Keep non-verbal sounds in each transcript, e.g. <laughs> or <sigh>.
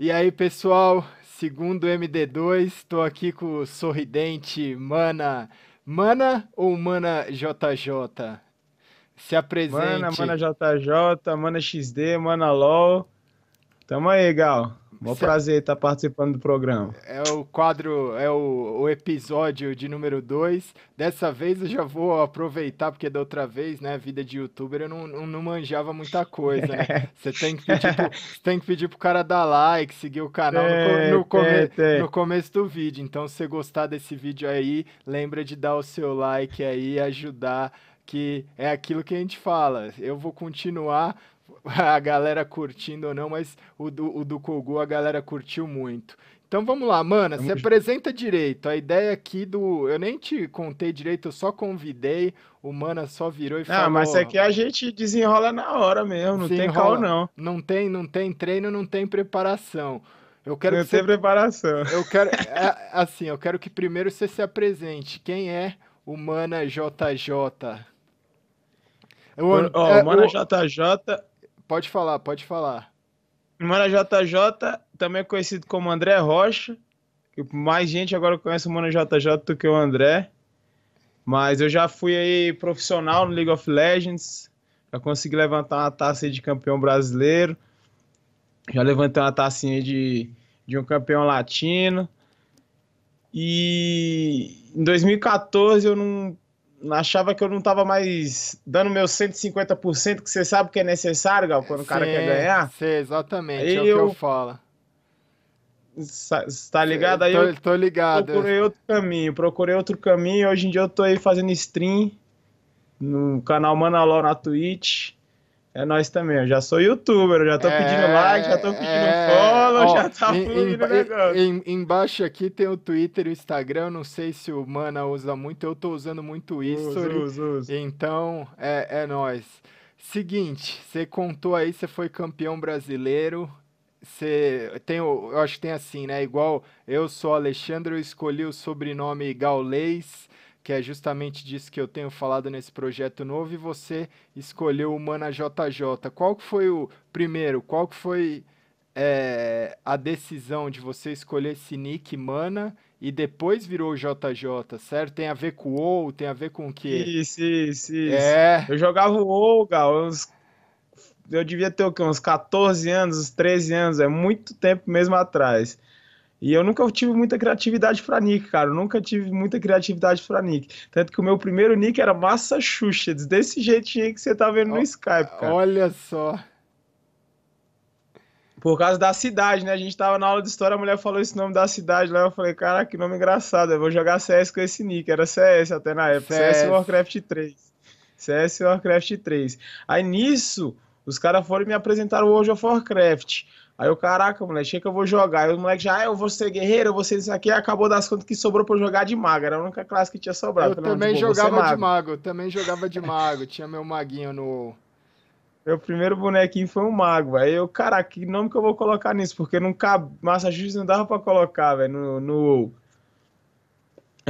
E aí, pessoal, segundo MD2, estou aqui com o sorridente Mana. Mana ou Mana JJ? Se apresente. Mana, Mana JJ, Mana XD, Mana LOL. Tamo aí, Gal. Se... prazer estar participando do programa. É o quadro, é o, o episódio de número 2. Dessa vez eu já vou aproveitar, porque da outra vez, né, vida de youtuber, eu não, não, não manjava muita coisa, né? <laughs> Você tem que pedir pro, tem que pedir pro cara dar like, seguir o canal no, no, come, no começo do vídeo. Então, se você gostar desse vídeo aí, lembra de dar o seu like aí e ajudar que é aquilo que a gente fala. Eu vou continuar <laughs> a galera curtindo ou não, mas o do, o do Kogu a galera curtiu muito. Então vamos lá, mana, se apresenta direito. A ideia aqui do. Eu nem te contei direito, eu só convidei, o Mana só virou e falou. Ah, mas isso aqui a gente desenrola na hora mesmo, não tem cal não. Não tem, não tem treino, não tem preparação. Eu quero não que tem você... preparação. Eu quero. <laughs> É, assim, eu quero que primeiro você se apresente. Quem é o Mana JJ? Eu, oh, é, Mana o... JJ Pode falar, pode falar. Mano JJ, também conhecido como André Rocha. Mais gente agora conhece o Mano JJ do que o André. Mas eu já fui aí profissional no League of Legends. Já consegui levantar uma taça de campeão brasileiro. Já levantei uma tacinha de, de um campeão latino. E em 2014 eu não achava que eu não estava mais dando meus 150%, que você sabe que é necessário, Gal, quando sim, o cara quer ganhar. Sim, exatamente, Aí é o que eu falo. Tá ligado? Aí tô, eu tô ligado. procurei outro caminho, procurei outro caminho. Hoje em dia eu tô aí fazendo stream no canal Manaló na Twitch. É nós também, eu já sou youtuber, já tô é, pedindo like, já tô pedindo é, follow, ó, já tá fluindo o negócio. Em, embaixo aqui tem o Twitter e o Instagram, não sei se o Mana usa muito, eu tô usando muito isso. Então, é, é nós. Seguinte, você contou aí, você foi campeão brasileiro, você tem, eu acho que tem assim, né? Igual eu sou Alexandre, eu escolhi o sobrenome Gaulês, que é justamente disso que eu tenho falado nesse projeto novo, e você escolheu o Mana JJ. Qual que foi o primeiro? Qual que foi é, a decisão de você escolher esse nick Mana e depois virou JJ, certo? Tem a ver com o WoW, tem a ver com o quê? Isso, isso, isso. É. Eu jogava o WoW, Gal, uns... eu devia ter o quê? Uns 14 anos, uns 13 anos, é muito tempo mesmo atrás. E eu nunca tive muita criatividade para nick, cara. Eu nunca tive muita criatividade para nick. Tanto que o meu primeiro nick era Massa Xuxa, desse jeitinho que você tá vendo no Skype, cara. Olha só. Por causa da cidade, né? A gente tava na aula de história, a mulher falou esse nome da cidade lá. Eu falei, cara, que nome engraçado. Eu vou jogar CS com esse nick. Era CS até na época. CS, CS Warcraft 3. CS Warcraft 3. Aí nisso, os caras foram me apresentar o World of Warcraft. Aí o caraca, moleque, achei que eu vou jogar. Aí o moleque já, ah, eu vou ser guerreiro, eu vou ser isso aqui. acabou das contas que sobrou pra eu jogar de mago. Era a única classe que tinha sobrado. Eu Falei, também tipo, jogava mago. de mago, também jogava de mago. tinha meu maguinho no. Meu primeiro bonequinho foi um mago, Aí eu, caraca, que nome que eu vou colocar nisso? Porque não cabe. Massachusetts não dava pra colocar, velho, no, no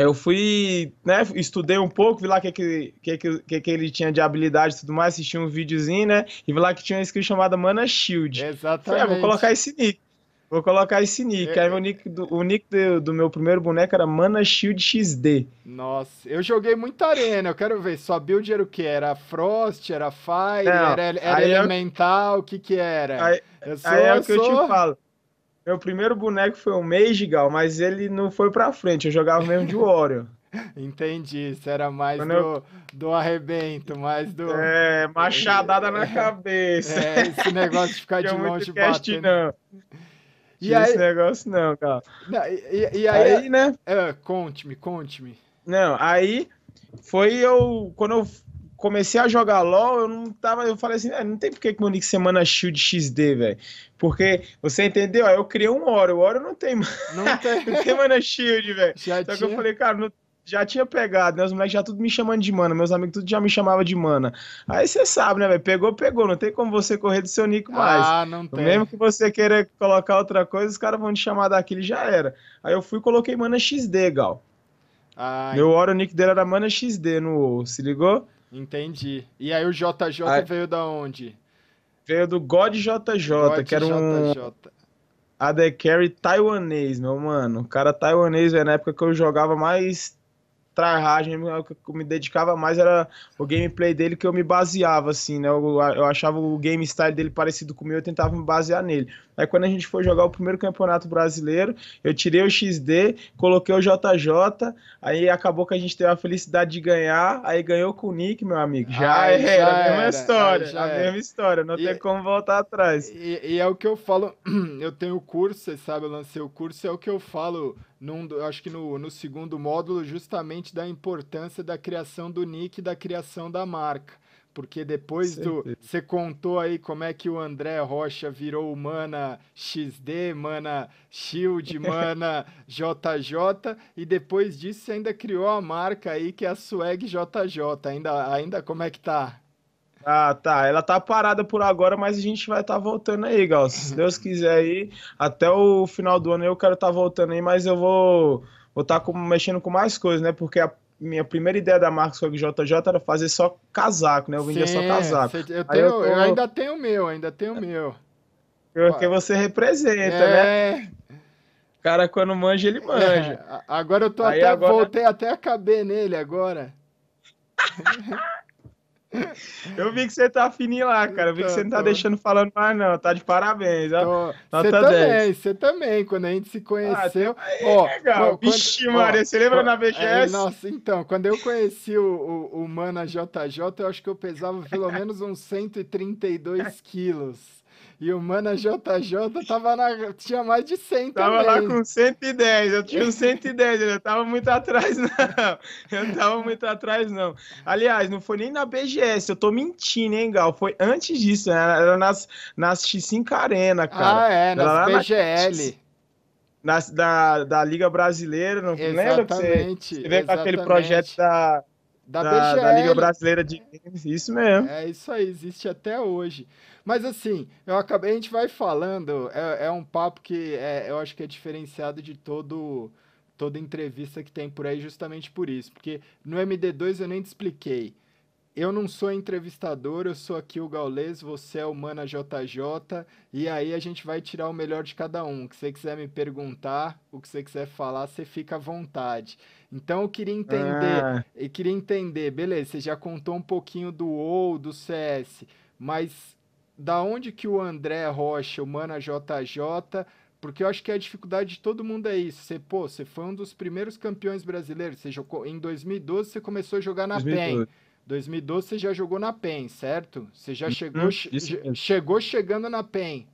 eu fui, né, estudei um pouco, vi lá o que, que, que, que, ele tinha de habilidade e tudo mais, assisti um videozinho, né, e vi lá que tinha uma skill chamada Mana Shield. Exatamente. Falei, ah, vou colocar esse nick. Vou colocar esse nick. É, Aí o nick, do, o nick do, do, meu primeiro boneco era Mana Shield XD. Nossa, eu joguei muita arena, eu quero ver. Sua build era o que? Era Frost, era Fire, Não, era, era Elemental, o eu... que que era? Aí, sou, aí é o que eu te falo. Meu primeiro boneco foi o Magigal, mas ele não foi pra frente, eu jogava mesmo de Warrior. <laughs> Entendi, isso era mais do, eu... do arrebento, mais do. É, machadada na <laughs> cabeça. É, esse negócio de ficar de longe cast, batendo. Não. E aí... esse negócio não, cara. Não, e, e, aí, aí, né? É, conte-me, conte-me. Não, aí foi eu. Quando eu comecei a jogar LOL, eu não tava. Eu falei assim, ah, não tem porque que meu nick semana Shield XD, velho. Porque, você entendeu? Aí eu criei um Oro. O Oro não tem. Não <laughs> tem. não tem mana Shield, velho. Só tinha? que eu falei, cara, não, já tinha pegado, né? Os moleques já tudo me chamando de mana. Meus amigos tudo já me chamavam de mana. Aí você sabe, né, velho? Pegou, pegou. Não tem como você correr do seu nick mais. Ah, não tem. Mesmo que você queira colocar outra coisa, os caras vão te chamar daquele já era. Aí eu fui e coloquei mana XD, Gal. Ah, Meu Oro nick dele era mana XD no se ligou? Entendi. E aí o JJ veio da onde? Veio do God JJ, God que era um. JJ. AD Carry taiwanês, meu mano. O cara taiwanês, velho, na época que eu jogava mais tryhard, o que eu me dedicava mais era o gameplay dele que eu me baseava, assim, né? Eu, eu achava o game style dele parecido com o meu, eu tentava me basear nele. Aí quando a gente foi jogar o primeiro campeonato brasileiro, eu tirei o XD, coloquei o JJ, aí acabou que a gente teve a felicidade de ganhar, aí ganhou com o Nick, meu amigo. Já era, já a mesma história, a era. mesma história, não e, tem como voltar atrás. E, e, é o que eu falo, <clears throat> eu tenho curso, você sabe, eu lancei o curso, é o que eu falo, num, acho que no, no segundo módulo, justamente da importância da criação do Nick e da criação da marca porque depois do. Você contou aí como é que o André Rocha virou o Mana XD, Mana Shield, <laughs> Mana JJ, e depois disso você ainda criou a marca aí que é a Swag JJ. Ainda, ainda como é que tá? Ah, tá. Ela tá parada por agora, mas a gente vai estar tá voltando aí, Gal. Se Deus quiser aí, até o final do ano eu quero estar tá voltando aí, mas eu vou vou estar tá mexendo com mais coisas, né? Porque a minha primeira ideia da marca Swag JJ era fazer só casaco, né? Eu vendia Sim, só casaco. Eu, tenho, eu, tô... eu, ainda tenho o meu, ainda tenho o meu. Porque você representa, é... né? O cara, quando manja, ele manja. É, agora eu tô Aí até, agora... voltei até a caber nele agora. <laughs> <laughs> Eu vi que você tá fininho lá, cara. Eu vi que você não tá deixando falando mais, não. Tá de parabéns. Ó. Você também, você também. Quando a gente se conheceu. Ah, ó, legal. Quando, Vixe, Maria, você lembra na BGS? É, nossa, então, quando eu conheci o, o, o Mana JJ, eu acho que eu pesava pelo menos uns 132 quilos. E o Mana JJ tava na, tinha mais de 100 tava também. Tava lá com 110, eu tinha 110, eu tava muito atrás <laughs> não. Eu tava muito atrás não. Aliás, não foi nem na BGS, eu tô mentindo, hein, Gal? Foi antes disso, né? era nas, nas X5 Arena, cara. Ah, é, nas BGL. Na, da, da Liga Brasileira, não exatamente, lembra que você, você veio com aquele projeto da, da, da, da, Liga Brasileira de Games, isso mesmo. É isso aí, existe até hoje. Mas assim, eu acabei, a gente vai falando, é, é um papo que é, eu acho que é diferenciado de todo toda entrevista que tem por aí justamente por isso, porque no MD2 eu nem te expliquei. Eu não sou entrevistador, eu sou aqui o Gaules, você é o Mana JJ, e aí a gente vai tirar o melhor de cada um. O que você quiser me perguntar, o que você quiser falar, você fica à vontade. Então eu queria entender, ah. eu queria entender, beleza, você já contou um pouquinho do WoW, do CS, mas da onde que o André Rocha, o Mana JJ, porque eu acho que a dificuldade de todo mundo é isso. Você, pô, você foi um dos primeiros campeões brasileiros. Você jogou, em 2012 você começou a jogar na 2012. PEN. 2012 você já jogou na PEN, certo? Você já uhum, chegou, che chegou chegando na PEN.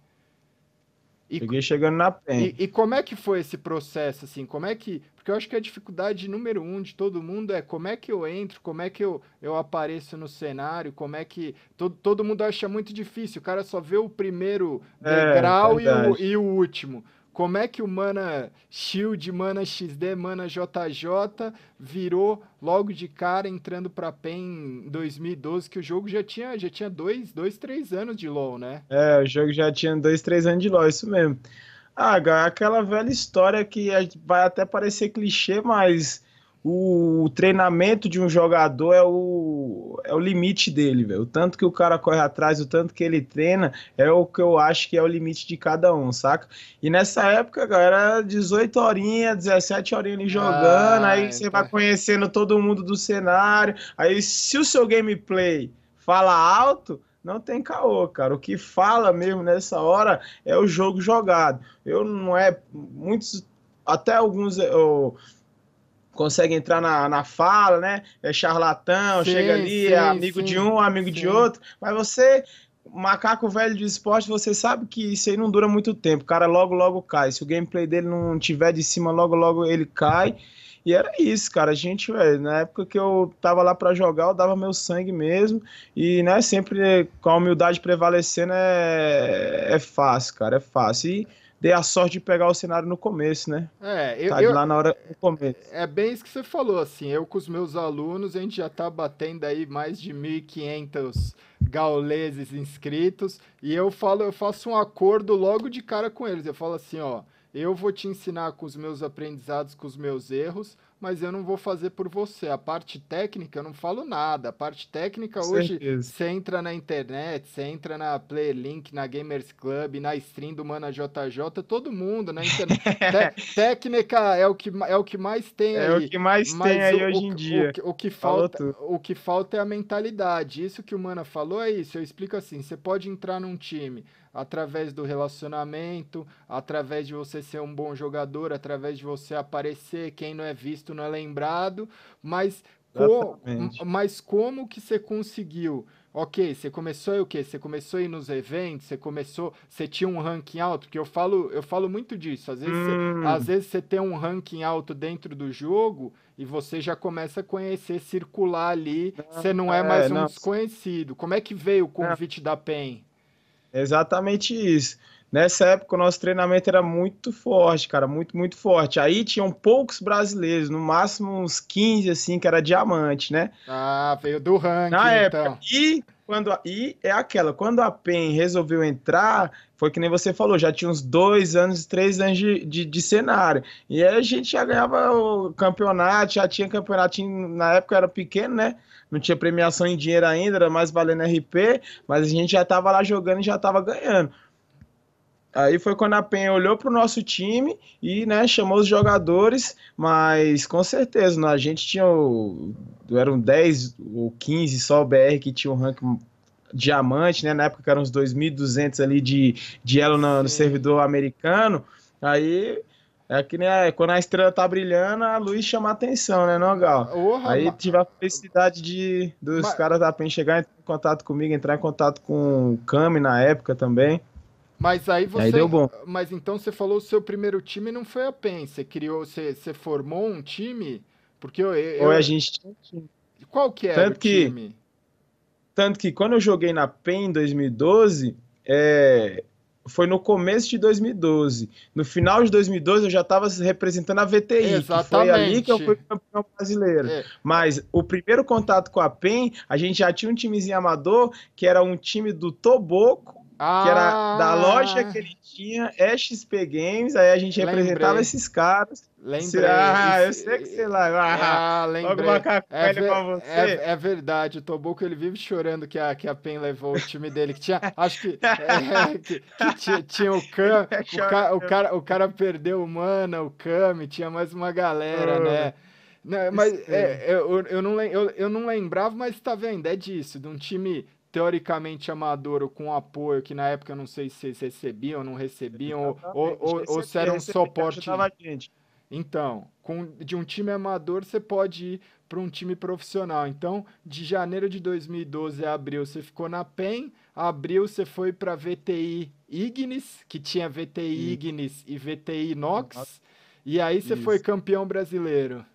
E, Cheguei chegando na PEN. E, e, como é que foi esse processo, assim? Como é que... Porque eu acho que a dificuldade número um de todo mundo é como é que eu entro, como é que eu, eu apareço no cenário, como é que... Todo, todo mundo acha muito difícil, o cara só vê o primeiro é, degrau e, o, e o último como é que o Mana Shield, Mana XD, Mana JJ virou logo de cara entrando para PEN em 2012, que o jogo já tinha, já tinha dois, dois, três anos de LoL, né? É, o jogo já tinha dois, três anos de LoL, isso mesmo. Ah, aquela velha história que vai até parecer clichê, mas o treinamento de um jogador é o, é o limite dele, velho. O tanto que o cara corre atrás, o tanto que ele treina, é o que eu acho que é o limite de cada um, saca? E nessa época, galera, 18 horinhas, 17 horinhas ali jogando, ah, aí você vai conhecendo todo mundo do cenário. Aí, se o seu gameplay fala alto, não tem caô, cara. O que fala mesmo nessa hora é o jogo jogado. Eu não é. Muitos. Até alguns. Eu, consegue entrar na, na fala, né? É charlatão, sim, chega ali, sim, é amigo sim, de um, amigo de outro. Mas você, macaco velho de esporte, você sabe que isso aí não dura muito tempo. O cara logo, logo cai. Se o gameplay dele não tiver de cima, logo, logo ele cai. E era isso, cara. A gente, velho, na época que eu tava lá para jogar, eu dava meu sangue mesmo. E, né, sempre com a humildade prevalecendo é, é fácil, cara. É fácil. E dei a sorte de pegar o cenário no começo, né? É, eu, tá eu, lá na hora do começo. É bem isso que você falou, assim, eu com os meus alunos, a gente já tá batendo aí mais de 1.500 gauleses inscritos e eu falo, eu faço um acordo logo de cara com eles. Eu falo assim, ó, eu vou te ensinar com os meus aprendizados, com os meus erros, mas eu não vou fazer por você. A parte técnica eu não falo nada. A parte técnica hoje você entra na internet, você entra na Playlink, na Gamers Club, na stream do Mana JJ, todo mundo na internet. <laughs> técnica é o que é o que mais tem é aí. É o que mais tem aí o, hoje em dia. O, o, o que falta, o que falta é a mentalidade. Isso que o Mana falou é isso. Eu explico assim, você pode entrar num time através do relacionamento, através de você ser um bom jogador, através de você aparecer, quem não é visto não é lembrado, mas, co mas como que você conseguiu? Ok, você começou o quê? Você começou a ir nos eventos, você começou, você tinha um ranking alto, porque eu falo, eu falo muito disso. Às vezes, hum. você, às vezes você tem um ranking alto dentro do jogo e você já começa a conhecer, circular ali, você não é, é mais um não. desconhecido. Como é que veio o convite da PEN? Exatamente isso. Nessa época o nosso treinamento era muito forte, cara, muito, muito forte. Aí tinham poucos brasileiros, no máximo uns 15, assim, que era diamante, né? Ah, veio do ranking, Na época. Então. E, quando, e é aquela, quando a PEN resolveu entrar, foi que nem você falou, já tinha uns dois anos, três anos de, de, de cenário. E aí a gente já ganhava o campeonato, já tinha campeonato, na época era pequeno, né? Não tinha premiação em dinheiro ainda, era mais valendo RP, mas a gente já estava lá jogando e já estava ganhando. Aí foi quando a Penha olhou para o nosso time e né, chamou os jogadores, mas com certeza, né, a gente tinha. O, eram 10 ou 15 só o BR que tinha um ranking diamante, né? Na época que eram uns 2.200 ali de, de elo no, no servidor americano. Aí é que nem a, quando a estrela tá brilhando, a luz chama a atenção, né, não, Gal? Aí tive a felicidade de dos mas... caras da PEN chegar em contato comigo, entrar em contato com o Kami na época também. Mas aí você. Aí deu bom. Mas então você falou o seu primeiro time não foi a PEN. Você criou, você, você formou um time? Porque eu. eu... Ou a gente tinha um time. Qual que era tanto o que, time? Tanto que quando eu joguei na PEN em 2012, é, foi no começo de 2012. No final de 2012 eu já estava representando a VTI, foi ali que eu fui campeão brasileiro. É. Mas o primeiro contato com a PEN, a gente já tinha um timezinho amador, que era um time do Toboco, ah. que era da loja que ele tinha, XP Games, aí a gente Lembrei. representava esses caras. Lembrei. Ah, eu sei que sei lá. Ah, ah lembrei. É, ver. É, é, verdade, o Tobuco ele vive chorando que a, que a PEN levou o time dele, que tinha, acho que, <laughs> é, que, que, tinha, tinha o Cam, o, ca, o, cara, o cara perdeu o Mana, o Kami, tinha mais uma galera, oh. né? Não, mas é, eu, eu, não, eu, eu não lembrava, mas tá vendo, é disso, de um time teoricamente amador ou com apoio, que na época eu não sei se recebiam ou não recebiam, ou, ou, ou, se era um suporte. Então, com, de um time amador você pode ir para um time profissional. Então, de janeiro de 2012 a abril você ficou na PEN, abril você foi para VTI Ignis, que tinha VTI Ignis e VTI Nox, e aí você Isso. foi campeão brasileiro.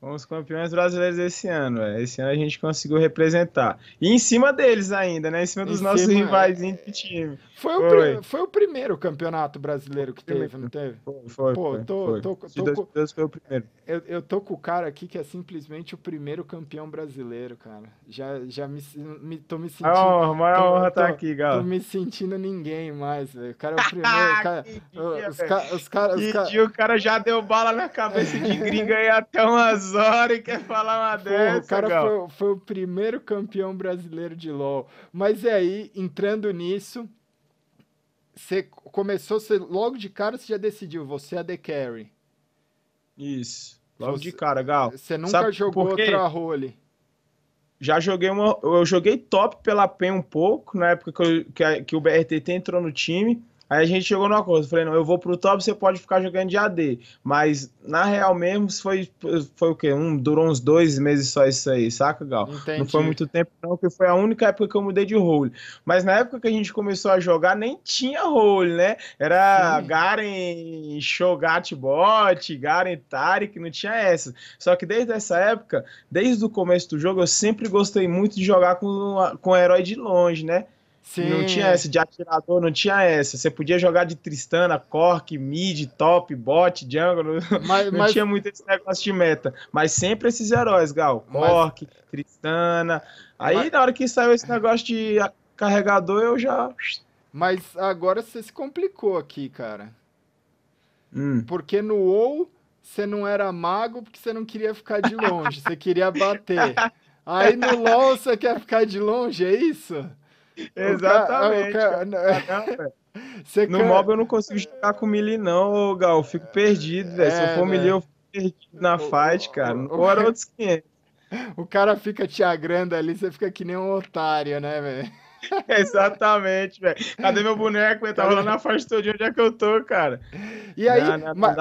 Fomos campeões brasileiros esse ano. Véio. Esse ano a gente conseguiu representar. E em cima deles ainda, né? Em cima dos em nossos cima, rivais é... de time. Foi, foi. O foi o primeiro campeonato brasileiro que teve, não teve? Foi, foi. Pô, foi, tô, foi. Tô, tô, tô com... foi o primeiro. Eu, eu tô com o cara aqui que é simplesmente o primeiro campeão brasileiro, cara. Já, já me, me tô me sentindo. É honra, maior honra estar tá aqui, galera. Tô me sentindo ninguém mais, velho. O cara é o <laughs> primeiro. cara, dia, os, ca, os cara, os cara... dia o cara já deu bala na cabeça de gringa aí até umas e quer falar uma Pô, dessa. O cara foi, foi, o primeiro campeão brasileiro de LoL. Mas e aí, entrando nisso, você começou, você, logo de cara você já decidiu, você é The Carry. Isso. Logo você, de cara, Gal. Você nunca Sabe jogou outra role? Já joguei uma. Eu joguei top pela PEN um pouco, na época que, eu, que, que o BRTT entrou no time. Aí a gente chegou numa coisa, falei, não, eu vou pro top, você pode ficar jogando de AD. Mas, na real mesmo, foi, foi o quê? Um, durou uns dois meses só isso aí, saca, Gal? Entendi. Não foi muito tempo não, porque foi a única época que eu mudei de role. Mas na época que a gente começou a jogar, nem tinha role, né? Era Sim. Garen Shogat Bot, Garen Tarik, não tinha essa. Só que desde essa época, desde o começo do jogo, eu sempre gostei muito de jogar com, com herói de longe, né? Sim. Não tinha essa de atirador, não tinha essa. Você podia jogar de Tristana, Cork, Mid, Top, Bot, Jungle. <laughs> Mas, não mas... tinha muito esse negócio de meta. Mas sempre esses heróis, Gal. Cork, mas... Tristana. Aí mas... na hora que saiu esse negócio de carregador, eu já. Mas agora você se complicou aqui, cara. Hum. Porque no WoW você não era mago porque você não queria ficar de longe, você queria bater. <laughs> Aí no LoL você quer ficar de longe, é isso? Exatamente. Cara, no mob eu não consigo jogar com melee não, Gal. Eu fico perdido, velho. É, Se eu for né? melee, eu fico perdido na fight, cara. Não era outros 500. O cara fica te agrando ali, você fica que nem um otário, né, velho? <laughs> Exatamente, velho. Cadê meu boneco? Ele tava lá na faixa todo onde é que eu tô, cara. E aí, não, não, mas,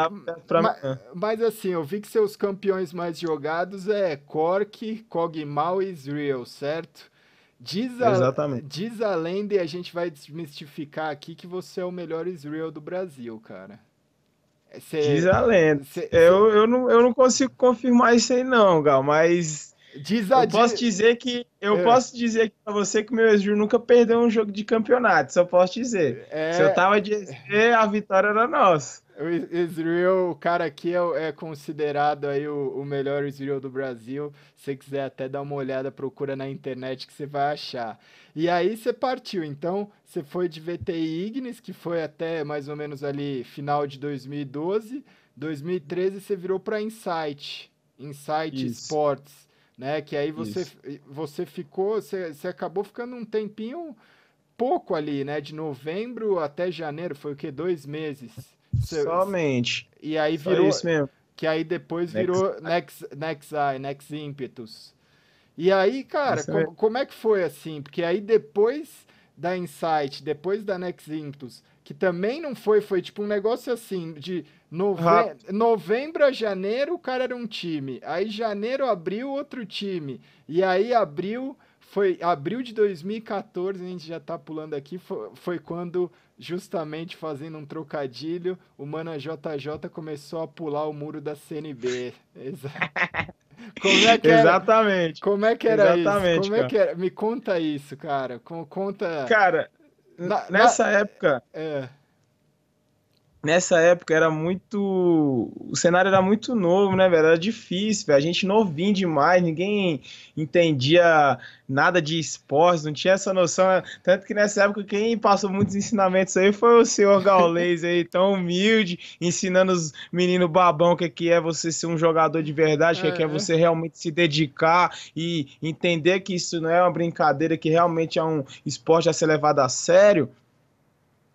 pra... mas, mas, assim, eu vi que seus campeões mais jogados é Cork, Kog'Maw e Israel, certo? Diz a, Exatamente. Diz a lenda e a gente vai desmistificar aqui que você é o melhor Israel do Brasil, cara. Cê, diz a lenda. Cê, eu, eu, não, eu não consigo confirmar isso aí não, Gal, mas Diz a, eu posso dizer que eu é. posso dizer pra você que meu ex nunca perdeu um jogo de campeonato, só posso dizer. É... Se eu tava de EZ, a vitória era nossa. O Israel, o cara aqui é, é considerado aí o, o, melhor Israel do Brasil. Se você quiser até dar uma olhada, procura na internet que você vai achar. E aí você partiu, então você foi de VTI Ignis, que foi até mais ou menos ali final de 2012. 2013 você virou para Insight, Insight Isso. Sports né? Que aí você, você ficou, você, você acabou ficando um tempinho pouco ali, né? De novembro até janeiro, foi o que? Dois meses. Somente. E aí virou. Só isso mesmo. Que aí depois virou Next, Next Eye, Next Impetus. E aí, cara, com, como é que foi assim? Porque aí depois da Insight, depois da Next Impetus, que também não foi, foi tipo um negócio assim, de nove... novembro a janeiro o cara era um time, aí janeiro, abril, outro time, e aí abril, foi abril de 2014, a gente já tá pulando aqui, foi, foi quando, justamente fazendo um trocadilho, o Mana JJ começou a pular o muro da CNB. <laughs> Como é que era? Exatamente. Como é que era Exatamente, isso? Como cara. é que era? Me conta isso, cara. Conta. Cara, na, nessa na... época. É. Nessa época era muito. O cenário era muito novo, né, velho? Era difícil, velho. A gente novinho demais, ninguém entendia nada de esportes, não tinha essa noção. Tanto que nessa época quem passou muitos ensinamentos aí foi o senhor <laughs> Gaulês aí, tão humilde, ensinando os meninos babão o que, que é você ser um jogador de verdade, o que, que é, é você realmente se dedicar e entender que isso não é uma brincadeira, que realmente é um esporte a ser levado a sério.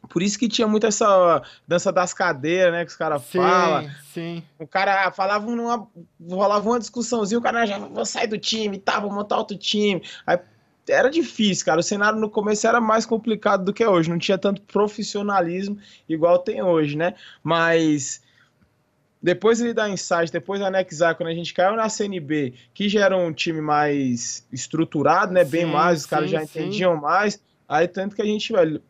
Por isso que tinha muito essa dança das cadeiras, né? Que os caras falam. Sim. O cara falava numa. rolava uma discussãozinha, o cara já vou sair do time, tá, vou montar outro time. Aí era difícil, cara. O cenário no começo era mais complicado do que hoje. Não tinha tanto profissionalismo igual tem hoje, né? Mas depois ele dá insight, depois da Nexar, quando a gente caiu na CNB, que já era um time mais estruturado, né? Bem mais, os caras já sim. entendiam mais. Aí tanto que a gente, velho,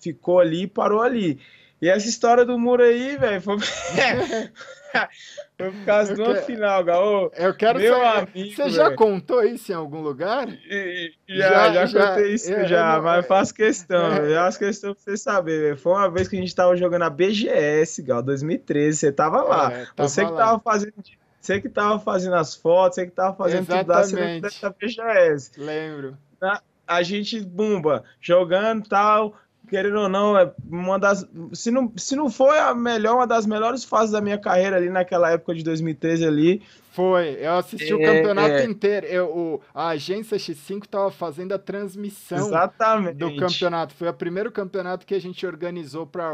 ficou ali e parou ali. E essa história do muro aí, velho, foi... <laughs> foi por causa quero... final, Gaô. Eu quero meu saber. Amigo, Você já véio. contou isso em algum lugar? E, já, já, já, contei isso eu, já, eu mas faço questão, é. eu faço questão pra você saber, véio. Foi uma vez que a gente tava jogando a BGS, Gal, 2013, você tava lá. É, tava você que lá. tava fazendo você que tava fazendo as fotos, você que tava fazendo Exatamente. tudo lá, você da BGS. Lembro. A, a gente, bumba, jogando tal, querendo ou não, é uma das. Se não, se não foi a melhor, uma das melhores fases da minha carreira ali naquela época de 2013 ali. Foi, eu assisti é, o campeonato é. inteiro. Eu, o, a agência X5 estava fazendo a transmissão Exatamente. do campeonato. Foi o primeiro campeonato que a gente organizou para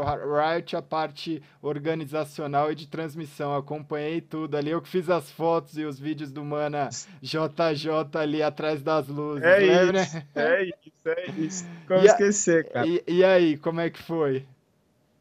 Riot, a parte organizacional e de transmissão. acompanhei tudo ali. Eu que fiz as fotos e os vídeos do Mana JJ ali atrás das luzes. É lembra? isso, é isso, é isso. <laughs> Como e esquecer, cara. E, e aí, como é que foi?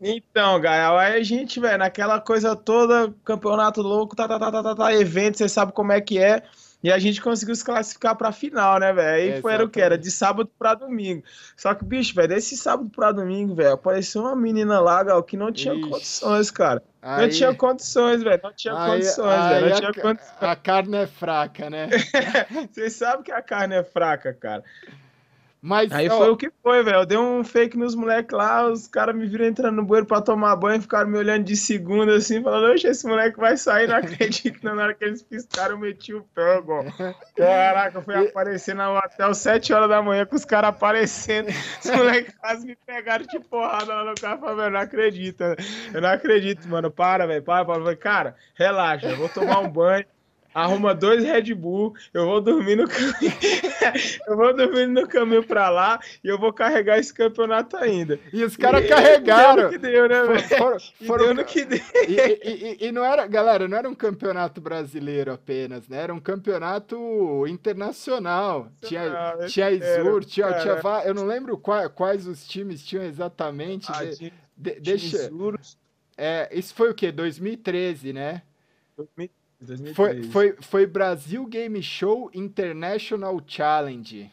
Então, Gael, aí a gente, velho, naquela coisa toda, campeonato louco, tá, tá, tá, tá, tá, tá, evento, você sabe como é que é. E a gente conseguiu se classificar pra final, né, velho? Aí é, foi era o que? Era de sábado pra domingo. Só que, bicho, velho, desse sábado pra domingo, velho, apareceu uma menina lá, Gal, que não tinha Ixi. condições, cara. Aí... Não tinha condições, velho. Não tinha aí, condições, velho. Não tinha a, condições. A carne é fraca, né? <laughs> Vocês sabem que a carne é fraca, cara. Mas, aí ó, foi o que foi, velho. Eu dei um fake nos moleques lá, os caras me viram entrando no banheiro pra tomar banho, ficaram me olhando de segunda assim, falando, oxe, esse moleque vai sair, não <laughs> acredito. Na hora que eles piscaram, eu meti o pé, igual. Caraca, eu fui <laughs> aparecer no hotel 7 horas da manhã com os caras aparecendo. Os <laughs> moleques quase me pegaram de porrada lá no carro. Falei, velho, não acredito. Eu não acredito, mano. Para, velho, para, para. Cara, relaxa, eu vou tomar um banho arruma dois Red Bull, eu vou dormir no caminho, <laughs> eu vou dormir no caminho pra lá e eu vou carregar esse campeonato ainda. E os caras carregaram. Deu que deu, né, velho? Foram, deu no que deu. E, e, e, não era, galera, não era um campeonato brasileiro apenas, né? Era um campeonato internacional. Tinha, tinha Isur, tinha, tinha, eu não lembro quais, quais os times tinham exatamente. Ah, de, de, deixa. É, isso foi o quê? 2013, né? 2013. Foi, foi, foi Brasil Game Show International Challenge.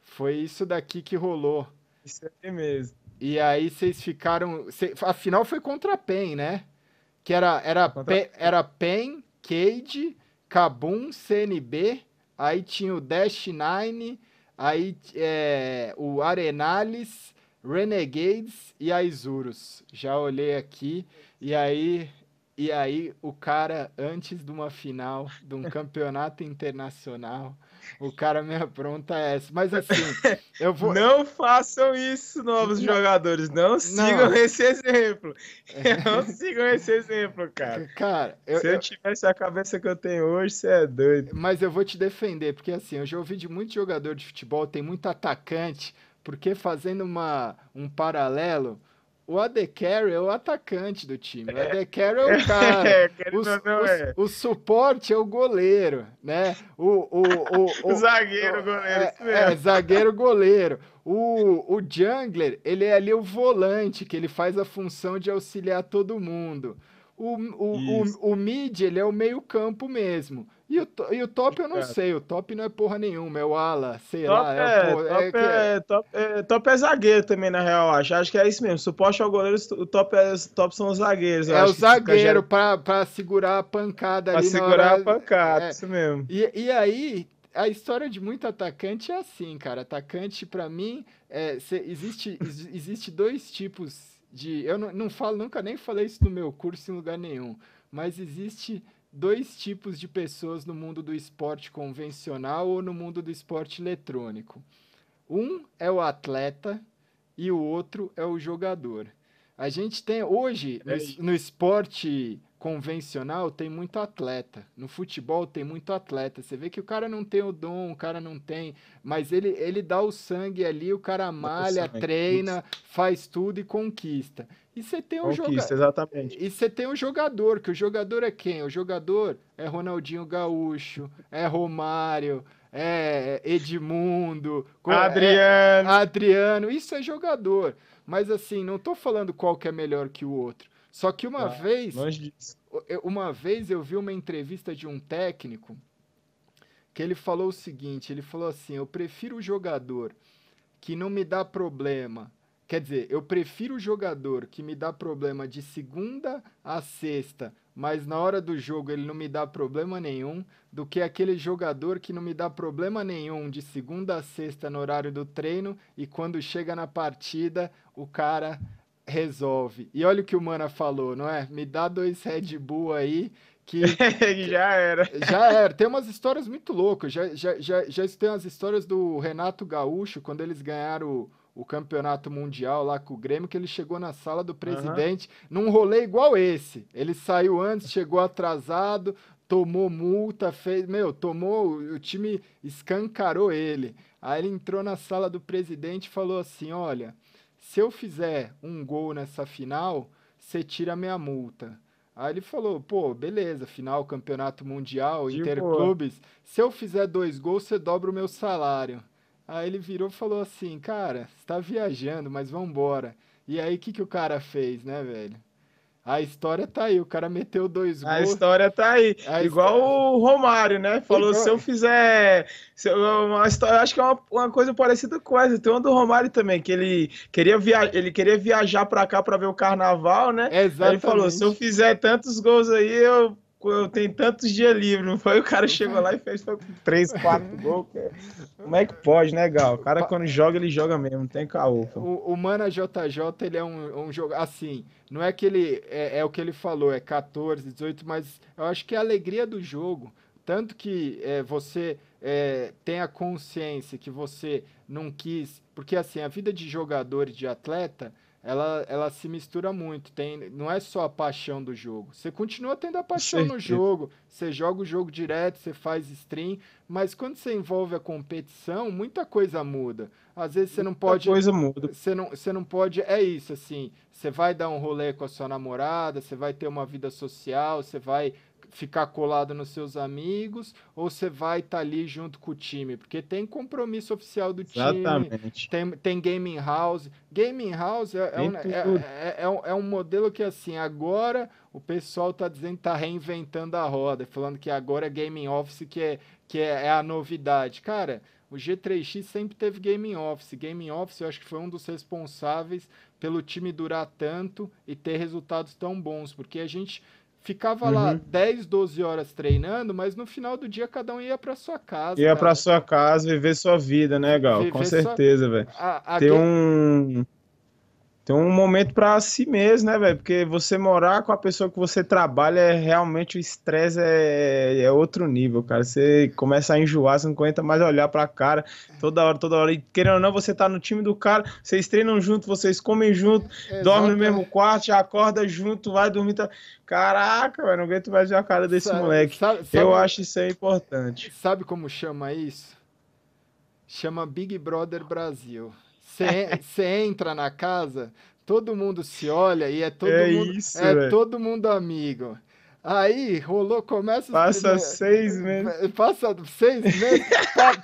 Foi isso daqui que rolou. Isso aí mesmo. E aí vocês ficaram. Cê, a final foi contra a PEN, né? Que era, era, contra... Pe, era PEN, Cade, Kabum, CNB. Aí tinha o Dash Nine. Aí é, o Arenales, Renegades e a Isurus. Já olhei aqui. E aí e aí, o cara, antes de uma final, de um campeonato internacional, o cara me apronta essa. Mas assim, <laughs> eu vou. Não façam isso, novos não. jogadores. Não, não sigam esse exemplo. <laughs> <laughs> Não sigam esse exemplo, cara. Cara, eu, se eu, eu tivesse a cabeça que eu tenho hoje, você é doido. Mas eu vou te defender, porque assim, eu já ouvi de muito jogador de futebol, tem muito atacante, porque fazendo uma, um paralelo o AD Carry é o atacante do time. O AD Carry é o cara. <laughs> É, o, é. o, o, suporte é o goleiro, né? O, o, o, <laughs> o zagueiro, goleiro. É, é, zagueiro, goleiro. O, o jungler, ele é ali o volante, que ele faz a função de auxiliar todo mundo. O, o, o, o, mid, ele é o meio campo mesmo. E o, e o top eu não sei, o top não é porra nenhuma, é o ala, sei top lá. É, é, porra, top, é, é, top, é, top é zagueiro também, na real, acho. Acho que é isso mesmo. Suporte ao goleiro, o top, é, top são os zagueiros. É o zagueiro pra, pra segurar a pancada pra ali. Pra segurar hora, a pancada, é. isso mesmo. E, e aí, a história de muito atacante é assim, cara. Atacante, para mim, é, cê, existe, <laughs> existe dois tipos de. Eu não, não falo, nunca nem falei isso no meu curso em lugar nenhum, mas existe dois tipos de pessoas no mundo do esporte convencional ou no mundo do esporte eletrônico. Um é o atleta e o outro é o jogador. A gente tem hoje no, no esporte convencional tem muito atleta. No futebol tem muito atleta. Você vê que o cara não tem o dom, o cara não tem, mas ele, ele dá o sangue ali, o cara malha, treina, faz tudo e conquista. E você tem um jogador. exatamente. E você tem um jogador, que o jogador é quem? O jogador é Ronaldinho Gaúcho, é Romário, é Edmundo, Adriano. É Adriano, isso é jogador. Mas assim, não tô falando qual que é melhor que o outro. Só que uma ah, vez, uma vez eu vi uma entrevista de um técnico que ele falou o seguinte, ele falou assim: "Eu prefiro o jogador que não me dá problema Quer dizer, eu prefiro o jogador que me dá problema de segunda a sexta, mas na hora do jogo ele não me dá problema nenhum, do que aquele jogador que não me dá problema nenhum de segunda a sexta no horário do treino e quando chega na partida o cara resolve. E olha o que o Mana falou, não é? Me dá dois Red Bull aí que <laughs> já era. Já era. Tem umas histórias muito loucas. Já, já, já, já tem umas histórias do Renato Gaúcho, quando eles ganharam o, campeonato mundial lá com o Grêmio, que ele chegou na sala do presidente uhum. num rolê igual esse. Ele saiu antes, chegou atrasado, tomou multa, fez. Meu, tomou. O time escancarou ele. Aí ele entrou na sala do presidente e falou assim: Olha, se eu fizer um gol nessa final, você tira minha multa. Aí ele falou, pô, beleza, final, campeonato mundial, de interclubes. Boa. Se eu fizer dois gols, você dobra o meu salário. Aí ele virou e falou assim, cara, você tá viajando, mas vambora. E aí, o que, que o cara fez, né, velho? A história tá aí, o cara meteu dois gols. A história tá aí. A Igual história... o Romário, né? Falou: Igual... se eu fizer. Se eu, uma história, acho que é uma, uma coisa parecida com essa. Tem uma do Romário também, que ele queria, via... ele queria viajar pra cá pra ver o carnaval, né? Exatamente. Aí ele falou: se eu fizer tantos gols aí, eu eu tenho tantos dias livres, foi? O cara chegou lá e fez 3, 4 <laughs> gols. Como é que pode, né, Gal? O cara quando joga, ele joga mesmo, não tem caô. O, o Mana JJ, ele é um, um jogo, assim, não é que ele, é, é, o que ele falou, é 14, 18, mas eu acho que é a alegria do jogo, tanto que é, você é, tem a consciência que você não quis, porque assim, a vida de jogador e de atleta ela, ela se mistura muito. Tem, não é só a paixão do jogo. Você continua tendo a paixão no jogo. Você joga o jogo direto, você faz stream, mas quando você envolve a competição, muita coisa muda. Às vezes você não pode. Muita coisa muda. Você não, você não pode. É isso, assim. Você vai dar um rolê com a sua namorada, você vai ter uma vida social, você vai ficar colado nos seus amigos ou você vai estar tá ali junto com o time? Porque tem compromisso oficial do time, Exatamente. Tem, tem gaming house. Gaming house é, é, um, é, é, é, um, é um modelo que, assim, agora o pessoal está dizendo que está reinventando a roda, falando que agora é gaming office que é, que é, é a novidade. Cara, o G3X sempre teve gaming office. Gaming office eu acho que foi um dos responsáveis pelo time durar tanto e ter resultados tão bons, porque a gente ficava uhum. lá 10, 12 horas treinando, mas no final do dia cada um ia para sua casa. Ia para sua casa viver sua vida, né, Gal? Viver Com certeza, sua... velho. Ter um tem um momento para si mesmo, né, velho? Porque você morar com a pessoa que você trabalha é realmente o estresse é, é outro nível, cara. Você começa a enjoar, você não aguenta mais olhar pra cara toda hora, toda hora. E querendo ou não, você tá no time do cara, vocês treinam junto, vocês comem junto, dormem no mesmo quarto, já acorda junto, vai dormir. Tá... Caraca, velho, não aguento mais ver a cara desse sabe, moleque. Sabe, sabe, Eu acho isso aí importante. Sabe como chama isso? Chama Big Brother Brasil. Você entra na casa, todo mundo se olha e é todo, é mundo, isso, é todo mundo amigo. Aí rolou, começa. <laughs> Passa seis meses. Passa seis meses,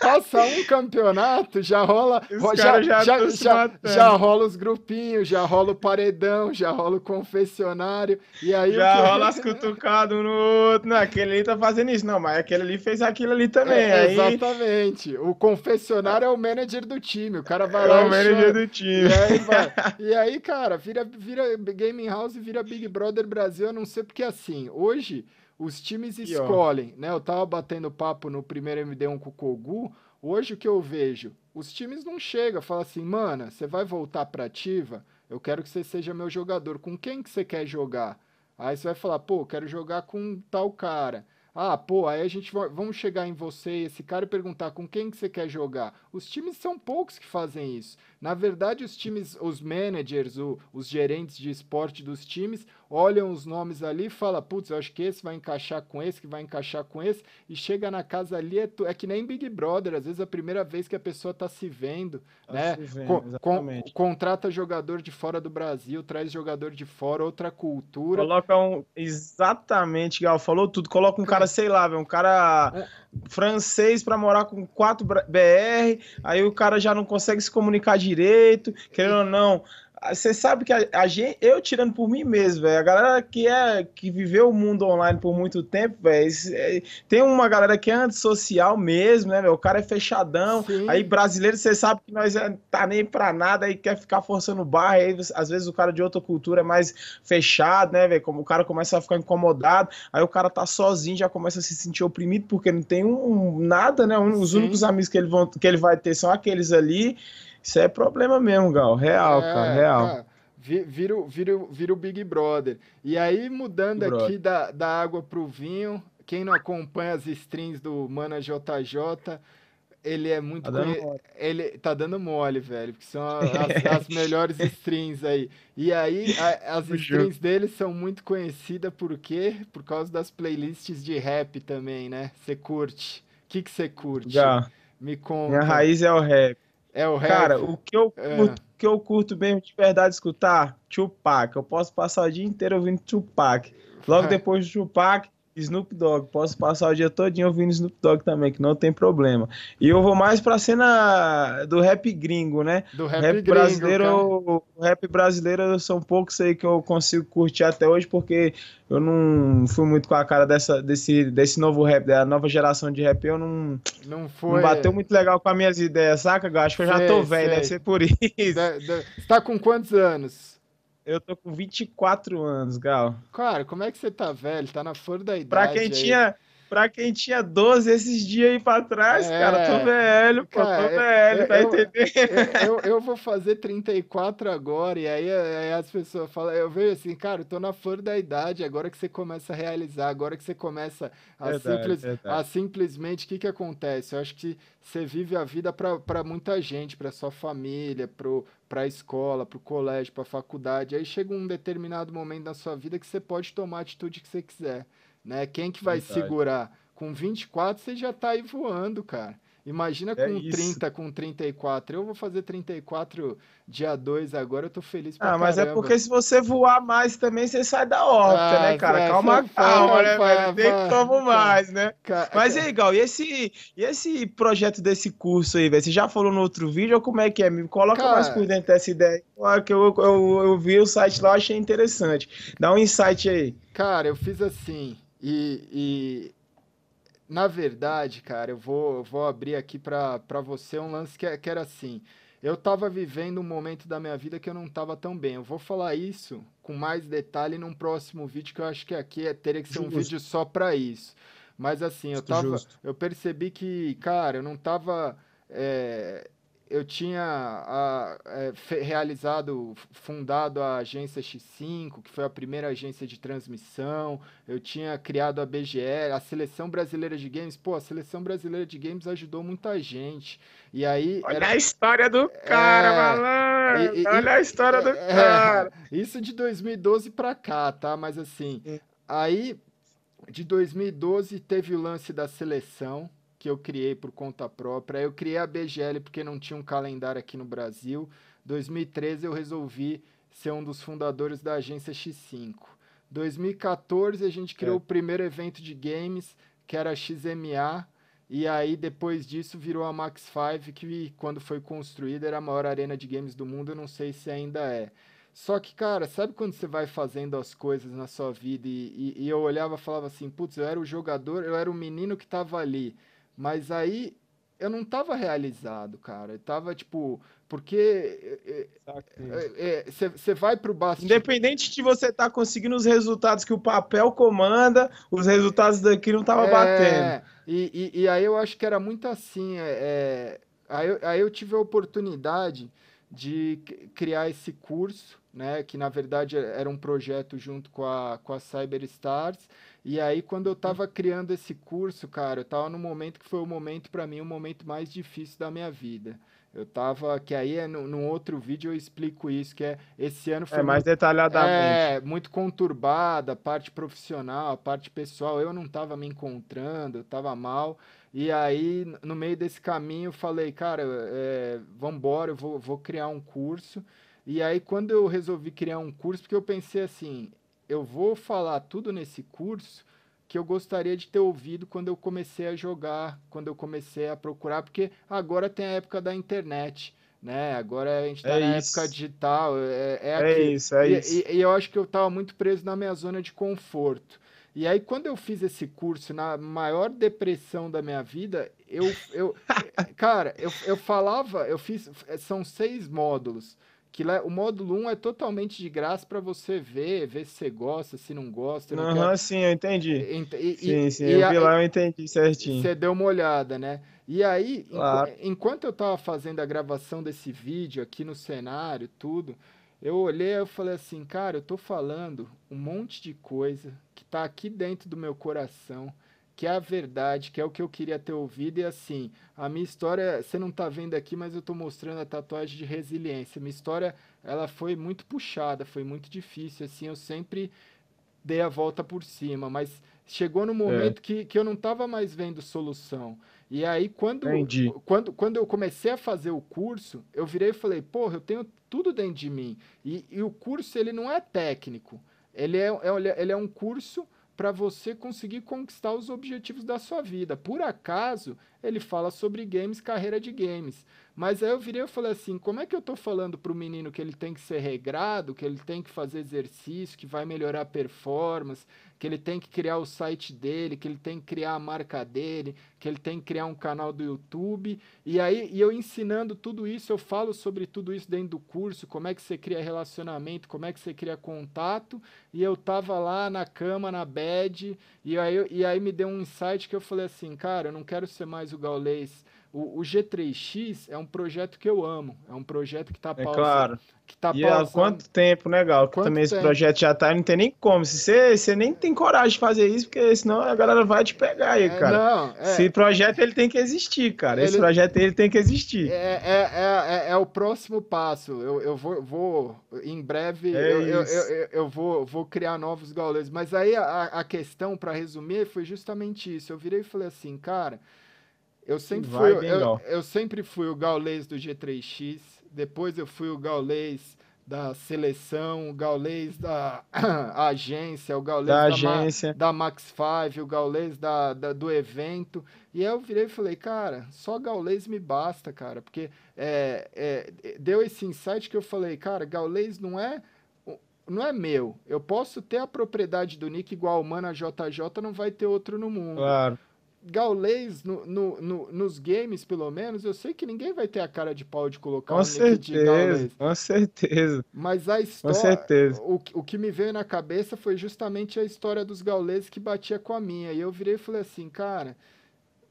passa um campeonato, já rola. Já, já, já, já, já, rola os grupinhos, já rola o paredão, já rola o confessionário. E aí já que... rola as cutucadas um no outro. Não, aquele ali tá fazendo isso. Não, mas aquele ali fez aquilo ali também. É, aí... Exatamente. O confessionário é o manager do time. O cara vai é lá. É o manager do time. E aí, vai... <laughs> e aí, cara, vira, vira Gaming House e vira Big Brother Brasil, a não ser porque assim hoje os times escolhem, né? Eu tava batendo papo no primeiro MD1 com o Kogu. Hoje o que eu vejo? Os times não chegam, falam assim, mano, você vai voltar pra ativa? Eu quero que você seja meu jogador. Com quem que você quer jogar? Aí você vai falar, pô, quero jogar com tal cara. Ah, pô, aí a gente vai, vamos chegar em você, esse cara, e perguntar com quem que você quer jogar. Os times são poucos que fazem isso. Na verdade, os times, os managers, o, os gerentes de esporte dos times olham os nomes ali e falam, putz, eu acho que esse vai encaixar com esse, que vai encaixar com esse, e chega na casa ali, é, é que nem Big Brother, às vezes é a primeira vez que a pessoa está se vendo, tá né? Se vendo, con contrata jogador de fora do Brasil, traz jogador de fora, outra cultura. Coloca um. Exatamente, Gal, falou tudo. Coloca um cara, sei lá, um cara. É francês para morar com 4 BR, aí o cara já não consegue se comunicar direito, querendo ou não, você sabe que a, a, gente, eu tirando por mim mesmo, velho, a galera que é que viveu o mundo online por muito tempo, velho, é, tem uma galera que é antissocial mesmo, né, velho? O cara é fechadão. Sim. Aí brasileiro, você sabe que nós é, tá nem pra nada e quer ficar forçando barra, aí às vezes o cara de outra cultura é mais fechado, né, velho? Como o cara começa a ficar incomodado, aí o cara tá sozinho, já começa a se sentir oprimido porque não tem um, um nada, né? Um, os únicos amigos que ele, vão, que ele vai ter são aqueles ali. Isso é problema mesmo, Gal. Real, é, cara, real. Cara, vira, vira, vira o Big Brother. E aí, mudando Big aqui da, da água pro vinho, quem não acompanha as strings do Mana JJ, ele é muito. Tá conhe... Ele tá dando mole, velho, porque são <laughs> as, as melhores strings aí. E aí, a, as <laughs> strings dele são muito conhecidas por quê? Por causa das playlists de rap também, né? Você curte. O que você curte? Já. Me conta. Minha raiz é o rap. É o rap. Cara, o que eu, é. o que eu curto mesmo de verdade escutar, Tupac. Eu posso passar o dia inteiro ouvindo Tupac. Logo <laughs> depois do Tupac, Snoop Dogg. Posso passar o dia todinho ouvindo Snoop Dogg também, que não tem problema. E eu vou mais pra cena do rap gringo, né? Do rap, rap gringo, brasileiro, o rap brasileiro são poucos aí que eu consigo curtir até hoje, porque eu não fui muito com a cara dessa, desse, desse novo rap, da nova geração de rap, eu não, não, foi... não bateu muito legal com as minhas ideias, saca? Eu acho que eu já tô velho, deve ser por isso. Você tá com quantos anos? Eu tô com 24 anos, Gal. Cara, como é que você tá velho? Tá na flor da idade. Pra quem aí. tinha. Pra quem tinha 12 esses dias aí pra trás, é, cara, tô velho, pô, cara, tô velho, eu, tá eu, entendendo? Eu, eu, vou fazer 34 agora, e aí, aí, as pessoas falam, eu vejo assim, cara, eu tô na flor da idade, agora que você começa a realizar, agora que você começa a, verdade, simples, verdade. a simplesmente, o que que acontece? Eu acho que você vive a vida para muita gente, para sua família, para a escola, para o colégio, para a faculdade. Aí chega um determinado momento da sua vida que você pode tomar a atitude que você quiser. Né? Quem que vai Verdade. segurar? Com 24 você já tá aí voando, cara. Imagina é com isso. 30, com 34. Eu vou fazer 34 dia 2 agora, eu tô feliz pra Ah, mas é caramba. é porque se você voar mais também, você sai da órbita, né, ah, né, cara? É, calma, calma, né, velho? Tem tomar mais, né? Cara, mas aí, Gal, e esse, e esse projeto desse curso aí, velho? Você já falou no outro vídeo ou como é que é? Me coloca cara, mais por dentro dessa ideia. Que eu, eu, eu vi o site lá, achei interessante. Dá um insight aí. Cara, eu fiz assim. E, e, na verdade, cara, eu vou, vou abrir aqui para você um lance que, que era assim. Eu estava vivendo um momento da minha vida que eu não estava tão bem. Eu vou falar isso com mais detalhe num próximo vídeo, que eu acho que aqui é, teria que ser Justo. um vídeo só para isso. Mas assim, eu tava, eu percebi que, cara, eu não estava é, eu tinha a, é, realizado, fundado a agência X5, que foi a primeira agência de transmissão. Eu tinha criado a BGE, a Seleção Brasileira de Games. Pô, a Seleção Brasileira de Games ajudou muita gente. E aí. Olha era... a história do cara, é... malandro! E, e, Olha a história do é... cara! <laughs> Isso de 2012 pra cá, tá? Mas assim, aí de 2012 teve o lance da seleção que eu criei por conta própria. Eu criei a BGL porque não tinha um calendário aqui no Brasil. 2013 eu resolvi ser um dos fundadores da agência X5. 2014 a gente criou é. o primeiro evento de games, que era a XMA, e aí depois disso virou a Max 5, que quando foi construída era a maior arena de games do mundo, eu não sei se ainda é. Só que, cara, sabe quando você vai fazendo as coisas na sua vida e, e, e eu olhava e falava assim, putz, eu era o jogador, eu era o menino que tava ali. Mas aí eu não tava realizado, cara. Eu tava, tipo, porque você é, é, vai pro bastidor. Independente de você estar tá conseguindo os resultados que o papel comanda, os resultados daqui não tava é, batendo. E, e, e, aí eu acho que era muito assim. É, é aí, eu, aí eu tive a oportunidade de criar esse curso, né? Que na verdade era um projeto junto com a, com a Cyberstars. E aí, quando eu estava criando esse curso, cara, eu estava no momento que foi o momento, para mim, o momento mais difícil da minha vida. Eu tava, que aí é no, num outro vídeo eu explico isso, que é esse ano foi. É mais muito, detalhadamente. É, muito conturbada, a parte profissional, a parte pessoal. Eu não tava me encontrando, eu tava mal. E aí, no meio desse caminho, eu falei, cara, é, vambora, eu vou, vou criar um curso. E aí, quando eu resolvi criar um curso, porque eu pensei assim, eu vou falar tudo nesse curso que eu gostaria de ter ouvido quando eu comecei a jogar, quando eu comecei a procurar, porque agora tem a época da internet, né? Agora a gente está é na isso. época digital. É, é, é isso, é e, isso. E, e, eu acho que eu estava muito preso na minha zona de conforto. E aí, quando eu fiz esse curso, na maior depressão da minha vida, eu. eu <laughs> cara, eu, eu falava, eu fiz. São seis módulos que o módulo 1 é totalmente de graça para você ver, ver se você gosta, se não gosta. Aham, uhum, quer... sim, eu entendi. E, e, sim, sim, eu vi lá, eu entendi certinho. Você deu uma olhada, né? E aí, claro. enquanto eu estava fazendo a gravação desse vídeo aqui no cenário, tudo, eu olhei e falei assim, cara, eu tô falando um monte de coisa que tá aqui dentro do meu coração que é a verdade, que é o que eu queria ter ouvido. E assim, a minha história, você não está vendo aqui, mas eu estou mostrando a tatuagem de resiliência. Minha história, ela foi muito puxada, foi muito difícil. Assim, eu sempre dei a volta por cima, mas chegou no momento é. que, que eu não estava mais vendo solução. E aí, quando, quando, quando eu comecei a fazer o curso, eu virei e falei, porra, eu tenho tudo dentro de mim. E, e o curso, ele não é técnico. Ele é, é, ele é um curso para você conseguir conquistar os objetivos da sua vida. Por acaso, ele fala sobre games, carreira de games. Mas aí eu virei e falei assim: como é que eu tô falando pro menino que ele tem que ser regrado, que ele tem que fazer exercício, que vai melhorar a performance, que ele tem que criar o site dele, que ele tem que criar a marca dele, que ele tem que criar um canal do YouTube. E aí, e eu ensinando tudo isso, eu falo sobre tudo isso dentro do curso, como é que você cria relacionamento, como é que você cria contato. E eu tava lá na cama, na bed, e aí, e aí me deu um insight que eu falei assim, cara, eu não quero ser mais o gaulês o, o, G3X é um projeto que eu amo. É um projeto que está é claro. Que tá e há quanto tempo, né, Gal? Que também tempo? esse projeto já tá, não tem nem como. Se você, você nem tem coragem de fazer isso, porque senão a galera vai te pegar aí, é, cara. Não, é, esse projeto ele tem que existir, cara. Ele, esse projeto ele tem que existir. É, é, é, é, o próximo passo. Eu, eu vou, vou em breve, eu, eu, eu, eu, vou, vou criar novos gaulês. Mas aí a, a questão, para resumir, foi justamente isso. Eu virei e falei assim, cara. Eu sempre, fui, eu, eu, sempre fui o gaulês do G3X, depois eu fui o gaulês da seleção, o gaulês da <clears throat> agência, o gaulês da, da, agência. Ma, da Max 5, o gaulês da, da, do evento. E aí eu virei e falei, cara, só gaulês me basta, cara, porque é, é, deu esse insight que eu falei, cara, gaulês não é não é meu. Eu posso ter a propriedade do nick igual o Mana JJ, não vai ter outro no mundo. Claro gaulês no, no, no, nos games, pelo menos, eu sei que ninguém vai ter a cara de pau de colocar com um certeza, Com certeza. Mas a história. Com certeza. O, o que me veio na cabeça foi justamente a história dos gauleses que batia com a minha. E eu virei e falei assim, cara.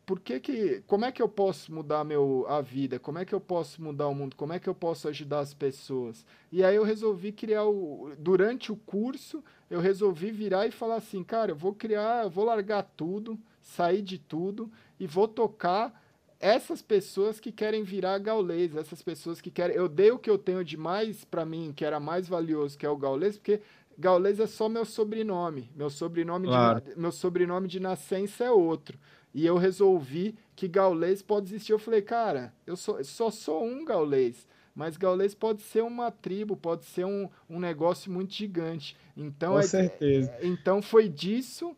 Por que que, como é que eu posso mudar meu, a vida? Como é que eu posso mudar o mundo? Como é que eu posso ajudar as pessoas? E aí eu resolvi criar o, durante o curso, eu resolvi virar e falar assim, cara, eu vou criar, eu vou largar tudo, sair de tudo e vou tocar essas pessoas que querem virar gaulês, essas pessoas que querem. Eu dei o que eu tenho de mais para mim, que era mais valioso, que é o gaulês, porque gaulês é só meu sobrenome. Meu sobrenome, claro. de, meu sobrenome de nascença é outro. E eu resolvi que gaulês pode existir. Eu falei, cara, eu sou, só sou um gaulês. Mas gaulês pode ser uma tribo, pode ser um, um negócio muito gigante. Então, Com é, certeza. É, então foi disso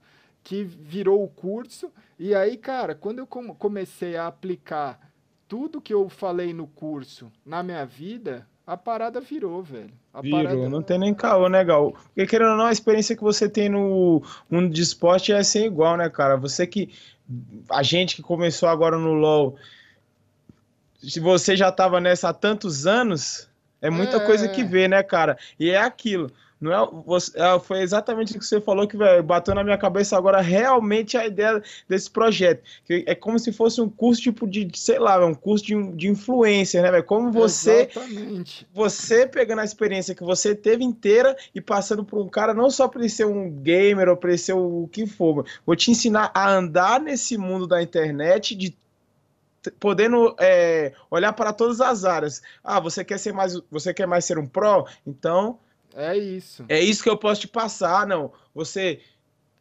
que virou o curso. E aí, cara, quando eu comecei a aplicar tudo que eu falei no curso na minha vida, a parada virou, velho. A virou, parada... não tem nem caô, né, Gal? Porque querendo ou não, a experiência que você tem no mundo de esporte é sem igual, né, cara? Você que. A gente que começou agora no LoL. Se você já tava nessa há tantos anos, é muita é... coisa que vê, né, cara? E é aquilo. Não é, você, é, foi exatamente o que você falou que véio, bateu na minha cabeça agora realmente a ideia desse projeto. Que é como se fosse um curso tipo de, sei lá, um curso de, de influência, né, velho? Como você. Exatamente. Você pegando a experiência que você teve inteira e passando por um cara, não só para ele ser um gamer ou para ele ser o que for, vou te ensinar a andar nesse mundo da internet de podendo é, olhar para todas as áreas. Ah, você quer ser mais, você quer mais ser um pro? Então é isso. É isso que eu posso te passar, não. Você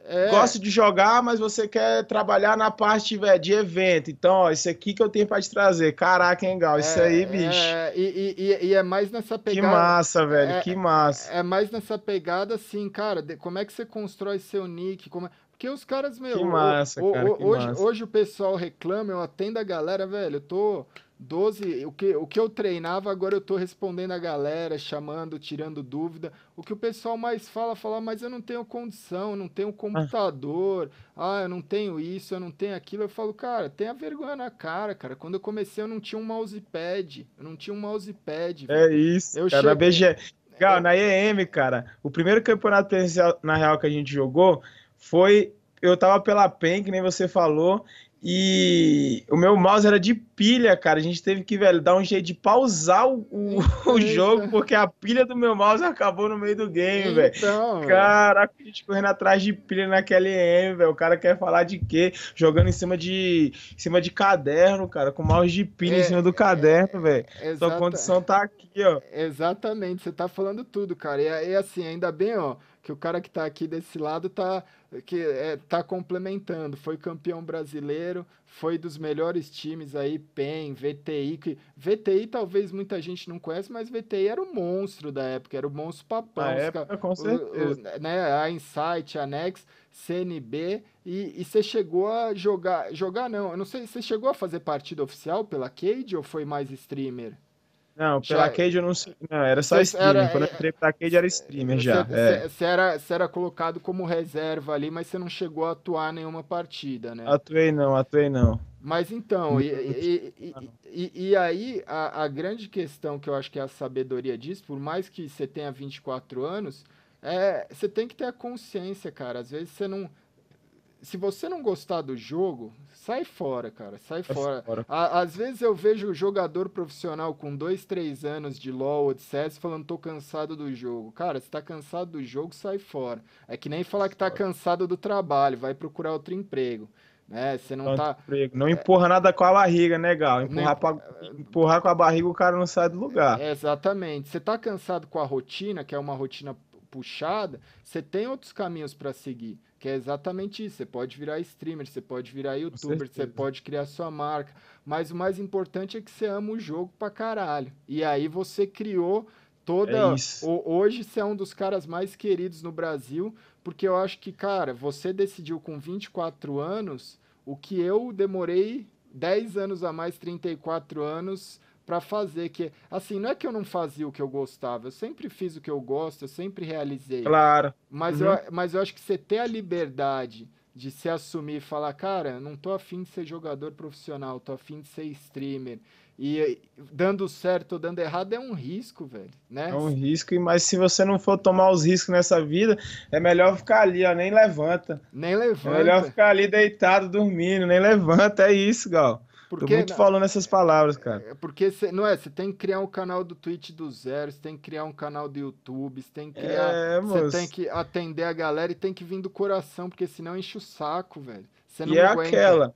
é. gosta de jogar, mas você quer trabalhar na parte véio, de evento. Então, ó, isso aqui que eu tenho para te trazer. Caraca, hein, Gal? Isso é, aí, bicho. É, e, e, e, é mais nessa pegada. Que massa, velho. É, que massa. É mais nessa pegada, assim, cara. De, como é que você constrói seu nick? Como é... Porque os caras, meu. Que massa, o, cara, o, hoje, massa. hoje o pessoal reclama, eu atendo a galera, velho. Eu tô 12, o que, o que eu treinava, agora eu estou respondendo a galera, chamando, tirando dúvida. O que o pessoal mais fala, fala, mas eu não tenho condição, eu não tenho computador, ah. ah, eu não tenho isso, eu não tenho aquilo. Eu falo, cara, tenha vergonha na cara, cara. Quando eu comecei, eu não tinha um mousepad, eu não tinha um mousepad. É isso, eu cara, cheguei... BG... Gal, na EM, cara, o primeiro campeonato na real, que a gente jogou foi eu tava pela PEN, que nem você falou, e o meu mouse era de pilha, cara. A gente teve que, velho, dar um jeito de pausar o, o, <laughs> o jogo, porque a pilha do meu mouse acabou no meio do game, velho. Então, Caraca, a gente correndo atrás de pilha naquele M, velho. O cara quer falar de quê? Jogando em cima de, em cima de caderno, cara, com mouse de pilha é, em cima do caderno, velho. É, Sua condição tá aqui, ó. Exatamente, você tá falando tudo, cara. E, e assim, ainda bem, ó que o cara que está aqui desse lado tá que é, tá complementando. Foi campeão brasileiro, foi dos melhores times aí, PEN, VTI. Que, VTI talvez muita gente não conhece, mas VTI era o monstro da época, era o monstro papão. Na época, com certeza. O, o, né, a Insight, a Nex, CNB, e, e você chegou a jogar, jogar não, eu não sei, você chegou a fazer partida oficial pela Cade ou foi mais streamer? Não, pela já... Cade eu não sei. Não, era só streamer. Era, Quando eu entrei pra Cade era streamer já. Você é. era, era colocado como reserva ali, mas você não chegou a atuar nenhuma partida, né? Atuei não, atuei não. Mas então, e, e, e, e, aí a, a grande questão que eu acho que é a sabedoria disso, por mais que você tenha 24 anos, é, você tem que ter a consciência, cara. Às vezes você não se você não gostar do jogo, sai fora, cara. Sai fora. fora. às vezes eu vejo jogador profissional com dois, três anos de LoL ou de CS falando tô cansado do jogo. Cara, se tá cansado do jogo, sai fora. É que nem falar que tá cansado do trabalho, vai procurar outro emprego. Né? Você não tá. Emprego. Não empurra nada com a barriga, né, Gal? Empurrar, pra... empurrar com a barriga, o cara não sai do lugar. exatamente. Você tá cansado com a rotina, que é uma rotina puxada, você tem outros caminhos para seguir. Que é exatamente isso. Você pode virar streamer, você pode virar youtuber, você pode criar sua marca. Mas o mais importante é que você ama o jogo pra caralho. E aí você criou toda. É hoje você é um dos caras mais queridos no Brasil, porque eu acho que, cara, você decidiu com 24 anos o que eu demorei 10 anos a mais, 34 anos para fazer que assim não é que eu não fazia o que eu gostava eu sempre fiz o que eu gosto eu sempre realizei claro mas uhum. eu mas eu acho que você ter a liberdade de se assumir e falar cara não tô afim de ser jogador profissional tô afim de ser streamer e dando certo ou dando errado é um risco, velho, né? É um risco, mas se você não for tomar os riscos nessa vida, é melhor ficar ali, ó, nem levanta. Nem levanta. É melhor ficar ali deitado, dormindo, nem levanta, é isso, Gal. Porque, Tô muito falando essas palavras, cara. É porque cê, não é, você tem que criar um canal do Twitch do zero, você tem que criar um canal do YouTube, você tem que criar, é, você tem que atender a galera e tem que vir do coração, porque senão enche o saco, velho. Você não e é aguenta. aquela.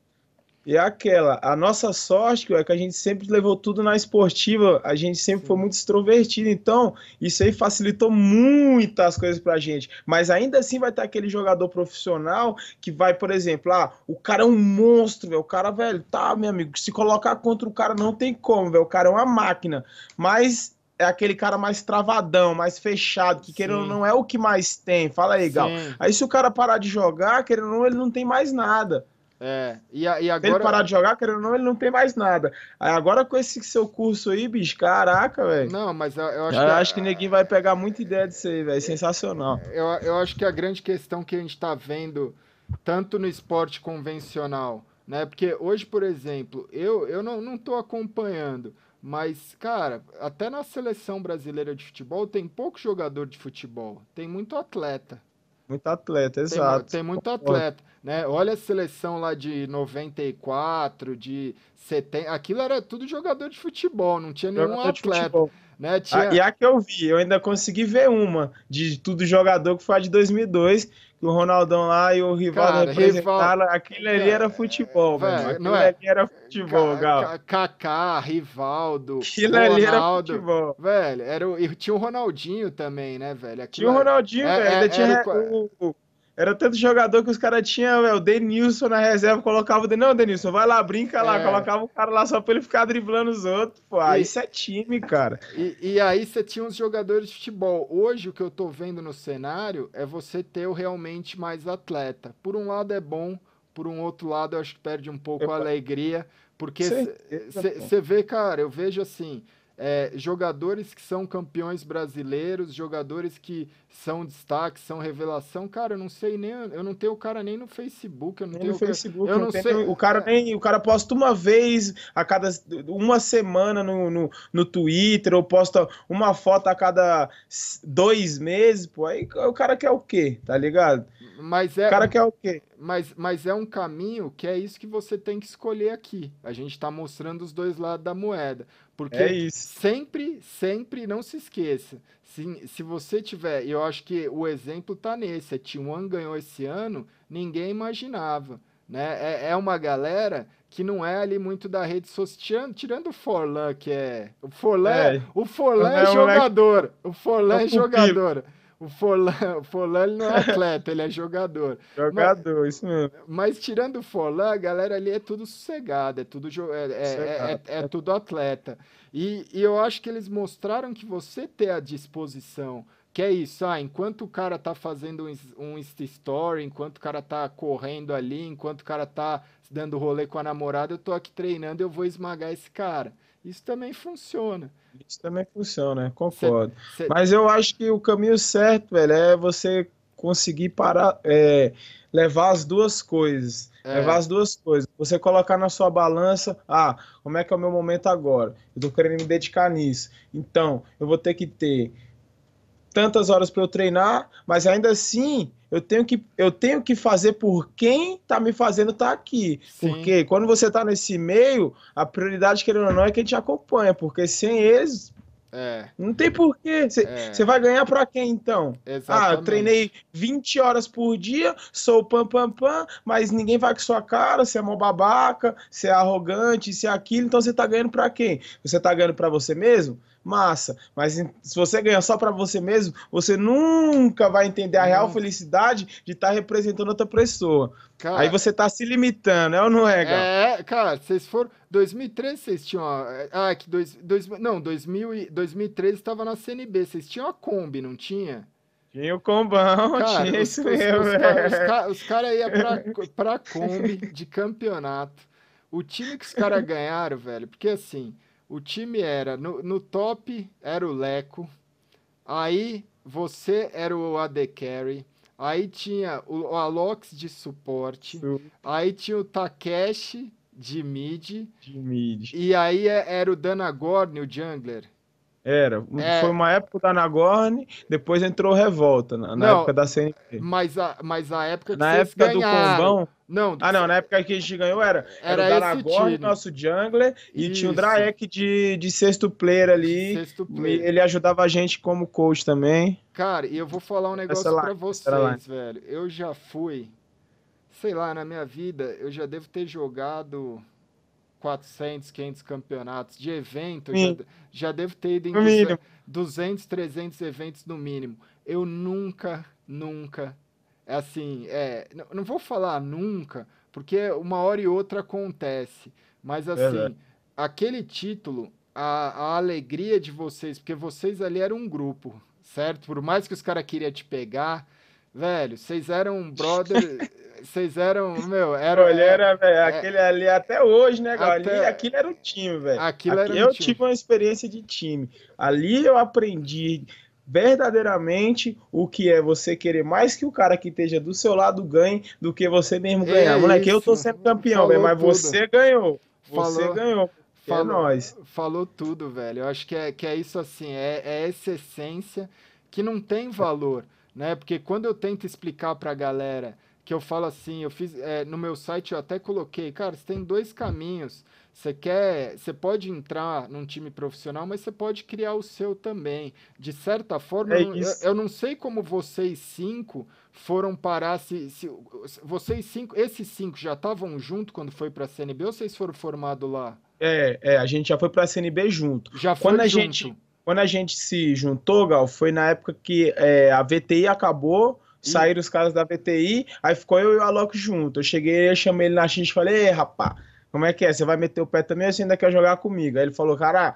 E é aquela, a nossa sorte é que a gente sempre levou tudo na esportiva, a gente sempre foi muito extrovertido, então isso aí facilitou muitas coisas pra gente. Mas ainda assim vai ter aquele jogador profissional que vai, por exemplo, ah, o cara é um monstro, velho, o cara, velho, tá, meu amigo, se colocar contra o cara não tem como, velho, o cara é uma máquina. Mas é aquele cara mais travadão, mais fechado, que querendo ou não é o que mais tem. Fala aí, Gal. Sim. Aí se o cara parar de jogar, querendo ou não, ele não tem mais nada. É, e, e agora... Se ele parar de jogar, querendo ou não, ele não tem mais nada. Aí agora com esse seu curso aí, bicho, caraca, velho. Não, mas eu, eu acho eu que... acho que ninguém vai pegar muita ideia disso aí, velho. Sensacional. Eu, eu acho que a grande questão que a gente tá vendo, tanto no esporte convencional, né? Porque hoje, por exemplo, eu, eu não, não tô acompanhando, mas, cara, até na seleção brasileira de futebol tem pouco jogador de futebol, tem muito atleta. Muito atleta, exato. Tem, tem muito atleta, né? Olha a seleção lá de 94, de 70. Aquilo era tudo jogador de futebol, não tinha nenhum jogador atleta. Né? Tinha... Ah, e a que eu vi, eu ainda consegui ver uma de tudo jogador que foi a de 2002, que o Ronaldão lá e o Rivaldo representaram, aquilo ali era futebol, velho. Não é? ali era futebol, Gal. Kaká, Rivaldo, aquilo Ronaldo, ali era futebol. Velho, era o, e tinha o Ronaldinho também, né, velho? Aquilo tinha o Ronaldinho, é, velho, é, ainda tinha o, o, era tanto jogador que os caras tinham, o Denilson na reserva, colocava o Denilson, não, Denilson, vai lá, brinca lá, é. colocava o cara lá só pra ele ficar driblando os outros, pô, e, isso é time, cara. E, e, aí você tinha uns jogadores de futebol. Hoje o que eu tô vendo no cenário é você ter o realmente mais atleta. Por um lado é bom, por um outro lado eu acho que perde um pouco eu... a alegria, porque você vê, cara, eu vejo assim, é, jogadores que são campeões brasileiros, jogadores que são destaque, são revelação. Cara, eu não sei nem, eu não tenho o cara nem no Facebook, eu não nem tenho no Facebook, eu não, sei. O cara nem, o cara posta uma vez a cada uma semana no, no, no Twitter, ou posta uma foto a cada dois meses, pô. Aí o cara quer o quê, tá ligado? Mas é, o cara quer o quê? Mas, mas é um caminho que é isso que você tem que escolher aqui. A gente está mostrando os dois lados da moeda. Porque é sempre, sempre, não se esqueça, se, se você tiver, eu acho que o exemplo tá nesse, a T1 ganhou esse ano, ninguém imaginava, né? É, é uma galera que não é ali muito da rede social, tirando o Forlan, que é... O Forlan é, o Forlan é, é jogador, o Forlan é, é jogador. O Forlan, o Forlan ele não é atleta, ele é jogador. <laughs> Jogador, mas, isso mesmo. Mas tirando o Forlan, a galera ali é tudo sossegada, é tudo, é, é, é, é tudo atleta. E, e eu acho que eles mostraram que você ter a disposição que é isso, ah, enquanto o cara tá fazendo um, um Insta Story, enquanto o cara tá correndo ali, enquanto o cara tá dando rolê com a namorada, eu tô aqui treinando, eu vou esmagar esse cara. Isso também funciona. Isso também funciona, concordo. Cê, cê... Mas eu acho que o caminho certo, velho, é você conseguir parar, é, levar as duas coisas. É. Levar as duas coisas. Você colocar na sua balança, ah, como é que é o meu momento agora? Eu tô querendo me dedicar nisso. Então, eu vou ter que ter tantas horas para eu treinar, mas ainda assim eu tenho que, eu tenho que fazer por quem está me fazendo estar tá aqui. Sim. Porque quando você está nesse meio, a prioridade, querendo ou não, é quem te acompanha, porque sem eles. É. Não tem porquê. Você é. vai ganhar para quem então? Exatamente. Ah, eu treinei 20 horas por dia, sou pam pam pam, mas ninguém vai com sua cara, você é mó babaca, você é arrogante, você é aquilo, então você tá ganhando para quem? Você tá ganhando para você mesmo? Massa. Mas se você ganhar só para você mesmo, você nunca vai entender a real felicidade de estar tá representando outra pessoa. Cara, Aí você tá se limitando, é ou não é, Gal? É, cara, vocês foram. 2013 vocês tinham. Ah, que dois, dois, não, 2000 2013 estava na CNB. Vocês tinham a Kombi, não tinha? Tinha o combão, cara, tinha isso mesmo. Os, os, caras os cara iam pra, <laughs> pra Kombi de campeonato. O time que os caras ganharam, velho, porque assim. O time era, no, no top era o Leco, aí você era o AD Carry, aí tinha o, o Alox de suporte, Sim. aí tinha o Takeshi de mid, de mid. e aí é, era o Danagorn, o jungler. Era. É... Foi uma época da Nagorn, depois entrou Revolta, na, na época da CNP. Mas a, mas a época que Na época ganharam. do Combão. Não, ah, não, na época que a gente ganhou era, era, era o Danagorn, nosso jungler, e Isso. tinha o Draek de, de sexto player ali. Sexto player. Ele ajudava a gente como coach também. Cara, e eu vou falar um negócio lá, pra vocês, velho. Eu já fui, sei lá, na minha vida, eu já devo ter jogado 400, 500 campeonatos de evento, já, já devo ter ido em 200, 300 eventos no mínimo. Eu nunca, nunca, é assim, é, não vou falar nunca, porque uma hora e outra acontece, mas assim, aquele título, a, a alegria de vocês, porque vocês ali eram um grupo, certo? Por mais que os caras queriam te pegar, velho, vocês eram brother <laughs> vocês eram, meu, era. Ele era, velho, é, aquele ali até hoje, né? Até, ali, aquilo era o time, velho. Aquilo Aqui era eu tive uma experiência de time. Ali eu aprendi verdadeiramente o que é você querer mais que o cara que esteja do seu lado ganhe do que você mesmo ganhar. É Moleque, eu tô sendo campeão, velho, mas tudo. você ganhou. Você falou, ganhou. É falou, é nóis. Falou tudo, velho. Eu acho que é, que é isso assim, é, é essa essência que não tem valor, né? Porque quando eu tento explicar pra galera que eu falo assim, eu fiz é, no meu site eu até coloquei, cara, você tem dois caminhos. Você quer, você pode entrar num time profissional, mas você pode criar o seu também. De certa forma, é eu, eu, não sei como vocês cinco foram parar se, se vocês cinco, esses cinco já estavam junto quando foi para a CNB ou vocês foram formados lá? É, é, a gente já foi para a CNB junto. Já foi quando a junto. gente quando a gente se juntou, Gal, foi na época que é, a VTI acabou Saíram os caras da VTI, aí ficou eu e o Alok junto. Eu cheguei, eu chamei ele na X e falei, ei, rapá, como é que é? Você vai meter o pé também ou você ainda quer jogar comigo? Aí ele falou, cara,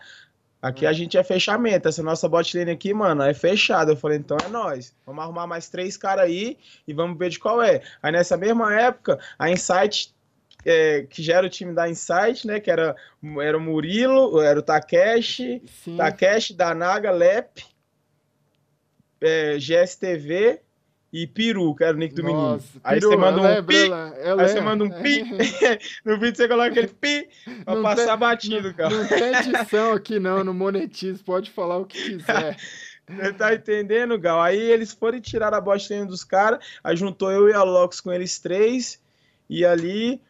aqui a hum. gente é fechamento. Essa nossa bot lane aqui, mano, é fechada. Eu falei, então é nós. Vamos arrumar mais três caras aí e vamos ver de qual é. Aí nessa mesma época, a Insight é, que já era o time da Insight, né? Que era, era o Murilo, era o Takeshi, Sim. Takeshi, Danaga, Lep, é, GSTV e peru, que era o nick do Nossa, menino. Aí peru, você manda um lembro, pi, aí você manda um pi, <laughs> no vídeo você coloca aquele pi pra não passar tem, batido, não, cara. Não tem edição aqui não, no monetizo, pode falar o que quiser. <laughs> Você tá entendendo, Gal? Aí eles foram tirar a botinha dos caras, aí juntou eu e a Lox com eles três, e ali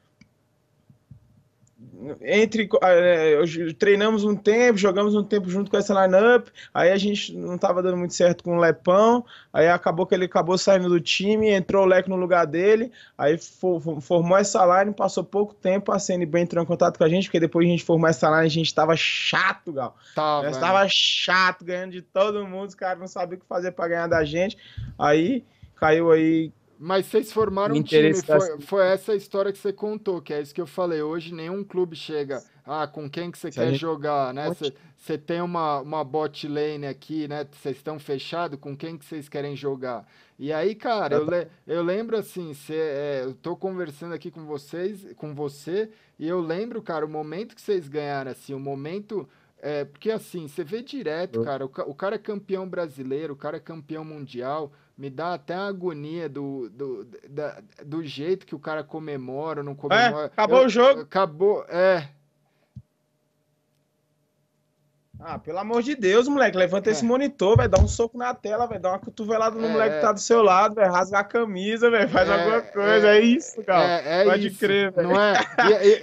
entre é, treinamos um tempo, jogamos um tempo junto com essa lineup, aí a gente não estava dando muito certo com o Lepão, aí acabou que ele acabou saindo do time, entrou o Leque no lugar dele, aí for, formou essa line, passou pouco tempo, a CNB entrou em contato com a gente, porque depois a gente formou essa line, a gente estava chato, Gal. Tava, estava chato, ganhando de todo mundo, os caras não sabiam o que fazer para ganhar da gente, aí caiu aí mas vocês formaram um time, foi, foi, essa história que você contou, que é isso que eu falei. Hoje nenhum clube chega, ah, com quem que você Se quer gente... jogar, né? Você tem uma, uma bot lane aqui, né? Vocês estão fechados, com quem que vocês querem jogar? E aí, cara, eu, le, eu lembro assim, cê, é, eu tô conversando aqui com vocês, com você, e eu lembro, cara, o momento que vocês ganharam, assim, o momento... É, porque assim, você vê direto, cara, o, o cara é campeão brasileiro, o cara é campeão mundial, me dá até a agonia do, do, da, do jeito que o cara comemora, não é, comemora. É, acabou eu, o jogo. Acabou, é. Ah, pelo amor de Deus, moleque, levanta é. esse monitor, vai dar um soco na tela, vai dar uma cotovelada no é, moleque que tá do seu lado, vai rasgar a camisa, velho, faz é, alguma coisa, é, é isso, cara. É, Pode isso, crer, velho. Não é?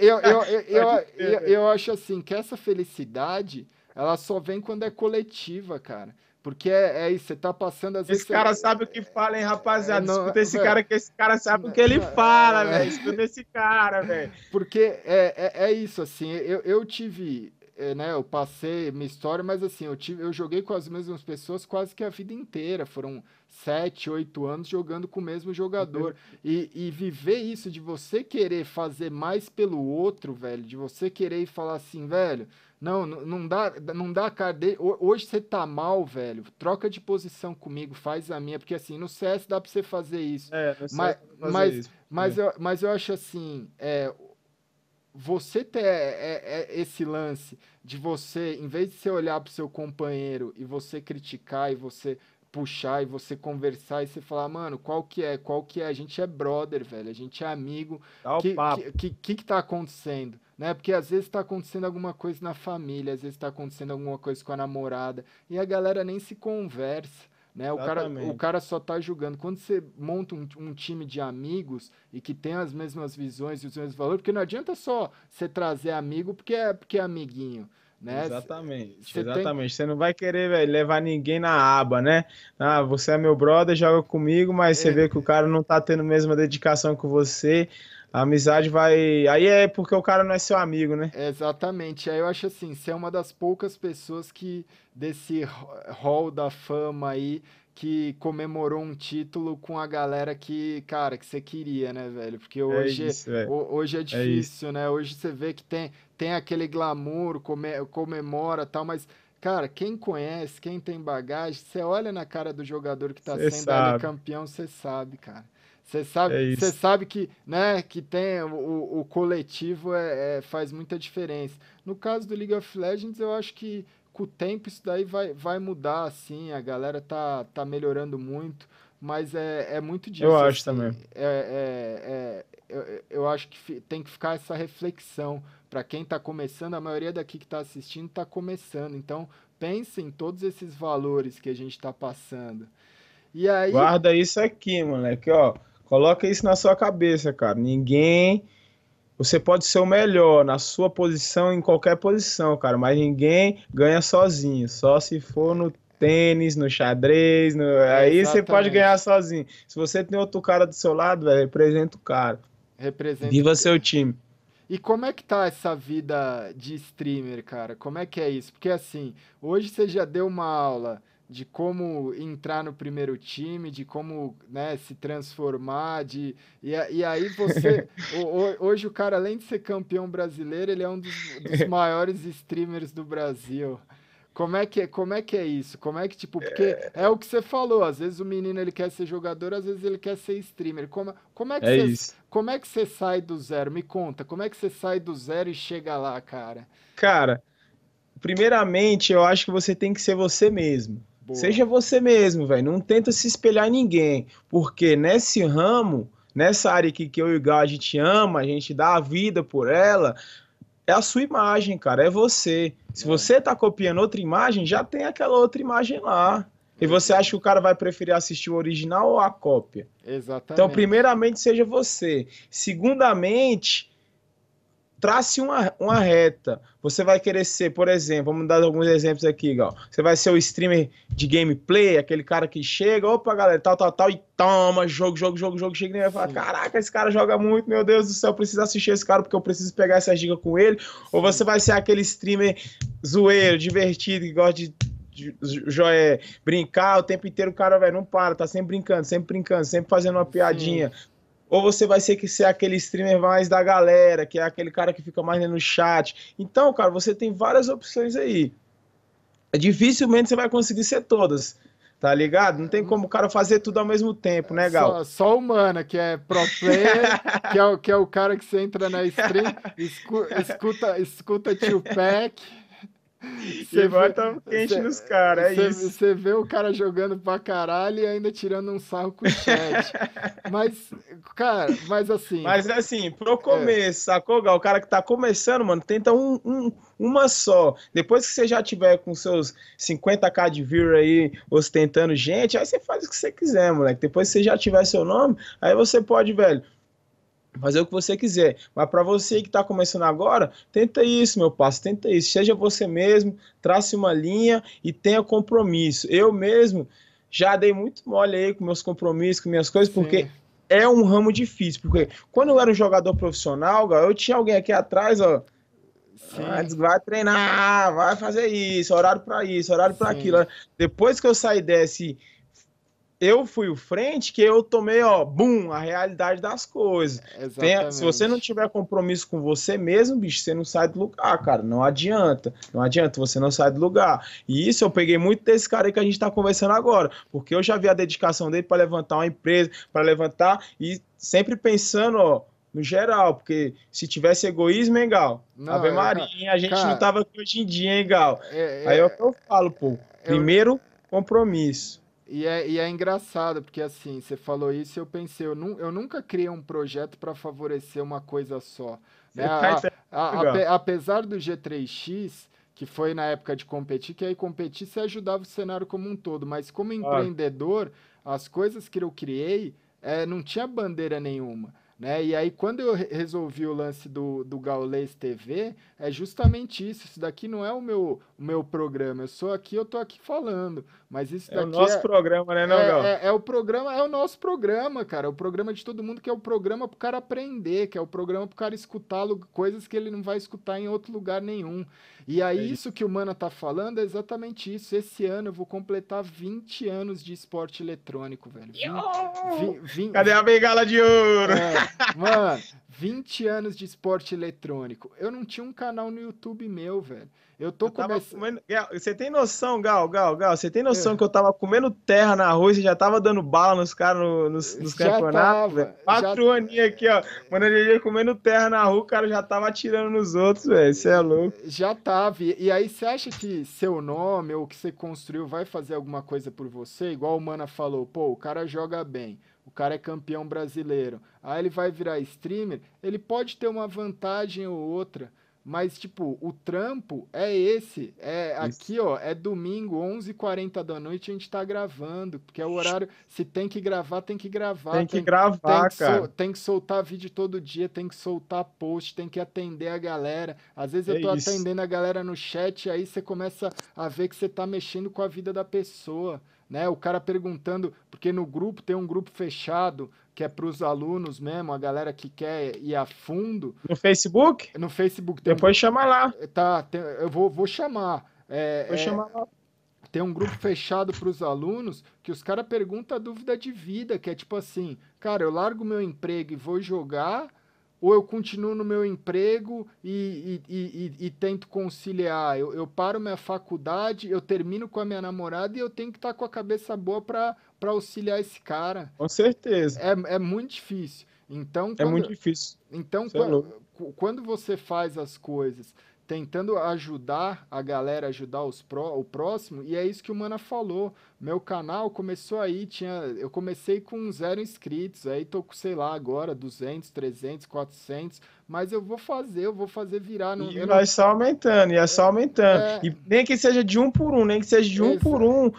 Eu, eu, eu, <laughs> eu, eu acho assim que essa felicidade, ela só vem quando é coletiva, cara. Porque é, é isso, você tá passando às vezes. Esse cara você... sabe o que fala, hein, rapaziada? É, não, Escuta esse véio, cara que esse cara sabe o que ele fala, é, velho. Escuta esse cara, velho. Porque é, é, é, isso, assim, eu, eu tive. É, né, eu passei minha história, mas assim, eu, tive, eu joguei com as mesmas pessoas quase que a vida inteira. Foram sete, oito anos jogando com o mesmo jogador. Uhum. E, e viver isso de você querer fazer mais pelo outro, velho, de você querer falar assim, velho, não, não dá, não dá cara. Hoje você tá mal, velho. Troca de posição comigo, faz a minha, porque assim, no CS dá pra você fazer isso. É, no CS mas, mas, isso. Mas, é. eu, mas eu acho assim, é, você ter é, é, esse lance de você, em vez de você olhar pro seu companheiro e você criticar e você puxar e você conversar e você falar, mano, qual que é? Qual que é? A gente é brother, velho. A gente é amigo. Dá que, que, que, que, que tá acontecendo? Né? Porque às vezes está acontecendo alguma coisa na família, às vezes está acontecendo alguma coisa com a namorada e a galera nem se conversa. Né? O, cara, o cara só tá julgando. Quando você monta um, um, time de amigos e que tem as mesmas visões e os mesmos valores, porque não adianta só você trazer amigo porque é, porque é amiguinho. Né? Exatamente, exatamente. Tem... Você não vai querer véio, levar ninguém na aba, né? Ah, você é meu brother, joga comigo, mas é. você vê que o cara não tá tendo a mesma dedicação que você. A amizade vai. Aí é porque o cara não é seu amigo, né? Exatamente. Aí eu acho assim, você é uma das poucas pessoas que, desse hall da fama aí, que comemorou um título com a galera que, cara, que você queria, né, velho? Porque é hoje é, isso, hoje é difícil, é né? Hoje você vê que tem, tem aquele glamour, come, comemora tal, mas Cara, quem conhece, quem tem bagagem, você olha na cara do jogador que tá cê sendo campeão, você sabe, cara. Você sabe, é você sabe que, né, que tem o, o coletivo é, é, faz muita diferença. No caso do League of Legends, eu acho que com o tempo isso daí vai, vai mudar, assim, a galera tá, tá melhorando muito, mas é, é muito disso. Eu acho assim, também. É, é, é, eu, eu acho que tem que ficar essa reflexão. Para quem está começando, a maioria daqui que está assistindo está começando. Então, pense em todos esses valores que a gente está passando. E aí... Guarda isso aqui, moleque, ó. Coloca isso na sua cabeça, cara. Ninguém. Você pode ser o melhor na sua posição, em qualquer posição, cara, mas ninguém ganha sozinho. Só se for no tênis, no xadrez, no... aí você pode ganhar sozinho. Se você tem outro cara do seu lado, véio, representa o cara. Representa Viva seu time. E como é que tá essa vida de streamer, cara? Como é que é isso? Porque assim, hoje você já deu uma aula de como entrar no primeiro time, de como né, se transformar, de e, e aí você <laughs> o, hoje o cara além de ser campeão brasileiro, ele é um dos, dos <laughs> maiores streamers do Brasil. Como é que é, como é que é isso? Como é que tipo, porque é... é o que você falou, às vezes o menino ele quer ser jogador, às vezes ele quer ser streamer. Como, como é que é você isso. como é que você sai do zero? Me conta, como é que você sai do zero e chega lá, cara? Cara, primeiramente, eu acho que você tem que ser você mesmo. Boa. Seja você mesmo, velho. Não tenta se espelhar em ninguém. Porque nesse ramo, nessa área que, que eu e o Gal a gente ama, a gente dá a vida por ela, é a sua imagem, cara. É você. Se é. você tá copiando outra imagem, já tem aquela outra imagem lá. E você acha que o cara vai preferir assistir o original ou a cópia? Exatamente. Então, primeiramente, seja você. Segundamente, trace uma, uma reta. Você vai querer ser, por exemplo, vamos dar alguns exemplos aqui, Gal. Você vai ser o streamer de gameplay, aquele cara que chega, opa, galera, tal, tal, tal, e toma, jogo, jogo, jogo, jogo, chega e vai falar, caraca, esse cara joga muito, meu Deus do céu, eu preciso assistir esse cara porque eu preciso pegar essa giga com ele. Sim. Ou você vai ser aquele streamer zoeiro, divertido, que gosta de Joé, brincar o tempo inteiro, o cara, velho, não para, tá sempre brincando, sempre brincando, sempre fazendo uma piadinha. Ou você vai ser que ser aquele streamer mais da galera, que é aquele cara que fica mais no chat. Então, cara, você tem várias opções aí. Dificilmente você vai conseguir ser todas. Tá ligado? Não tem como o cara fazer tudo ao mesmo tempo, né, Gal? Só, só o Mana, que é pro player, <laughs> que, é, que é o cara que você entra na stream, escuta, escuta, escuta Tupac você bota quente cê, nos caras, é cê, isso. Você vê o cara jogando pra caralho e ainda tirando um sarro com o chat. <laughs> mas, cara, mas assim. Mas assim, pro começo, é. sacou, Gal? O cara que tá começando, mano, tenta um, um, uma só. Depois que você já tiver com seus 50k de view aí, ostentando gente, aí você faz o que você quiser, moleque. Depois que você já tiver seu nome, aí você pode, velho fazer o que você quiser. Mas para você que está começando agora, tenta isso, meu parceiro, tenta isso. Seja você mesmo, trace uma linha e tenha compromisso. Eu mesmo já dei muito mole aí com meus compromissos, com minhas coisas, Sim. porque é um ramo difícil. Porque quando eu era um jogador profissional, eu tinha alguém aqui atrás, ó. Antes vai treinar, vai fazer isso, horário para isso, horário para aquilo. Depois que eu saí desse eu fui o frente que eu tomei, ó, bum, a realidade das coisas. Tem, se você não tiver compromisso com você mesmo, bicho, você não sai do lugar, cara. Não adianta. Não adianta, você não sai do lugar. E isso eu peguei muito desse cara aí que a gente tá conversando agora. Porque eu já vi a dedicação dele para levantar uma empresa, para levantar e sempre pensando, ó, no geral, porque se tivesse egoísmo, hein, Gal? Não, Ave é, Maria, a gente cara, não tava aqui hoje em dia, hein, Gal? É, é, Aí é o que eu falo, pô. Primeiro, compromisso. E é, e é engraçado, porque assim, você falou isso e eu pensei, eu, nu, eu nunca criei um projeto para favorecer uma coisa só. Né? A, a, a, apesar do G3X, que foi na época de competir, que aí competir você ajudava o cenário como um todo, mas como empreendedor, as coisas que eu criei é, não tinha bandeira nenhuma. Né? E aí, quando eu resolvi o lance do, do Gaulês TV, é justamente isso. Isso daqui não é o meu, o meu programa. Eu sou aqui, eu tô aqui falando. Mas isso. É o nosso é, programa, né, não, é? É, é, o programa, é o nosso programa, cara. É o programa de todo mundo, que é o programa pro cara aprender, que é o programa pro cara escutar coisas que ele não vai escutar em outro lugar nenhum. E aí, é isso que o Mana tá falando é exatamente isso. Esse ano eu vou completar 20 anos de esporte eletrônico, velho. 20, 20, Cadê a bengala de ouro? É, mano, 20 anos de esporte eletrônico. Eu não tinha um canal no YouTube meu, velho. Eu tô começando. Comendo... Você tem noção, Gal, Gal, Gal? Você tem noção é. que eu tava comendo terra na rua e já tava dando bala nos caras no, nos, <laughs> nos campeonatos? Tava, Quatro já... aninhos aqui, ó. Mano, ele comendo terra na rua, o cara já tava atirando nos outros, velho. Você é louco. Já tava. E, e aí, você acha que seu nome ou o que você construiu vai fazer alguma coisa por você? Igual o Mana falou, pô, o cara joga bem o cara é campeão brasileiro, aí ele vai virar streamer, ele pode ter uma vantagem ou outra, mas, tipo, o trampo é esse. É aqui, ó, é domingo, 11h40 da noite, a gente tá gravando. Porque é o horário. Se tem que gravar, tem que gravar. Tem que tem, gravar, tem cara. tem que soltar vídeo todo dia, tem que soltar post, tem que atender a galera. Às vezes eu é tô isso. atendendo a galera no chat, aí você começa a ver que você tá mexendo com a vida da pessoa. Né? O cara perguntando, porque no grupo tem um grupo fechado que é para os alunos mesmo, a galera que quer ir a fundo. No Facebook? No Facebook. Depois um... chama lá. Tá, tem... eu vou, vou chamar. É, vou é... chamar lá. Tem um grupo fechado para os alunos que os caras perguntam a dúvida de vida, que é tipo assim, cara, eu largo meu emprego e vou jogar ou eu continuo no meu emprego e, e, e, e tento conciliar? Eu, eu, paro minha faculdade, eu termino com a minha namorada e eu tenho que estar tá com a cabeça boa para auxiliar esse cara. Com certeza. É, é muito difícil. Então, é quando, é muito difícil. Então, quando, é quando você faz as coisas tentando ajudar a galera, ajudar os pró, o próximo, e é isso que o Mana falou. Meu canal começou aí, tinha, eu comecei com zero inscritos, aí tô com, sei lá, agora 200, 300, 400, mas eu vou fazer, eu vou fazer virar. No, e vai não... só aumentando, e é só aumentando. É... E nem que seja de um por um, nem que seja de um por um.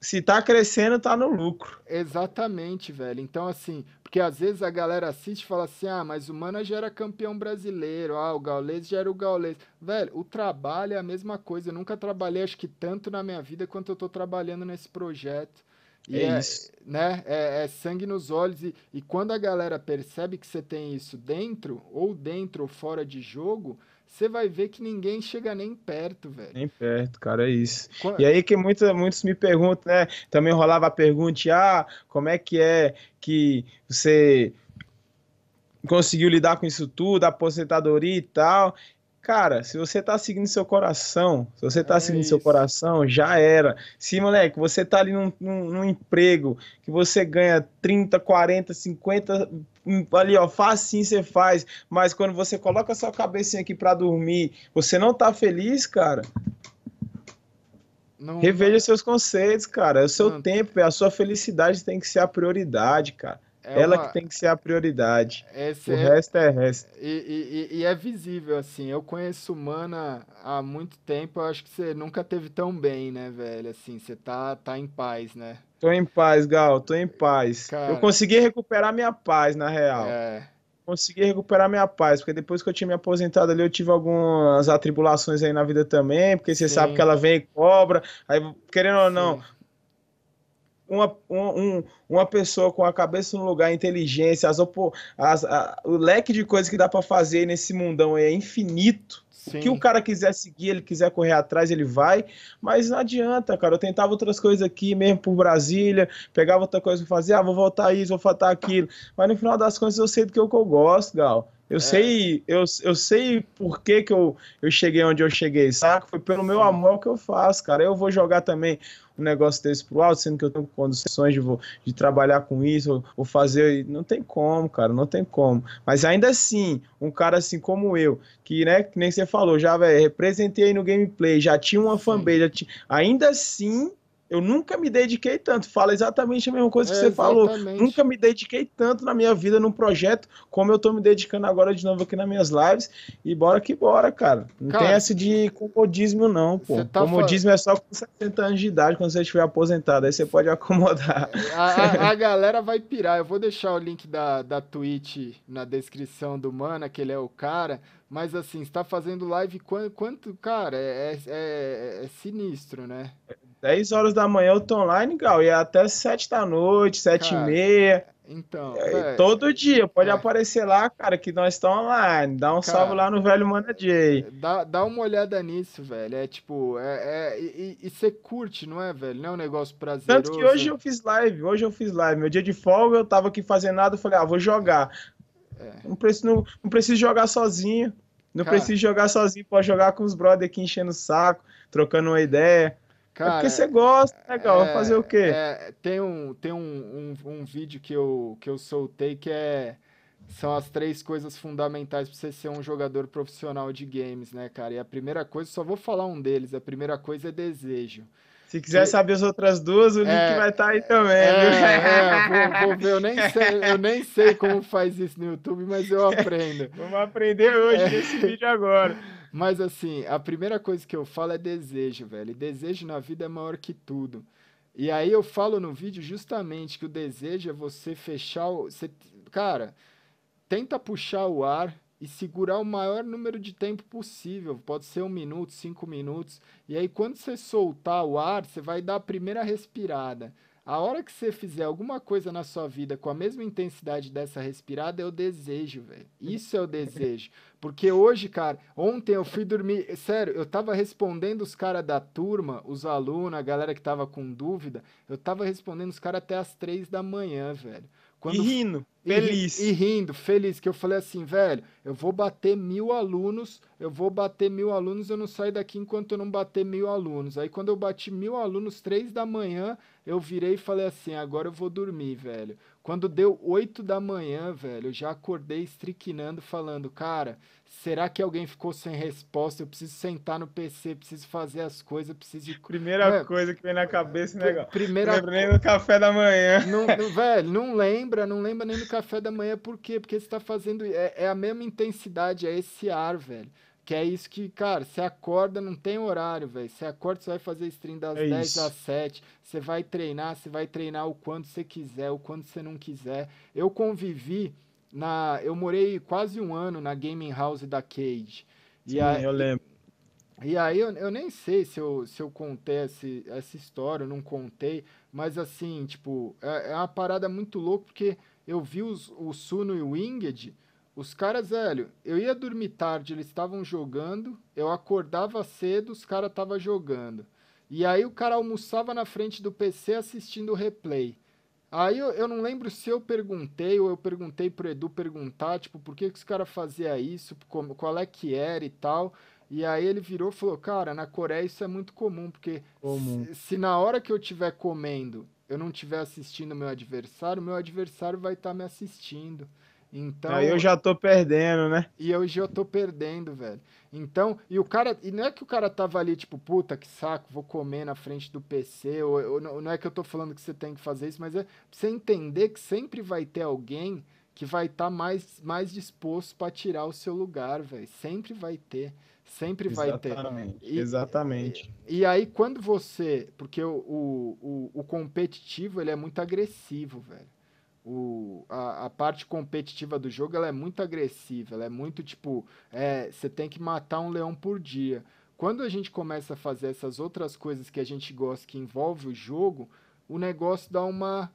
Se tá crescendo, tá no lucro. Exatamente, velho. Então, assim, porque às vezes a galera assiste e fala assim: ah, mas o Mana já era campeão brasileiro, ah, o Gaules já era o Gaules. Velho, o trabalho é a mesma coisa. Eu nunca trabalhei, acho que tanto na minha vida quanto eu tô trabalhando nesse projeto. E é, é isso. Né, é, é, sangue nos olhos. E, e quando a galera percebe que você tem isso dentro, ou dentro ou fora de jogo, você vai ver que ninguém chega nem perto, velho. Nem perto, cara, é isso. Quando... E aí que muitos, muitos me perguntam, né? Também rolava a pergunta, ah, como é que é que você conseguiu lidar com isso tudo, aposentadoria e tal. Cara, se você tá seguindo seu coração, se você tá é seguindo isso. seu coração, já era. Se, moleque, você tá ali num, num, num, emprego que você ganha 30, 40, 50, ali, ó, facinho você faz, mas quando você coloca sua cabecinha aqui para dormir, você não tá feliz, cara. Não, Reveja seus conceitos, cara. É o seu não, tempo, é a sua felicidade tem que ser a prioridade, cara. É Ela uma... que tem que ser a prioridade. Esse o é... resto é resto. E, e, e, é visível, assim. Eu conheço Mana há muito tempo. Eu acho que você nunca teve tão bem, né, velho? Assim, você tá, tá em paz, né? Tô em paz, Gal. Tô em paz. Cara... Eu consegui recuperar minha paz, na real. É. Consegui recuperar minha paz, porque depois que eu tinha me aposentado ali, eu tive algumas atribulações aí na vida também, porque você Sim. sabe que ela vem e cobra. Aí, querendo ou não, uma, um, uma pessoa com a cabeça no lugar, inteligência, as, as a, o leque de coisas que dá para fazer nesse mundão é infinito. Sim. O que o cara quiser seguir, ele quiser correr atrás, ele vai. Mas não adianta, cara. Eu tentava outras coisas aqui, mesmo por Brasília, pegava outra coisa pra fazer, ah, vou voltar isso, vou faltar aquilo. Mas no final das contas eu sei do que eu, que eu gosto, Gal. Eu é. sei, eu, eu sei por que, que eu, eu cheguei onde eu cheguei, saca? Foi pelo meu amor que eu faço, cara. Eu vou jogar também um negócio desse pro alto, sendo que eu tenho condições de, de trabalhar com isso, ou, fazer. Não tem como, cara, não tem como. Mas ainda assim, um cara assim como eu, que, né, que nem você falou, já, velho, representei aí no gameplay, já tinha uma fanbase, ainda assim eu nunca me dediquei tanto. Fala exatamente a mesma coisa que é, você falou. Nunca me dediquei tanto na minha vida num projeto como eu tô me dedicando agora de novo aqui nas minhas lives. E bora que bora, cara. Não cara, tem essa de comodismo, não, pô. Tá comodismo é só com 70 anos de idade, quando você estiver aposentado. Aí você pode acomodar. A, a, a galera vai pirar. Eu vou deixar o link da, da Twitch na descrição do Mana, que ele é o cara. Mas assim, está fazendo live quanto, quanto cara, é, é, é, é sinistro, né? 10 horas da manhã eu tô online, Gal, e é até 7 da noite, 7 cara, e meia. Então, é, todo dia pode é. aparecer lá, cara, que nós estamos online. Dá um cara, salve lá no velho Mana J. Dá, dá uma olhada nisso, velho. É tipo, é, é e, você curte, não é, velho? Não é um negócio prazeroso. Tanto que hoje eu fiz live, hoje eu fiz live. Meu dia de folga, eu tava aqui fazendo nada, eu falei, ah, vou jogar. É. Não, preciso, não, não preciso jogar sozinho. Não cara, preciso jogar sozinho, pode jogar com os brother aqui enchendo o saco, trocando uma ideia. Cara, é porque você gosta, legal, né, é, fazer o quê? É, tem um, tem um, um, um, vídeo que eu, que eu soltei que é. São as três coisas fundamentais para você ser um jogador profissional de games, né, cara? E a primeira coisa, só vou falar um deles, a primeira coisa é desejo. Se quiser saber as outras duas, o link é, vai estar tá aí também, é? É, vou, vou, ver, eu nem, sei, eu nem sei como faz isso no YouTube, mas eu <laughs> aprendo. Vamos aprender hoje é. nesse vídeo agora. Mas assim, a primeira coisa que eu falo é desejo, velho. E desejo na vida é maior que tudo. E aí eu falo no vídeo justamente que o desejo é você fechar o. Você, cara, tenta puxar o ar e segurar o maior número de tempo possível. Pode ser um minuto, cinco minutos. E aí, quando você soltar o ar, você vai dar a primeira respirada. A hora que você fizer alguma coisa na sua vida com a mesma intensidade dessa respirada é o desejo, velho. Isso é o desejo. Porque hoje, cara, ontem eu fui dormir. Sério, eu tava respondendo os caras da turma, os alunos, a galera que tava com dúvida. Eu tava respondendo os caras até as três da manhã, velho. Quando... E rindo, feliz. E, e, rindo, feliz, que eu falei assim, velho, eu vou bater mil alunos, eu vou bater mil alunos, eu não saio daqui enquanto eu não bater mil alunos. Aí quando eu bati mil alunos, três da manhã, eu virei e falei assim, agora eu vou dormir, velho. Quando deu oito da manhã, velho, eu já acordei estriquinando, falando, cara, será que alguém ficou sem resposta? Eu preciso sentar no PC, preciso fazer as coisas, preciso ir... Primeira é, coisa que vem na cabeça, né, Primeira lembra nem do café da manhã. Não, não, velho, não lembra, não lembra nem do café da manhã, por quê? Porque você tá fazendo. É, é a mesma intensidade, é esse ar, velho. Que é isso que, cara, você acorda, não tem horário, velho. Você acorda, você vai fazer stream das é 10 isso. às 7. Você vai treinar, você vai treinar o quanto você quiser, o quanto você não quiser. Eu convivi na. Eu morei quase um ano na gaming house da Cage. Sim, a, eu lembro. E aí eu, eu nem sei se eu, se eu contei esse, essa história, eu não contei, mas assim, tipo, é, é uma parada muito louca, porque eu vi os, o Suno e o Winged os caras, velho, eu ia dormir tarde, eles estavam jogando, eu acordava cedo, os caras estavam jogando. E aí o cara almoçava na frente do PC assistindo o replay. Aí eu, eu não lembro se eu perguntei ou eu perguntei pro Edu perguntar, tipo, por que, que os caras faziam isso, qual é que era e tal. E aí ele virou e falou, cara, na Coreia isso é muito comum, porque comum. Se, se, na hora que eu estiver comendo eu não estiver assistindo meu adversário, meu adversário vai estar tá me assistindo. Então, Aí eu já tô perdendo, né? E eu já tô perdendo, velho. Então, e o cara, e não é que o cara tava ali, tipo, puta que saco, vou comer na frente do PC, ou, ou não é que eu tô falando que você tem que fazer isso, mas é pra você entender que sempre vai ter alguém que vai estar tá mais, mais disposto para tirar o seu lugar, velho. Sempre vai ter. Sempre vai ter. E, exatamente. E, e, aí, quando você. Porque o, o, o, o competitivo ele é muito agressivo, velho o, a, a, parte competitiva do jogo ela é muito agressiva, ela é muito tipo, é, você tem que matar um leão por dia. Quando a gente começa a fazer essas outras coisas que a gente gosta que envolve o jogo, o negócio dá uma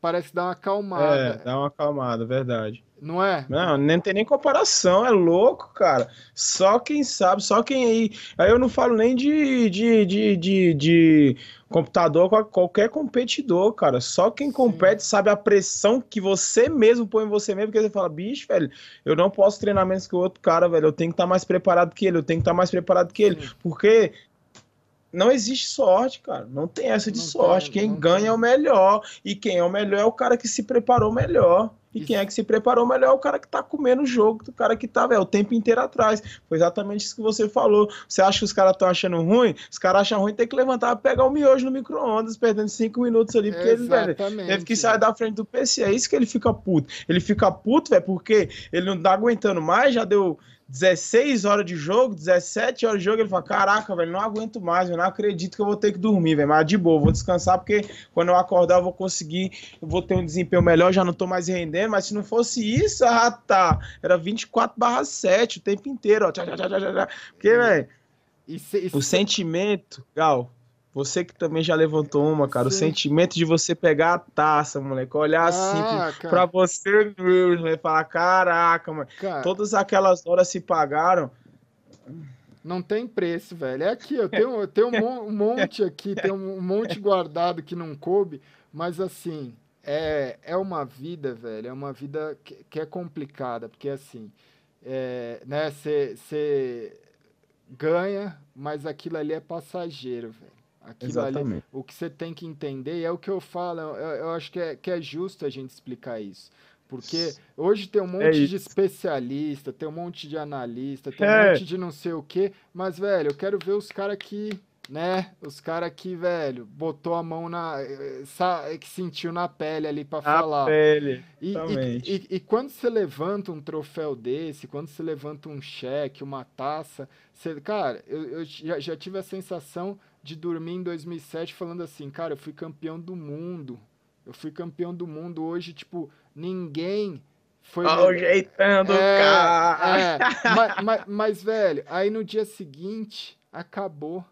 parece dar uma acalmada. É, dá uma acalmada, verdade. Não é? Não, nem tem nem comparação, é louco, cara. Só quem sabe, só quem aí. Aí eu não falo nem de, de, de, de, de computador, qualquer competidor, cara. Só quem Sim. compete sabe a pressão que você mesmo põe em você mesmo, porque você fala, bicho, velho, eu não posso treinar menos que o outro cara, velho. Eu tenho que estar mais preparado que ele, eu tenho que estar mais preparado que ele. Sim. Porque não existe sorte, cara. Não tem essa de não sorte. Tem, quem ganha tem. é o melhor. E quem é o melhor é o cara que se preparou melhor. E isso. quem é que se preparou melhor é o cara que tá comendo o jogo, o cara que tá, velho, o tempo inteiro atrás. Foi exatamente isso que você falou. Você acha que os caras estão achando ruim? Os caras acham ruim, tem que levantar pegar o miojo no micro-ondas, perdendo cinco minutos ali, porque ele, velho, teve que sair da frente do PC. É isso que ele fica puto. Ele fica puto, velho, porque ele não tá aguentando mais, já deu 16 horas de jogo, 17 horas de jogo, ele fala: Caraca, velho, não aguento mais, eu não acredito que eu vou ter que dormir, velho. Mas de boa, vou descansar, porque quando eu acordar, eu vou conseguir, eu vou ter um desempenho melhor, já não tô mais rendendo. Mas se não fosse isso, ah, tá. Era 24/7 o tempo inteiro, ó. Porque, velho, o sentimento, Gal, você que também já levantou uma, cara. Sim. O sentimento de você pegar a taça, moleque. Olhar assim ah, assim cara. pra você mesmo e falar: caraca, mano. Cara, todas aquelas horas se pagaram. Não tem preço, velho. É aqui, eu tenho, eu tenho um monte aqui, tem um monte guardado que não coube, mas assim, é, é uma vida, velho, é uma vida que, que é complicada, porque assim, é, né, você ganha, mas aquilo ali é passageiro, velho. Aquilo Exatamente. ali, o que você tem que entender, é o que eu falo, eu, eu acho que é, que é justo a gente explicar isso. Porque hoje tem um é monte é de especialista, tem um monte de analista, tem é. um monte de não sei o quê, mas, velho, eu quero ver os caras que, né, os caras que, velho, botou a mão na. que sentiu na pele ali para falar. pele. E, e, e, e, quando você levanta um troféu desse, quando você levanta um cheque, uma taça, você, cara, eu, eu já, já tive a sensação de dormir em 2007 falando assim, cara, eu fui campeão do mundo. Eu fui campeão do mundo hoje, tipo, ninguém foi. É, o cara. É, <laughs> mas, mas, mas, velho, aí no dia seguinte, acabou.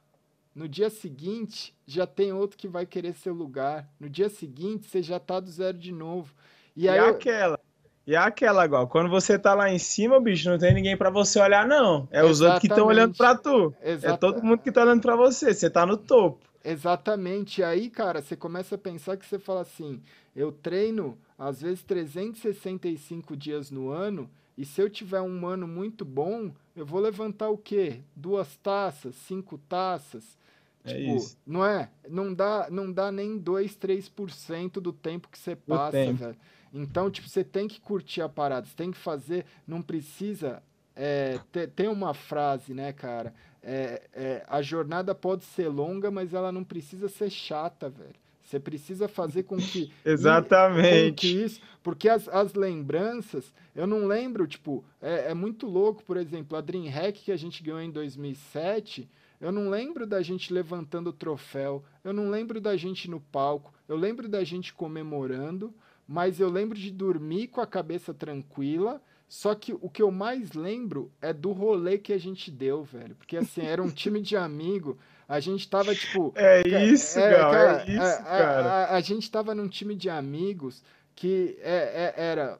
No dia seguinte, já tem outro que vai querer seu lugar. No dia seguinte, você já tá do zero de novo. E, e aí. aquela? E é aquela, igual, quando você tá lá em cima, bicho, não tem ninguém para você olhar, não. É os outros que estão olhando para tu. É todo mundo que tá olhando para você. Você tá no topo. Exatamente. E aí, cara, você começa a pensar que você fala assim: eu treino, às vezes, 365 dias no ano, e se eu tiver um ano muito bom, eu vou levantar o quê? Duas taças, cinco taças. É tipo, isso. não é? Não dá, não dá nem 2, 3% do tempo que você passa, velho. Então, tipo, você tem que curtir a parada, você tem que fazer, não precisa. É, ter, tem uma frase, né, cara? É, é, a jornada pode ser longa, mas ela não precisa ser chata, velho. Você precisa fazer com que. <laughs> Exatamente. Com que isso, porque as, as lembranças, eu não lembro, tipo, é, é muito louco, por exemplo, a Dreamhack que a gente ganhou em 2007. Eu não lembro da gente levantando o troféu, eu não lembro da gente no palco, eu lembro da gente comemorando, mas eu lembro de dormir com a cabeça tranquila. Só que o que eu mais lembro é do rolê que a gente deu, velho. Porque assim, era um time de amigo. A gente tava, tipo. <laughs> É isso, é, Gal, cara, é isso, a, cara. A, a, a, gente tava num time de amigos que é, é, era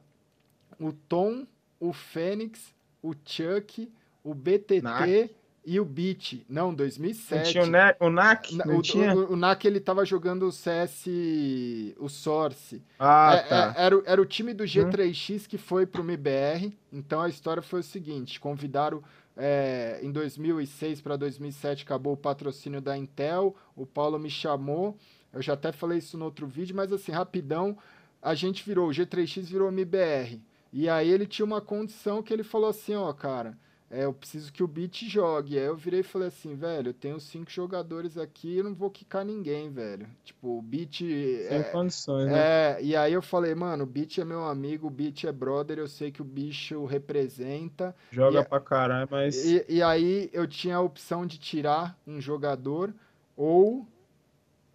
o Tom, o Fênix, o Chuck, o BTT Nac. E o Beat. Não, 2007. Não tinha o, o NAC? Não o, tinha? O, o, NAC ele tava jogando o CS, o Source. Ah, é, tá. É, era, era o time do G3X que foi pro MBR. Então a história foi o seguinte: convidaram é, em 2006 para 2007 acabou o patrocínio da Intel, o Paulo me chamou, eu já até falei isso no outro vídeo, mas assim, rapidão, a gente virou, o G3X virou MBR. E aí ele tinha uma condição que ele falou assim, ó, cara, é, eu preciso que o Beat jogue. Aí eu virei e falei assim, velho, eu tenho cinco jogadores aqui, eu não vou quicar ninguém, velho. Tipo, o Beat. Sem é, condições, né? É, e aí eu falei, mano, o Beat é meu amigo, o Beat é brother, eu sei que o bicho representa. Joga e, pra caralho, mas. E, e aí eu tinha a opção de tirar um jogador, ou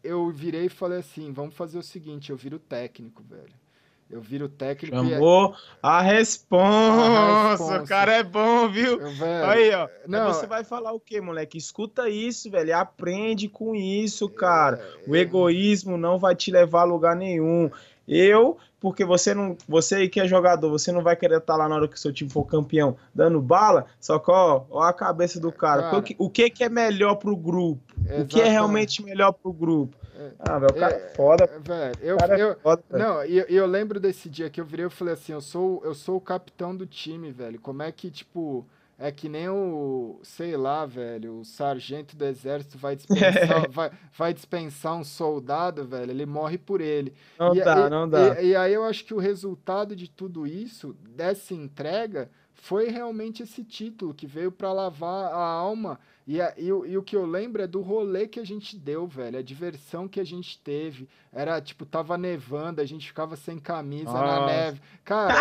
eu virei e falei assim, vamos fazer o seguinte, eu viro técnico, velho. Eu viro técnico Chamou e... a, responsa. O cara é bom, viu? velho, Aí, ó. Não, você vai falar o quê, moleque? Escuta isso, velho. Aprende com isso, cara. É, o egoísmo não vai te levar a lugar nenhum. Eu, porque você não, você aí que é jogador, você não vai querer estar lá na hora que o seu time for campeão dando bala, só que ó, ó a cabeça do cara. cara o, que, o que que é melhor pro grupo? Exatamente. O que é realmente melhor pro grupo? É, ah, velho, o cara é, é foda. Velho, eu, cara eu, é foda, não, e eu, eu, lembro desse dia que eu virei, eu falei assim, eu sou, eu sou o capitão do time, velho. Como é que, tipo, é que nem o, sei lá, velho, o sargento do exército vai dispensar, <laughs> vai, vai dispensar um soldado, velho, ele morre por ele. Não e, dá, e, não dá. E, e aí eu acho que o resultado de tudo isso, dessa entrega, foi realmente esse título que veio para lavar a alma e, a, e, e, o que eu lembro é do rolê que a gente deu, velho. A diversão que a gente teve. Era, tipo, tava nevando, a gente ficava sem camisa Nossa. na neve. Cara,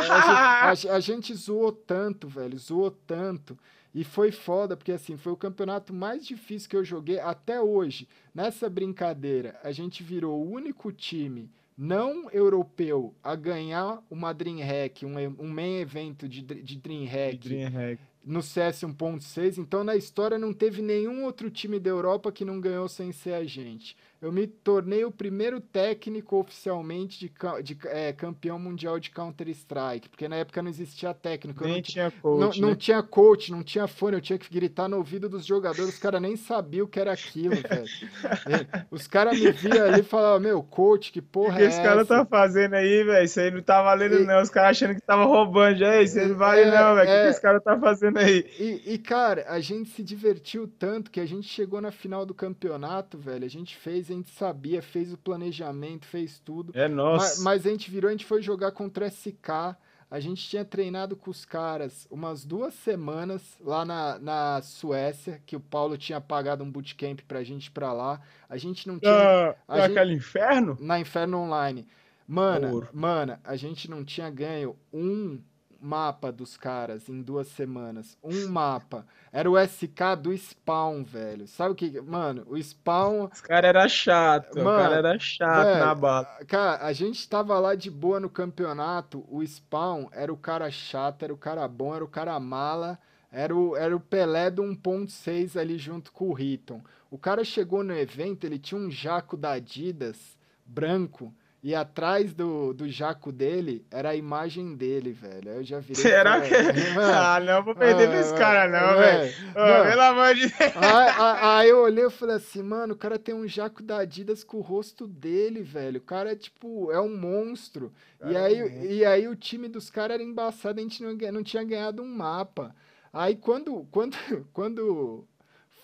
a, gente, a, a gente zoou tanto, velho. Zoou tanto. E foi foda, porque assim, foi o campeonato mais difícil que eu joguei até hoje. Nessa brincadeira, a gente virou o único time não europeu a ganhar uma Dreamhack, um, um main evento de, de Dreamhack. De Dreamhack no CS 1.6, então na história não teve nenhum outro time da Europa que não ganhou sem ser a gente eu me tornei o primeiro técnico oficialmente de, de é, campeão mundial de Counter-Strike, porque na época não existia técnico. Nem não tinha coach. Não, né? não, tinha coach, não tinha fone, eu tinha que gritar no ouvido dos jogadores, os caras nem sabiam o que era aquilo, <laughs> velho. É, os caras me viam ali e falavam, meu, coach, que porra o que é esse cara tá fazendo aí, velho? Isso aí não tá valendo, e... não. Os caras achando que tava roubando. Já, isso aí não vale, é, não, velho. O é... que esse cara tá fazendo aí? E, e, cara, a gente se divertiu tanto que a gente chegou na final do campeonato, velho. A gente fez a gente sabia, fez o planejamento, fez tudo. É nosso. Mas, mas, a gente virou, a gente foi jogar contra o SK. A gente tinha treinado com os caras umas duas semanas lá na, na Suécia, que o Paulo tinha pagado um bootcamp pra gente ir pra lá. A gente não tinha. Ah, naquele gente, inferno? Na Inferno Online. Mana, mana, a gente não tinha ganho um mapa dos caras em duas semanas. Um mapa. Era o SK do Spawn, velho. Sabe o que. Mano, o Spawn. Os cara era chato. Mano, o cara era chato velho, na bala. Cara, a gente tava lá de boa no campeonato. O Spawn era o cara chato, era o cara bom, era o cara mala. Era o, era o Pelé do 1.6 ali junto com o Riton. O cara chegou no evento, ele tinha um jaco da Adidas branco e atrás do, do jaco dele era a imagem dele, velho. Eu já virei. Será que. <laughs> ah, não, vou perder ah, esse cara, não, velho. Oh, pelo amor de Deus. Aí, aí, eu olhei e falei assim, mano, o cara tem um jaco da Adidas com o rosto dele, velho. O cara é tipo, é um monstro. e aí, é e aí o time dos caras era embaçado, a gente não, não tinha ganhado um mapa. Aí quando, <laughs> quando, quando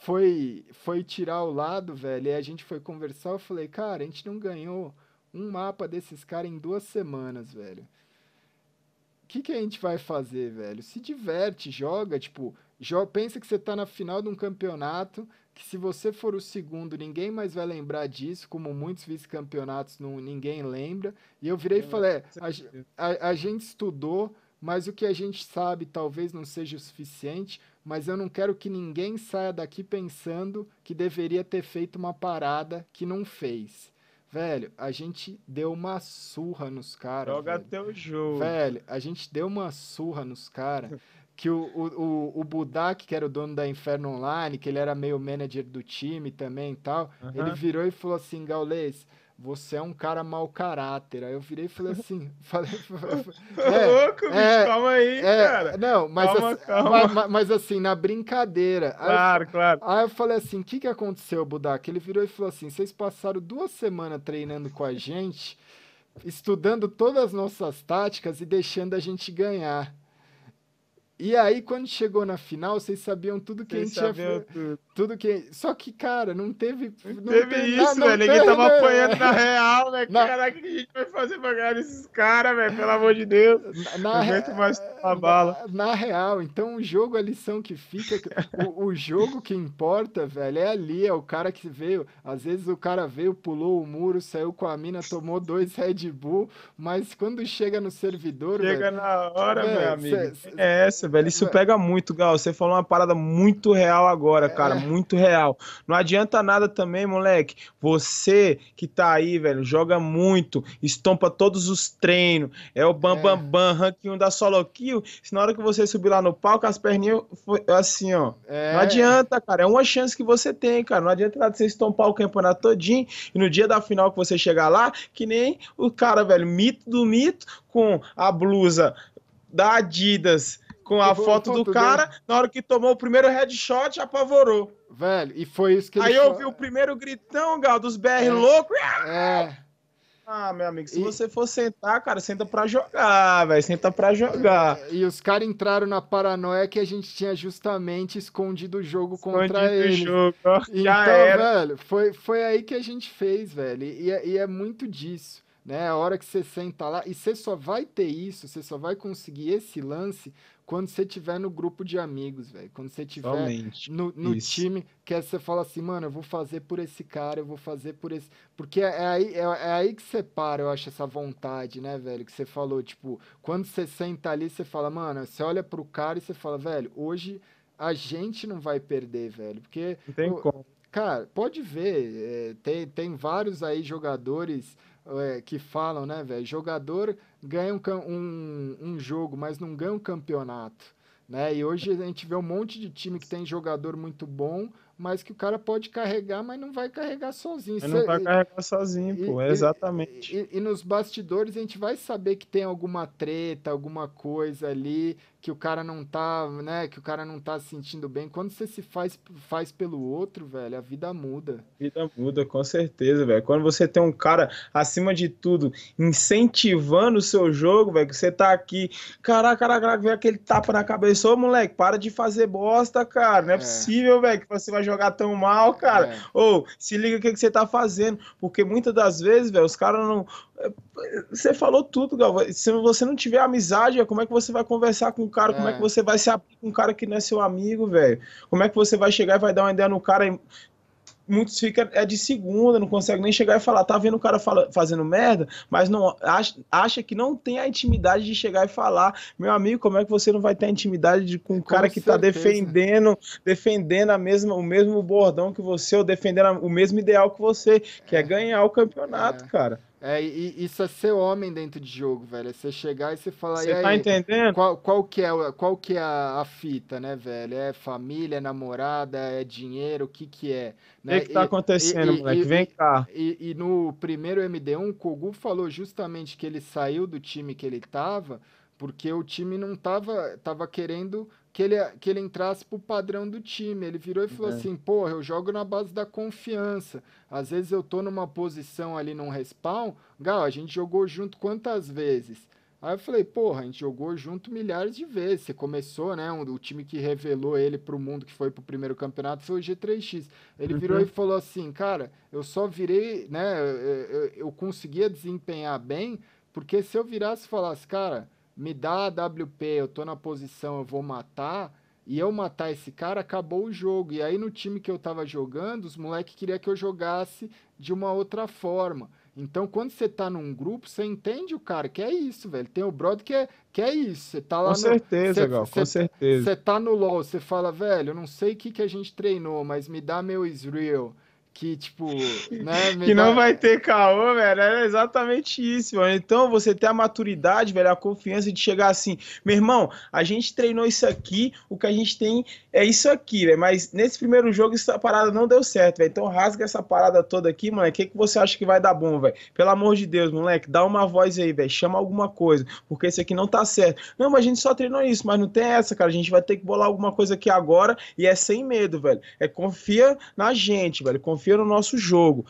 foi, foi tirar o lado, velho, e a gente foi conversar, eu falei, cara, a gente não ganhou um mapa desses caras em duas semanas, velho. O que, que a gente vai fazer, velho? Se diverte, joga, tipo, pensa que você tá na final de um campeonato, que se você for o segundo, ninguém mais vai lembrar disso, como muitos vice-campeonatos ninguém lembra. E eu virei e falei, é, a, a, a gente estudou, mas o que a gente sabe talvez não seja o suficiente, mas eu não quero que ninguém saia daqui pensando que deveria ter feito uma parada que não fez. Velho, a gente deu uma surra nos caras. Joga velho. teu jogo. Velho, a gente deu uma surra nos caras. <laughs> que o, o, o, Budak, que era o dono da Inferno Online, que ele era meio manager do time também e tal, uhum. ele virou e falou assim, Gaules, você é um cara mau caráter. Aí eu virei e falei assim, <laughs> <laughs> falei, é, louco, bicho, é, calma aí, é, cara. Não, mas calma, assim, calma. Mas, mas, assim, na brincadeira. Claro, aí, claro. Aí eu falei assim, o que que aconteceu, Budak? Ele virou e falou assim, vocês passaram duas semanas treinando com a gente, estudando todas as nossas táticas e deixando a gente ganhar. E aí, quando chegou na final, vocês sabiam tudo que vocês a gente tinha tudo. tudo que. Só que, cara, não teve. Não, não teve isso, velho. Ninguém tava <laughs> apanhando na real, velho. Na... Caraca, o que a gente vai fazer pra ganhar esses caras, velho? Pelo amor de Deus. Na, na não aguento mais a bala. Na, na, real, então o jogo, a lição que fica. o, o jogo que importa, velho, é ali. É o cara que veio. Às vezes o cara veio, pulou o muro, saiu com a mina, tomou dois Red Bull. Mas quando chega no servidor. Chega véio, na hora, véio, meu amigo. Cê, é essa, velho. Isso pega muito, Gal. Você falou uma parada muito real agora, é. cara. Muito real. Não adianta nada também, moleque. Você que tá aí, velho, joga muito, estompa todos os treinos, é o bam, é. bam, bam, ranking da solo kill. Se na hora que você subir lá no palco, as perninhas foi assim, ó. É. Não adianta, cara. É uma chance que você tem, cara. Não adianta nada você estompar o campeonato todinho e no dia da final que você chegar lá, que nem o cara, velho, mito do mito, com a blusa da Adidas com a foto do cara, dele. na hora que tomou o primeiro headshot, apavorou. Velho, e foi isso que Aí eu vi o primeiro gritão, Gal, dos BR é. loucos. É. Ah, meu amigo, se e... você for sentar, cara, senta pra jogar, velho. Senta pra jogar. E os caras entraram na paranoia que a gente tinha justamente escondido o jogo escondido contra eles. Jogo. Então, Já era. velho, foi, foi aí que a gente fez, velho. E, é, e é muito disso né? A hora que você senta lá, e você só vai ter isso, você só vai conseguir esse lance quando você tiver no grupo de amigos, velho. Quando você tiver Somente. no, no time, que você fala assim, mano, eu vou fazer por esse cara, eu vou fazer por esse. Porque é, é aí, é, é, aí que separa, eu acho, essa vontade, né, velho? Que você falou, tipo, quando você senta ali, você fala, mano, você olha pro cara e você fala, velho, hoje a gente não vai perder, velho. Porque. Não tem como. Cara, pode ver, é, tem, tem vários aí jogadores é, que falam, né, velho? Jogador ganha um, um, um jogo, mas não ganha um campeonato. Né? E hoje a gente vê um monte de time que tem jogador muito bom, mas que o cara pode carregar, mas não vai carregar sozinho. Mas não vai carregar sozinho, e, pô, é exatamente. E, e, e, nos bastidores a gente vai saber que tem alguma treta, alguma coisa ali, que o cara não tá, né, que o cara não tá se sentindo bem. Quando você se faz, faz pelo outro, velho, a vida muda. A vida muda, com certeza, velho. Quando você tem um cara, acima de tudo, incentivando o seu jogo, velho, que você tá aqui, caraca, caraca, vem aquele tapa na cabeça, ô moleque, para de fazer bosta, cara. Não é, é. possível, velho, que você vai jogar tão mal, cara. É. Ou se liga o que, que você tá fazendo. Porque muitas das vezes, velho, os caras não. Você falou tudo, Galvão. Se você não tiver amizade, como é que você vai conversar com o cara? É. Como é que você vai se abrir com um cara que não é seu amigo, velho? Como é que você vai chegar e vai dar uma ideia no cara muitos ficam é de segunda, não consegue nem chegar e falar, tá vendo o cara fala, fazendo merda, mas não acha, acha que não tem a intimidade de chegar e falar, meu amigo, como é que você não vai ter a intimidade de, com um cara que tá certeza. tá defendendo, defendendo a mesma, o mesmo bordão que você, ou defendendo o mesmo ideal que você, que é, é ganhar o campeonato, é. cara. É, e isso é ser homem dentro de jogo, velho. É você chegar e você falar. Você tá entendendo? Qual, qual, que é, qual que é a, a, fita, né, velho? É família, é namorada, é dinheiro, o que que é? Né? O que, que tá acontecendo, e, moleque? E, Vem cá. E, e, no primeiro MD1, o Kogu falou justamente que ele saiu do time que ele tava porque o time não tava, tava querendo que ele, que ele entrasse pro padrão do time. Ele virou e falou é. assim: porra, eu jogo na base da confiança. Às vezes eu tô numa posição ali num respawn. Gal, a gente jogou junto quantas vezes? Aí eu falei, porra, a gente jogou junto milhares de vezes. Você começou, né? Um, o time que revelou ele pro mundo, que foi pro primeiro campeonato, foi o G3X. Ele uhum. virou e falou assim, cara, eu só virei, né? Eu, eu, eu conseguia desempenhar bem, porque se eu virasse e falasse, cara me dá a WP, eu tô na posição, eu vou matar, e eu matar esse cara, acabou o jogo. E aí no time que eu tava jogando, os moleques queriam que eu jogasse de uma outra forma. Então, quando você tá num grupo, você entende o cara, que é isso, velho. Tem o brother que é, que é isso. Você tá lá com no. Certeza, cê, Gal, cê, com certeza. Você tá no LOL, você fala, velho, eu não sei o que, que a gente treinou, mas me dá meu Israel que, tipo, <laughs> né? que não vai ter caô, velho. É exatamente isso, mano. Então, você ter a maturidade, velho, a confiança de chegar assim, meu irmão, a gente treinou isso aqui, o que a gente tem é isso aqui, velho. Mas nesse primeiro jogo, essa parada não deu certo, velho. Então, rasga essa parada toda aqui, moleque. O que, que você acha que vai dar bom, velho? Pelo amor de Deus, moleque, dá uma voz aí, velho. Chama alguma coisa, porque esse aqui não tá certo. Não, mas a gente só treinou isso, mas não tem essa, cara. A gente vai ter que bolar alguma coisa aqui agora e é sem medo, velho. É confia na gente, velho. Confia confia no nosso jogo.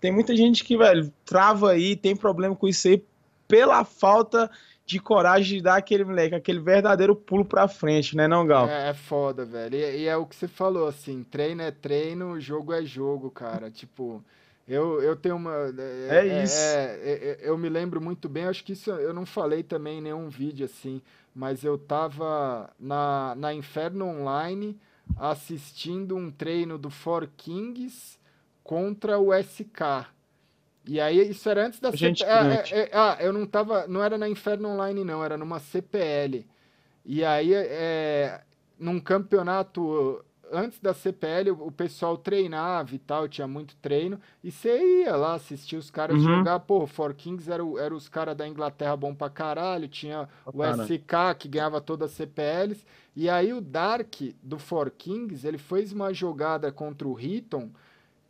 Tem muita gente que, velho, trava aí, tem problema com isso aí pela falta de coragem de dar aquele moleque, aquele verdadeiro pulo pra frente, né, não, Gal? É, é foda, velho. E, e, é o que você falou, assim, treino é treino, jogo é jogo, cara. Tipo, eu, eu tenho uma. É, é, é isso. É, é, eu me lembro muito bem, acho que isso eu não falei também em nenhum vídeo, assim, mas eu tava na, na Inferno Online assistindo um treino do For Kings contra o SK. E aí, isso era antes da CPL. É, é, é, ah, eu não tava. Não era na Inferno Online, não, era numa CPL. E aí, é, num campeonato antes da CPL, o pessoal treinava e tal, tinha muito treino, e você ia lá assistir os caras uhum. jogar. Pô, For Kings era, era os caras da Inglaterra bom pra caralho, tinha o SK que ganhava todas as CPLs, e aí o Dark do For Kings, ele fez uma jogada contra o Hitton,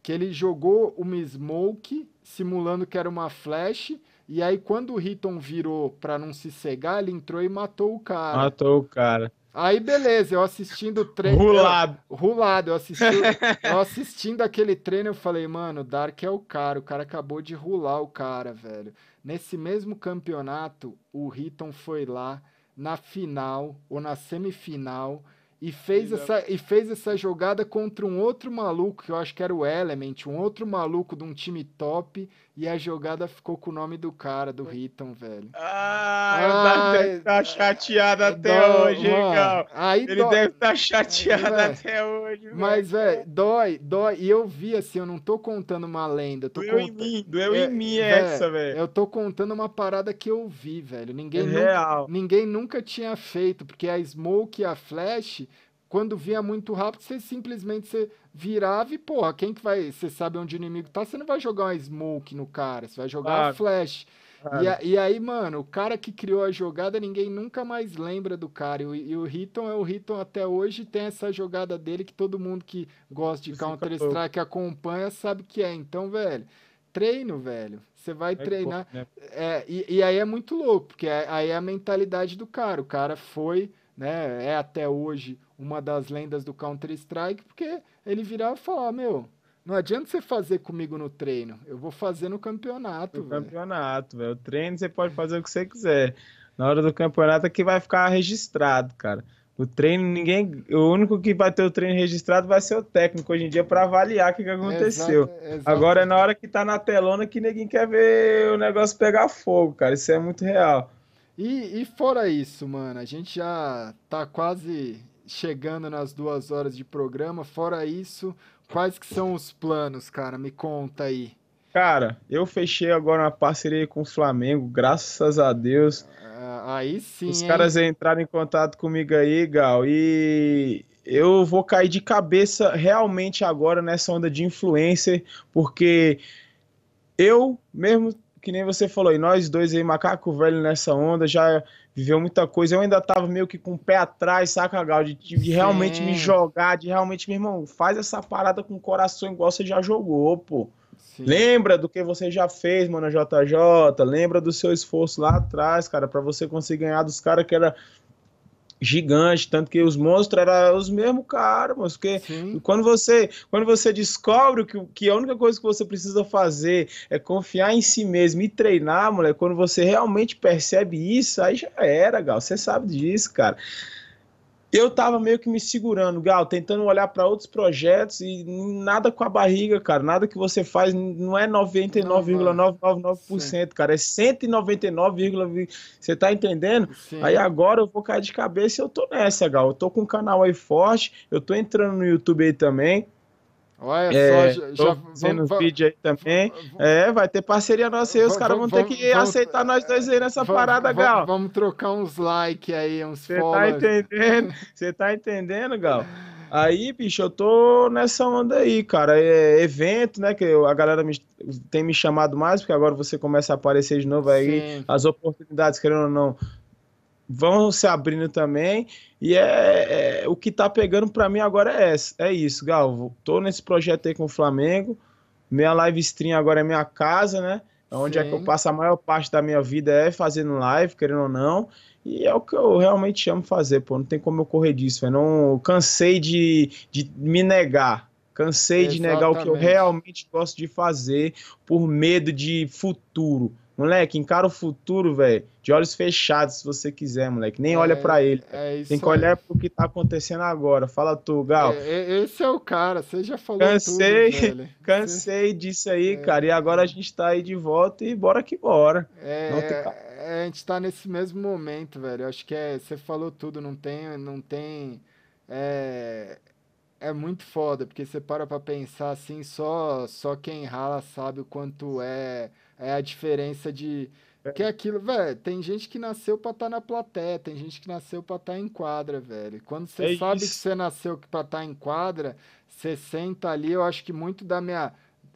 que ele jogou uma Smoke, simulando que era uma flash, e aí quando o Hitton virou para não se cegar, ele entrou e matou o cara. Matou o cara. Aí beleza, eu assistindo o treino. Rulado. Eu, rulado, eu, assisti, <laughs> eu assistindo aquele treino, eu falei, mano, o Dark é o cara, o cara acabou de rular o cara, velho. Nesse mesmo campeonato, o Hitton foi lá na final ou na semifinal e fez, essa, e fez essa jogada contra um outro maluco, que eu acho que era o Element, um outro maluco de um time top, e a jogada ficou com o nome do cara, do Riton, velho. Ah, ah deve estar tá chateado até dói, hoje, mano, Aí Ele dói, deve estar tá chateado é, até hoje, Mas, velho, dói, dói. E eu vi assim, eu não tô contando uma lenda. Tô doeu cont... em mim, doeu é, em mim essa, velho. Eu tô contando uma parada que eu vi, velho. Ninguém, é nunca, real. ninguém nunca tinha feito, porque a Smoke e a Flash quando vinha muito rápido, você simplesmente você virava e, porra, quem que vai. Você sabe onde o inimigo tá, você não vai jogar uma smoke no cara, você vai jogar claro. uma flash. Claro. E, e, aí, mano, o cara que criou a jogada, ninguém nunca mais lembra do cara. E, o Hitton é o Hitton até hoje, tem essa jogada dele que todo mundo que gosta de Counter-Strike acompanha sabe que é. Então, velho, treino, velho. Você vai é treinar. Né? é, e, e aí é muito louco, porque aí é a mentalidade do cara. O cara foi né? É até hoje uma das lendas do Counter-Strike, porque ele virava e falava, meu, não adianta você fazer comigo no treino, eu vou fazer no campeonato. No véio. campeonato, velho. O treino você pode fazer o que você quiser. Na hora do campeonato é que vai ficar registrado, cara. O treino, ninguém. O único que vai ter o treino registrado vai ser o técnico hoje em dia para avaliar o que, que aconteceu. Exato, Agora é na hora que tá na telona que ninguém quer ver o negócio pegar fogo, cara. Isso é muito real. E, e fora isso, mano, a gente já tá quase chegando nas duas horas de programa. Fora isso, quais que são os planos, cara? Me conta aí. Cara, eu fechei agora uma parceria com o Flamengo, graças a Deus. Ah, aí sim. Os hein? caras entraram em contato comigo aí, Gal, e eu vou cair de cabeça realmente agora nessa onda de influencer, porque eu mesmo que nem você falou, e nós dois aí, macaco velho nessa onda, já viveu muita coisa. Eu ainda tava meio que com o pé atrás, saca, Gal? De, de realmente me jogar, de realmente, meu irmão, faz essa parada com o coração igual você já jogou, pô. Sim. Lembra do que você já fez, mano, JJ. Lembra do seu esforço lá atrás, cara, para você conseguir ganhar dos caras que era gigante, tanto que os monstros eram os mesmos caras, mas porque Sim. quando você quando você descobre que, que a única coisa que você precisa fazer é confiar em si mesmo e treinar, moleque, quando você realmente percebe isso, aí já era, Gal, você sabe disso, cara. Eu tava meio que me segurando, Gal, tentando olhar para outros projetos e nada com a barriga, cara. Nada que você faz não é 99,999%, cara. É 199, você tá entendendo? Sim. Aí agora eu vou cair de cabeça e eu tô nessa, Gal. Eu tô com um canal aí forte, eu tô entrando no YouTube aí também. Olha é, só, já fazendo vamos, vídeo aí também. é, vai ter parceria nossa aí, os caras vão ter que vamos, aceitar nós dois aí nessa vamos, parada, Gal. Vamos trocar uns likes aí, uns Você tá entendendo? Você tá entendendo, Gal? Aí, bicho, eu tô nessa onda aí, cara. É evento, né? Que a galera me, tem me chamado mais, porque agora você começa a aparecer de novo aí. Sim. As oportunidades, querendo ou não, vão se abrindo também. E é, é o que tá pegando para mim agora é, é isso, Galvo. Tô nesse projeto aí com o Flamengo. Minha live stream agora é minha casa, né? Onde Sim. é que eu passo a maior parte da minha vida é fazendo live, querendo ou não. E é o que eu realmente amo fazer, pô. Não tem como eu correr disso. Eu não cansei de, de me negar. Cansei Exatamente. de negar o que eu realmente gosto de fazer por medo de futuro. Moleque, encara o futuro, velho, de olhos fechados, se você quiser, moleque. Nem é, olha para ele. É Tem que olhar pro que tá acontecendo agora. Fala tu, Gal. É, é, esse é o cara, você já falou cansei, tudo. <laughs> Cansei disso aí, é. cara. E agora a gente tá aí de volta e bora que bora. É, a gente tá nesse mesmo momento, velho. Eu acho que é, você falou tudo, não tem, não tem, é, é muito foda, porque você para pra pensar assim, só, só quem rala sabe o quanto é é a diferença de. É. Que é aquilo, velho, tem gente que nasceu pra estar tá na plateia, tem gente que nasceu pra estar tá em quadra, velho. Quando você é sabe isso. que você nasceu pra estar tá em quadra, você senta ali, eu acho que muito da minha,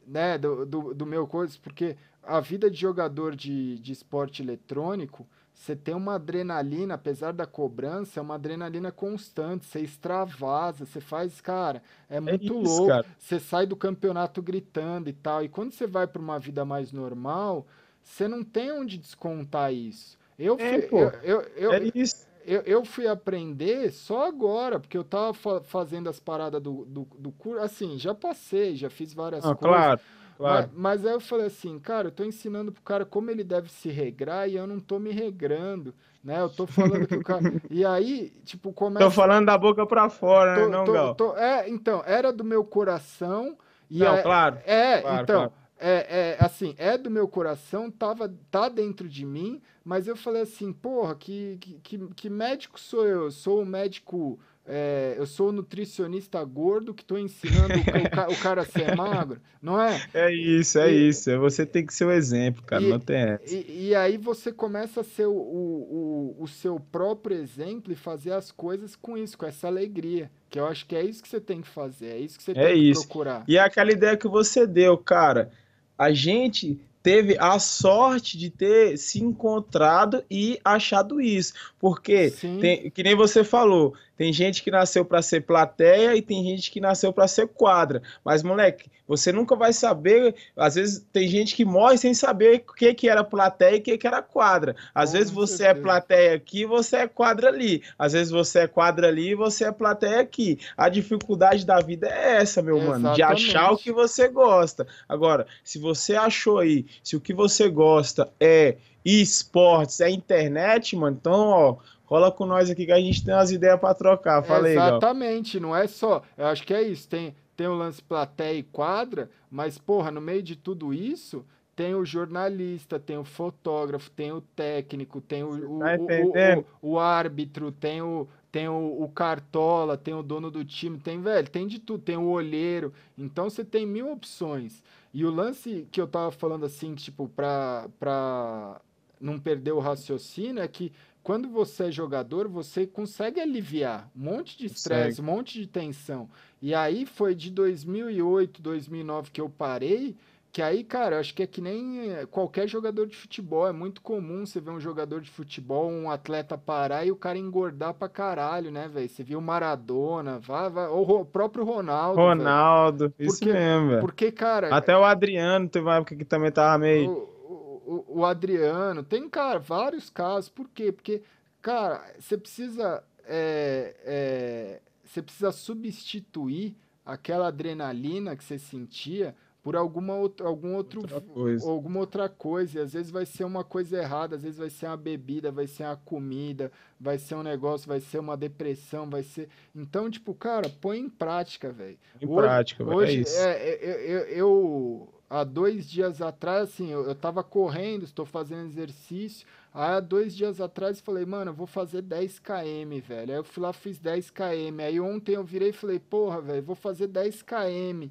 né, do, do, do meu coisa, porque a vida de jogador de, de esporte eletrônico, você tem uma adrenalina, apesar da cobrança, é uma adrenalina constante, você extravasa, você faz, cara, é, é muito é isso, louco. Cara. Você sai do campeonato gritando e tal. E quando você vai para uma vida mais normal, você não tem onde descontar isso. Eu é, fui, pô, eu, eu, eu, é isso. Eu, eu fui aprender só agora, porque eu tava fa fazendo as paradas do, do, do curso. Assim, já passei, já fiz várias ah, coisas. Claro. Claro. Mas, mas, aí eu falei assim, cara, eu tô ensinando pro cara como ele deve se regrar e eu não tô me regrando, né? Eu tô falando que o cara. E aí, tipo, começa. Tô falando da boca pra fora, tô, né? Não, tô, Gal? Tô... É, então, era do meu coração. E não, é, claro. É, claro, então. Claro. É, é, assim, é do meu coração, tava, tá dentro de mim, mas eu falei assim, porra, que, que, que médico sou eu? Eu sou um médico é, eu sou nutricionista gordo que estou ensinando o, o, cara a ser magro, não é? É isso, é e, isso. Você tem que ser o exemplo, cara, e, não tem essa. E, e, aí você começa a ser o, o, o, seu próprio exemplo e fazer as coisas com isso, com essa alegria. Que eu acho que é isso que você tem que fazer, é isso que você é tem isso. que procurar. E é aquela ideia que você deu, cara. A gente teve a sorte de ter se encontrado e achado isso. Porque, tem, que nem você falou, tem gente que nasceu para ser plateia e tem gente que nasceu para ser quadra. Mas, moleque, você nunca vai saber. Às vezes tem gente que morre sem saber o que, que era plateia e o que, que era quadra. Às vezes você é plateia aqui você é quadra ali. Às vezes você é quadra ali e você é plateia aqui. A dificuldade da vida é essa, meu Exatamente. mano, de achar o que você gosta. Agora, se você achou aí, se o que você gosta é esportes, é internet, mano, então, ó Cola com nós aqui que a gente tem umas ideias para trocar. Falei, Exatamente, não é só. Eu acho que é isso. Tem, tem o lance plateia e quadra, mas, porra, no meio de tudo isso, tem o jornalista, tem o fotógrafo, tem o técnico, tem o, o, tá o, o, o, árbitro, tem o, tem o, o, cartola, tem o dono do time, tem, velho, tem de tudo, tem o olheiro. Então você tem mil opções. E o lance que eu tava falando assim, tipo, pra, pra não perder o raciocínio, é que quando você é jogador, você consegue aliviar um monte de estresse, um monte de tensão. E aí foi de 2008, 2009 que eu parei, que aí, cara, acho que é que nem eh, qualquer jogador de futebol. É muito comum você ver um jogador de futebol, um atleta parar e o cara engordar pra caralho, né, velho? Você viu o Maradona, vai, vai, ou o próprio Ronaldo. Ronaldo, véio. isso porque, mesmo, velho. Porque, cara. Até o Adriano teve uma época que também tava meio. O, o, Adriano, tem, cara, vários casos. Por quê? Porque, cara, você precisa. É, é, você precisa substituir aquela adrenalina que você sentia por alguma outra, algum outro, outra coisa. alguma outra coisa. E às vezes vai ser uma coisa errada, às vezes vai ser uma bebida, vai ser uma comida, vai ser um negócio, vai ser uma depressão, vai ser. Então, tipo, cara, põe em prática, velho. Em hoje, prática, hoje, é isso. É, eu, eu, eu, há dois dias atrás, assim, eu, eu tava correndo, estou fazendo exercício. Aí, há dois dias atrás, falei, mano, eu vou fazer 10 km, velho. Aí eu fui lá, fiz 10 km. Aí ontem eu virei e falei, porra, velho, vou fazer 10 km.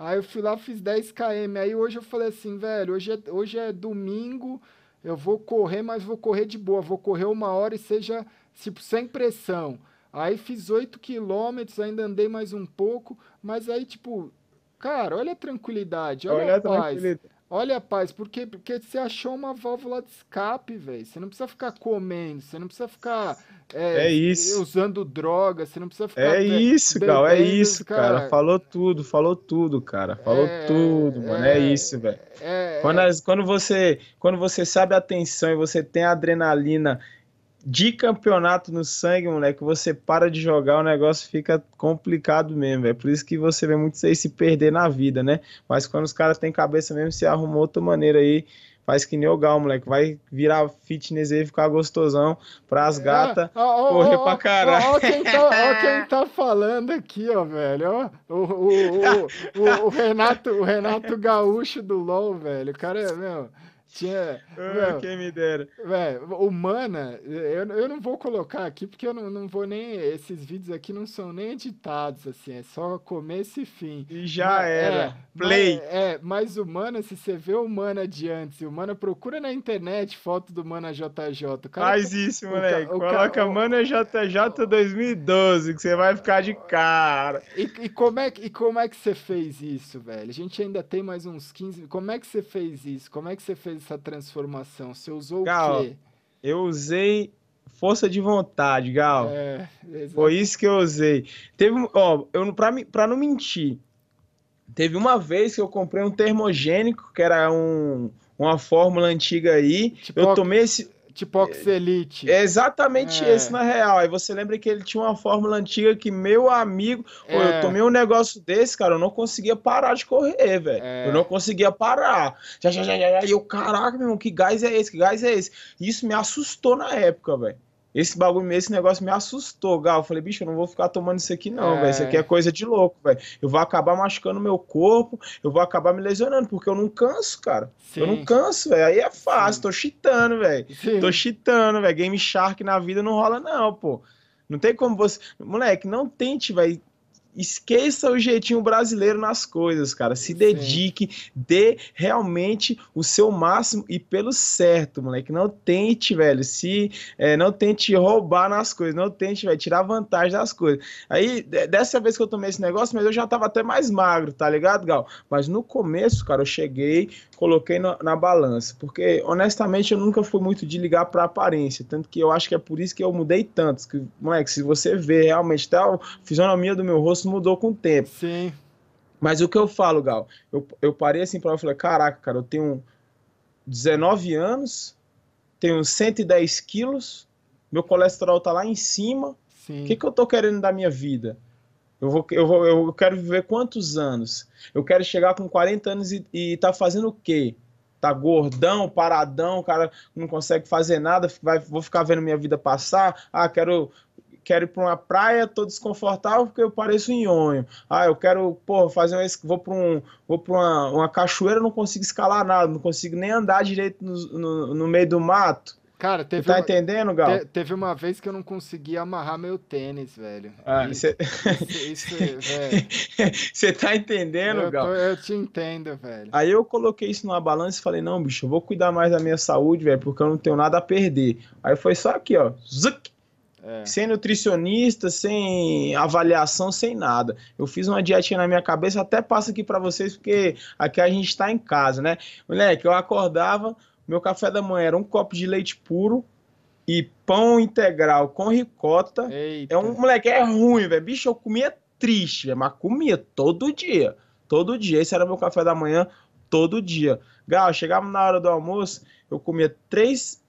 Aí eu fui lá, fiz 10 km. Aí hoje eu falei assim, velho, hoje é, hoje é domingo, eu vou correr, mas vou correr de boa. Vou correr uma hora e seja, tipo, sem pressão. Aí fiz 8 quilômetros, ainda andei mais um pouco, mas aí, tipo, cara, olha a tranquilidade, olha, olha a paz. Olha a paz, porque, porque você achou uma válvula de escape, velho. Você não precisa ficar comendo, você não precisa ficar é, é isso. usando droga, você não precisa ficar. É isso, Gal, é isso, cara. cara. Falou tudo, falou tudo, cara. Falou é, tudo, mano. É, é isso, velho. É, quando, quando, você, quando você sabe a tensão e você tem a adrenalina de campeonato no sangue, moleque, você para de jogar, o negócio fica complicado mesmo. É por isso que você vê muito isso aí se perder na vida, né? Mas quando os caras têm cabeça mesmo, se arruma outra maneira aí. Faz que nem o Gal, moleque. Vai virar fitness aí, ficar gostosão pras é, gatas é, correr oh, pra caralho. Ó, quem, tá, quem <laughs> tá falando aqui, ó, velho. Ó, o, o, o, o, Renato, o Renato Gaúcho do LOL, velho. O cara é, meu. Tinha. Ah, quem me dera. Véio, humana, eu, eu não vou colocar aqui porque eu não, não vou nem. Esses vídeos aqui não são nem editados, assim, é só começo e fim. E já mas, era. É, Play. Mas, é, mas humana, se você vê humana de antes, humana, procura na internet foto do Mana JJ. Cara, Faz isso, moleque. O, Coloca o, Mana JJ 2012, que você vai ficar de cara. E, e, como é, e como é que você fez isso, velho? A gente ainda tem mais uns 15. Como é que você fez isso? Como é que você fez essa transformação? Você usou Gal, o quê? Eu usei força de vontade, Gal. É, Foi isso que eu usei. Teve, ó, eu pra, pra não mentir, teve uma vez que eu comprei um termogênico, que era um, uma fórmula antiga aí. Tipo, eu tomei esse Tipo Oxelite. É exatamente é. esse, na real. Aí você lembra que ele tinha uma fórmula antiga que meu amigo. É. Pô, eu tomei um negócio desse, cara, eu não conseguia parar de correr, velho. É. Eu não conseguia parar. Já, já, já, já. E eu, caraca, meu irmão, que gás é esse? Que gás é esse? Isso me assustou na época, velho. Esse bagulho, esse negócio me assustou, Gal. Eu falei, bicho, eu não vou ficar tomando isso aqui, não, é. velho. Isso aqui é coisa de louco, velho. Eu vou acabar machucando meu corpo, eu vou acabar me lesionando, porque eu não canso, cara. Sim. Eu não canso, velho. Aí é fácil, Sim. tô cheatando, velho. Tô cheatando, velho. Game Shark na vida não rola, não, pô. Não tem como você. Moleque, não tente, velho, esqueça o jeitinho brasileiro nas coisas, cara. Se dedique, Sim. dê realmente o seu máximo e pelo certo, moleque. Não tente, velho, se é, não tente roubar nas coisas, não tente, velho, tirar vantagem das coisas. Aí, dessa vez que eu tomei esse negócio, mas eu já tava até mais magro, tá ligado, Gal? Mas no começo, cara, eu cheguei, coloquei na, na balança, porque honestamente eu nunca fui muito de ligar pra aparência, tanto que eu acho que é por isso que eu mudei tanto, que, moleque, se você vê realmente tá, a fisionomia do meu rosto mudou com o tempo. Sim. Mas o que eu falo, Gal, eu, eu parei assim para falei, caraca, cara, eu tenho 19 anos, tenho 110 quilos, meu colesterol tá lá em cima. O que, que eu tô querendo da minha vida? Eu, vou, eu, vou, eu quero viver quantos anos? Eu quero chegar com 40 anos e, e tá fazendo o quê? Tá gordão, paradão, o cara não consegue fazer nada, vai, vou ficar vendo minha vida passar. Ah, quero quero ir para uma praia, tô desconfortável porque eu pareço um nhonho. Ah, eu quero, pô, fazer um, vou para um, vou para uma, uma cachoeira, não consigo escalar nada, não consigo nem andar direito no, no, no meio do mato. Cara, teve tá uma, entendendo, Gal? Te, teve uma vez que eu não conseguia amarrar meu tênis, velho. Ah, você <laughs> Você tá entendendo, eu Gal? Tô, eu te entendo, velho. Aí eu coloquei isso numa balança e falei, não, bicho, eu vou cuidar mais da minha saúde, velho, porque eu não tenho nada a perder. Aí foi só aqui, ó. Zuc! É. Sem nutricionista, sem avaliação, sem nada. Eu fiz uma dietinha na minha cabeça, até passo aqui para vocês, porque aqui a gente está em casa, né? Moleque, eu acordava, meu café da manhã era um copo de leite puro e pão integral com ricota. Eita. É um moleque, é ruim, velho. Bicho, eu comia triste, véio, mas comia todo dia. Todo dia. Esse era meu café da manhã, todo dia. Gal, chegava na hora do almoço, eu comia três.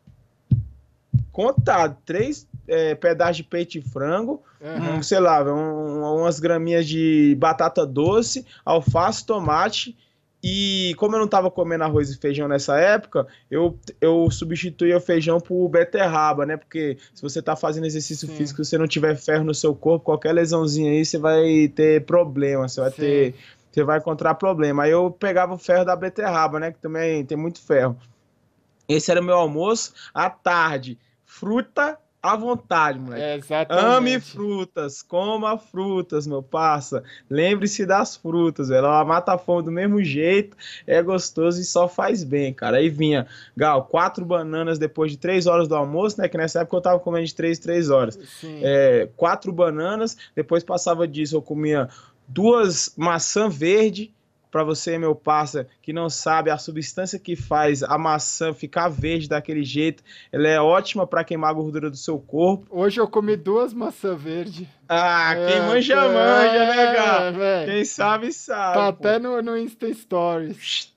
Contado, três é, pedaço de peito de frango, uhum. um, sei lá, um, umas graminhas de batata doce, alface, tomate E como eu não estava comendo arroz e feijão nessa época, eu, eu substituía o feijão por beterraba, né? Porque se você está fazendo exercício Sim. físico, se você não tiver ferro no seu corpo, qualquer lesãozinha aí, você vai ter problema, você vai Sim. ter. Você vai encontrar problema. Aí eu pegava o ferro da beterraba, né? Que também tem muito ferro. Esse era o meu almoço. À tarde, fruta à vontade, moleque. É, exatamente. Ame frutas, coma frutas, meu parça. Lembre-se das frutas, velho. Ela mata a fome do mesmo jeito, é gostoso e só faz bem, cara. Aí vinha, Gal, quatro bananas depois de três horas do almoço, né? Que nessa época eu tava comendo de três, três horas. Sim. É, quatro bananas, depois passava disso, eu comia duas maçã verde para você, meu parça, que não sabe a substância que faz a maçã ficar verde daquele jeito, ela é ótima para queimar a gordura do seu corpo. Hoje eu comi duas maçãs verdes. Ah, é, quem manja, é, manja, né, cara? É, quem sabe, sabe. Tá pô. até no, no Insta Stories.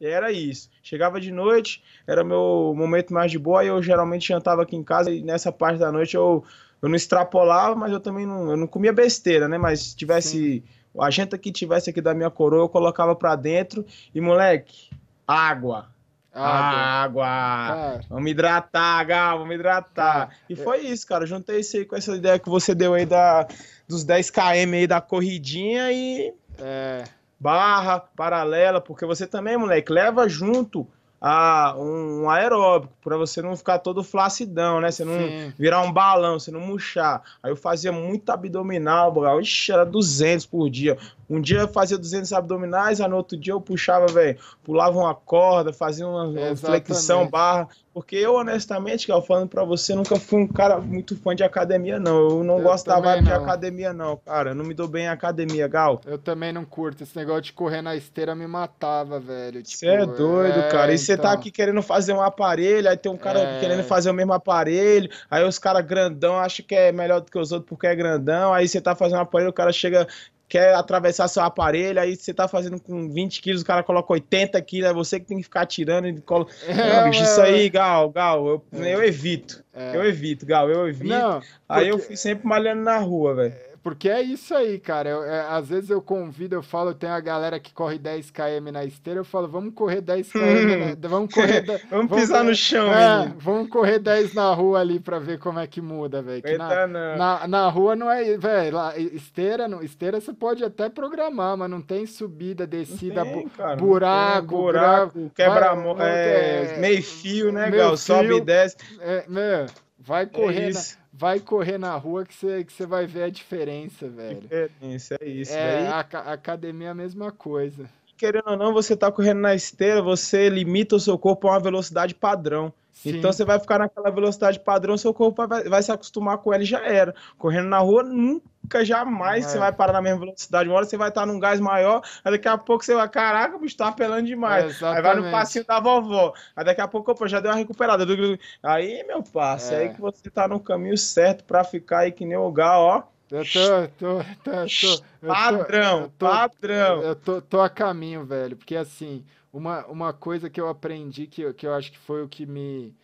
Era isso. Chegava de noite, era meu momento mais de boa, e eu geralmente jantava aqui em casa, e nessa parte da noite eu, eu não extrapolava, mas eu também não, eu não comia besteira, né? Mas se tivesse... Sim a gente que tivesse aqui da minha coroa, eu colocava pra dentro e, moleque, água. Água. água. Vamos hidratar, Gal, vamos hidratar. E foi isso, cara. juntei isso aí com essa ideia que você deu aí da, dos 10 km aí da corridinha e. É. Barra, paralela, porque você também, moleque, leva junto a, um, aeróbico, para você não ficar todo flacidão, né? Você não Sim. virar um balão, você não murchar. Aí eu fazia muito abdominal, bro. Ixi, era 200 por dia. Um dia eu fazia 200 abdominais, aí no outro dia eu puxava, velho, pulava uma corda, fazia uma, uma flexão barra. Porque eu, honestamente, Gal, falando pra você, nunca fui um cara muito fã de academia, não. Eu não eu gostava de academia, não, cara. Eu não me dou bem em academia, Gal. Eu também não curto. Esse negócio de correr na esteira me matava, velho. Você tipo, é doido, é, cara. E você tá então... tá aqui querendo fazer um aparelho, aí tem um cara é... querendo fazer o mesmo aparelho, aí os caras grandão acham que é melhor do que os outros porque é grandão, aí você tá fazendo um aparelho, o cara chega quer atravessar seu aparelho, aí você tá fazendo com 20 quilos, o cara coloca 80 quilos, é você que tem que ficar tirando e coloca. É, bicho, isso aí, Gal, Gal, eu, é. eu evito. É. Eu evito, Gal, eu evito. Não, aí eu fui sempre malhando na rua, velho. Porque é isso aí, cara. Eu, é, às vezes eu convido, eu falo, tem a galera que corre 10 km na esteira, eu falo, vamos correr 10 km, <laughs> vamos correr. vamos, vamos, pisar no chão, é, Vamos correr 10 na rua ali pra ver como é que muda, velho. Na, na, na, rua não é, velho, esteira, não, esteira você pode até programar, mas não tem subida, descida, tem, cara, buraco, tem buraco, quebra é, é, meio fio, né, Gal? Sobe e desce. É, meu, vai correr. É vai correr na rua que você, que vai ver a diferença, velho. Diferença, é isso. É, a, a, academia é a mesma coisa. Querendo ou não, você tá correndo na esteira, você limita o seu corpo a uma velocidade padrão. Sim. Então você vai ficar naquela velocidade padrão, seu corpo vai, vai se acostumar com ela e já era. Correndo na rua, nunca, jamais é. você vai parar na mesma velocidade. Uma hora você vai estar num gás maior, aí daqui a pouco você vai, caraca, bicho, tá apelando demais. É, aí vai no passinho da vovó. Aí daqui a pouco, opa, já deu uma recuperada. Aí, meu parceiro, é. aí que você tá no caminho certo pra ficar aí que nem o Gal, ó. Eu tô, tô, tô, tô, padrão, tô, padrão. Eu tô, tô a caminho, velho, porque assim, uma, uma coisa que eu aprendi que, que eu acho que foi o que me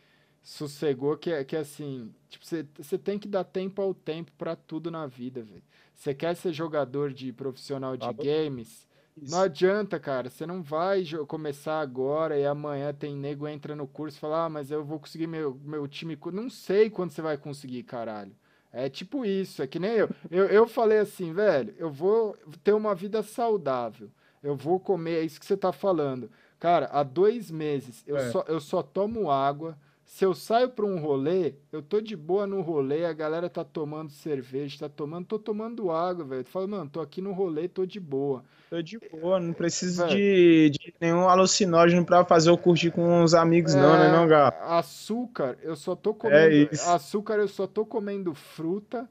sossegou, que é, que é assim, tipo, você tem que dar tempo ao tempo para tudo na vida, velho. Você quer ser jogador de profissional de ah, games, isso. não adianta, cara, você não vai começar agora e amanhã tem nego entra no curso e fala, ah, mas eu vou conseguir meu, meu time, não sei quando você vai conseguir, caralho. É tipo isso, é que nem eu. Eu, eu falei assim, velho, eu vou ter uma vida saudável eu vou comer, é isso que você tá falando. Cara, há dois meses eu, é. só, eu só tomo água. Se eu saio para um rolê, eu tô de boa no rolê, a galera tá tomando cerveja, tá tomando, tô tomando água, velho. Tu fala, mano, tô aqui no rolê, tô de boa. Tô de boa, não preciso de, de, nenhum alucinógeno para fazer eu curtir com os amigos, é, não, né, não, Gá? Açúcar, eu só tô é comendo. É isso. Açúcar, eu só tô comendo fruta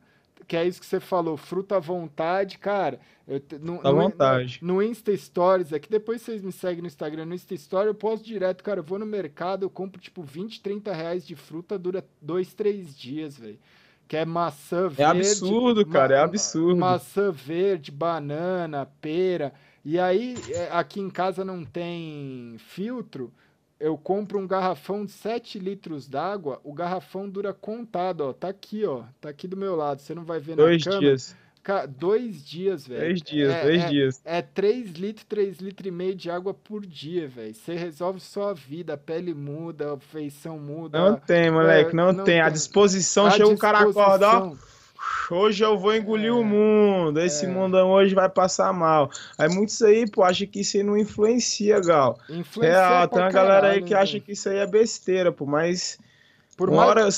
que é isso que você falou, fruta à vontade, cara. Eu, no, à vontade. No, no, Insta Stories, é que depois vocês me seguem no Instagram, no Insta Stories, eu posto direto, cara, eu vou no mercado, eu compro tipo 20, 30 reais de fruta, dura dois, três dias, velho. Que é maçã verde. É absurdo, cara, é absurdo. Maçã verde, banana, pera. E aí, é, aqui em casa não tem filtro, eu compro um garrafão de 7 litros d'água, o garrafão dura contado, ó. Tá aqui, ó. Tá aqui do meu lado. Você não vai ver Dois na câmera. Dias. Cara, dois dias, velho. Três dias, é, dois é, dias. É três litros, três litros e meio de água por dia, velho. Você resolve sua vida, a pele muda, a feição muda. Não tem, moleque, é, não, não tem. A tem. disposição, A chega o cara acorda, ó. Hoje eu vou engolir É, o mundo. Esse é. mundão hoje vai passar mal. Aí muitos aí, pô, acham que isso aí não influencia, Gal. Influencia Real, pra tem uma galera aí caralho, que acha velho. que isso aí é besteira, pô, mas Por uma mais... hora.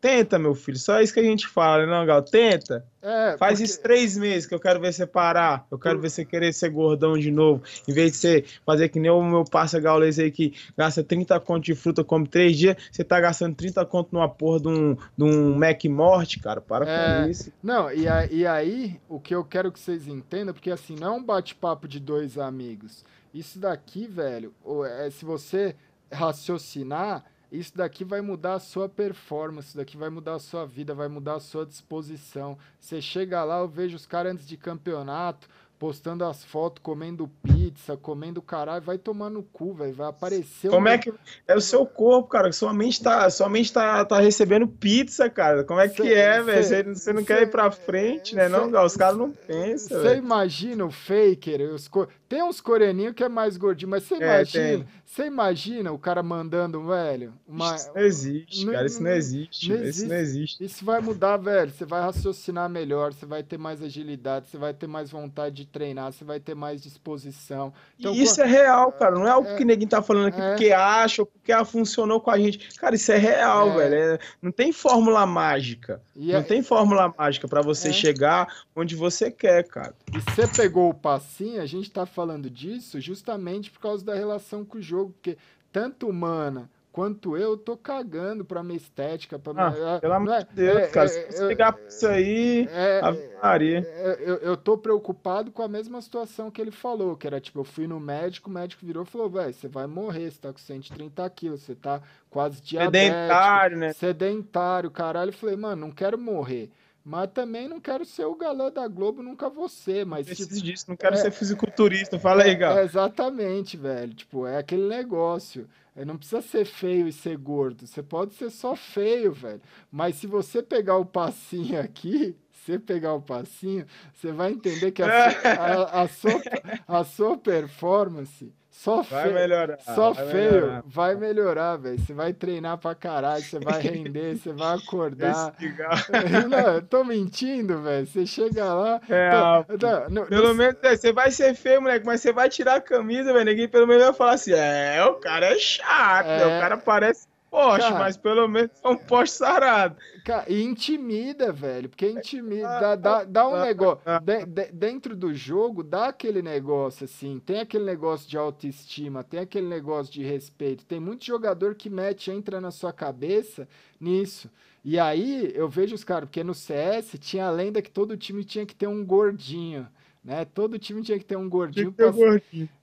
Tenta, meu filho. Só isso que a gente fala, né, não, Gal? Tenta. É, Faz porque- isso três meses que eu quero ver você parar. Eu quero ver você querer ser gordão de novo. Em vez de você fazer que nem o meu parceiro gaulês aí que gasta 30 conto de fruta, come três dias, você tá gastando 30 conto numa porra de um, de um Mac Morte, cara. Para É. com isso. Não, e, a- e aí, o que eu quero que vocês entendam, porque assim, não é um bate-papo de dois amigos. Isso daqui, velho, é, se você raciocinar, isso daqui vai mudar a sua performance, isso daqui vai mudar a sua vida, vai mudar a sua disposição. Você chega lá, eu vejo os caras antes de campeonato postando as fotos, comendo pizza, comendo caralho, vai tomar no cu, velho, vai aparecer um Como é que. É o seu corpo, cara. Sua mente tá, sua mente tá, tá recebendo pizza, cara. Como é que Cê- é, velho? cê- Você não cê- quer ir pra frente, né? Não, cê- Gal? Os caras não pensam, Você imagina o Faker? Os Tem uns coreaninhos que é mais gordinho, mas você É, imagina, tem. Você imagina o cara mandando, velho, uma... Isso não existe, Não- cara. Isso não existe. não velho. Isso não existe. Isso vai mudar, velho. Você vai raciocinar melhor, você vai ter mais agilidade, você vai ter mais vontade de treinar, você vai ter mais disposição. Então, E isso quan- é real, cara. Não é algo É, que ninguém tá falando aqui é. porque acha ou porque ah, funcionou com a gente. Cara, isso é real, É. velho. É- não tem fórmula mágica. E, Não é- tem fórmula mágica pra você É. chegar onde você quer, cara. e você pegou o passinho, a gente tá falando disso justamente por causa da relação com o jogo, porque tanto o Mana quanto eu, eu tô cagando pra minha estética, pra Ah, minha... Pelo amor é- de Deus, é- cara. é- Se você é- ligar pra isso aí, é- Maria. É, Eu, eu tô preocupado com a mesma situação que ele falou, que era tipo, eu fui no médico, o médico virou e falou, velho, você vai morrer, você tá com 130 quilos, você tá quase diabético, Sedentário, né? sedentário, caralho. Eu falei, mano, não quero morrer, mas também não quero ser o galã da Globo, nunca ser, mas tipo, Preciso disso. Não quero é- ser fisiculturista. Fala aí, Gal. é, exatamente, velho. Tipo, é aquele negócio. É, Não precisa ser feio e ser gordo. Você pode ser só feio, velho. Mas se você pegar o passinho aqui, <laughs> você pegar o passinho, você vai entender que a, <laughs> a, a sua, a sua performance só Vai feio. melhorar. Só vai feio melhorar. vai melhorar, velho. Você vai treinar pra caralho, você vai render, <laughs> você vai acordar. <laughs> Não, eu tô mentindo, velho. Você chega lá. É, tá- pô. tá, no- Pelo no- menos, é, você vai ser feio, moleque, mas você vai tirar a camisa, velho. Ninguém pelo menos vai falar assim: é, o cara é chato, É. o cara parece poste, Cara. mas pelo menos é um poste sarado. Ca- E intimida, velho, porque intimida, dá, dá, dá um negócio, de- de- dentro do jogo, dá aquele negócio assim, tem aquele negócio de autoestima, tem aquele negócio de respeito, tem muito jogador que mete, entra na sua cabeça nisso, e aí eu vejo os caras, porque no CS tinha a lenda que todo time tinha que ter um gordinho, né, todo time tinha que ter um gordinho, pra-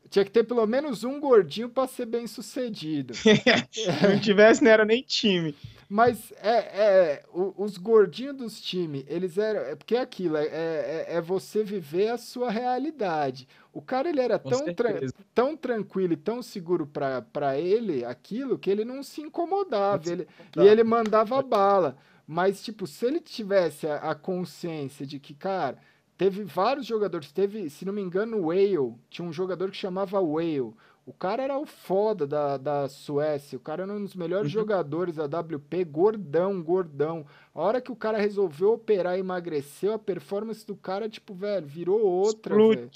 tinha que ter pelo menos um gordinho para ser bem sucedido. <laughs> Se não tivesse, não era nem time. Mas é, é os gordinhos dos times, eles eram. É porque é aquilo, é, é, é você viver a sua realidade. O cara ele era Com tão, tra- tão tranquilo e tão seguro pra ele, aquilo, que ele não se incomodava. Não se ele, incomodava. e ele mandava bala. Mas, tipo, se ele tivesse a, a consciência de que, cara, teve vários jogadores, teve, se não me engano, o Whale, tinha um jogador que chamava Whale. O cara era o foda da, da Suécia, o cara era um dos melhores Uhum. jogadores da WP, gordão, gordão. A hora que o cara resolveu operar e emagreceu, a performance do cara, tipo, velho, virou outra, velho.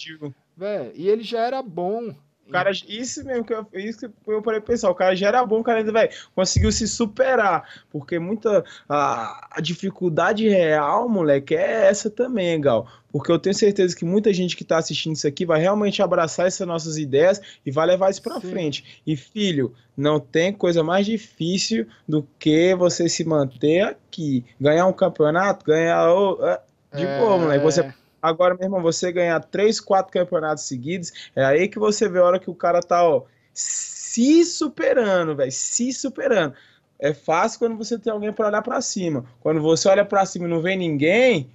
Velho, E ele já era bom. Cara, isso mesmo que eu, isso que eu parei pensar. O cara já era bom, o cara ainda, velho, conseguiu se superar. Porque muita. A, a dificuldade real, moleque, é essa também, Gal. Porque eu tenho certeza que muita gente que tá assistindo isso aqui vai realmente abraçar essas nossas ideias e vai levar isso pra Sim. frente. E, filho, não tem coisa mais difícil do que você se manter aqui. Ganhar um campeonato, ganhar. o- é, De boa, moleque. Você Agora, meu irmão, você ganhar três, quatro campeonatos seguidos, é aí que você vê a hora que o cara tá, ó, se superando, velho, se superando. É fácil quando você tem alguém pra olhar pra cima. Quando você olha pra cima e não vê ninguém,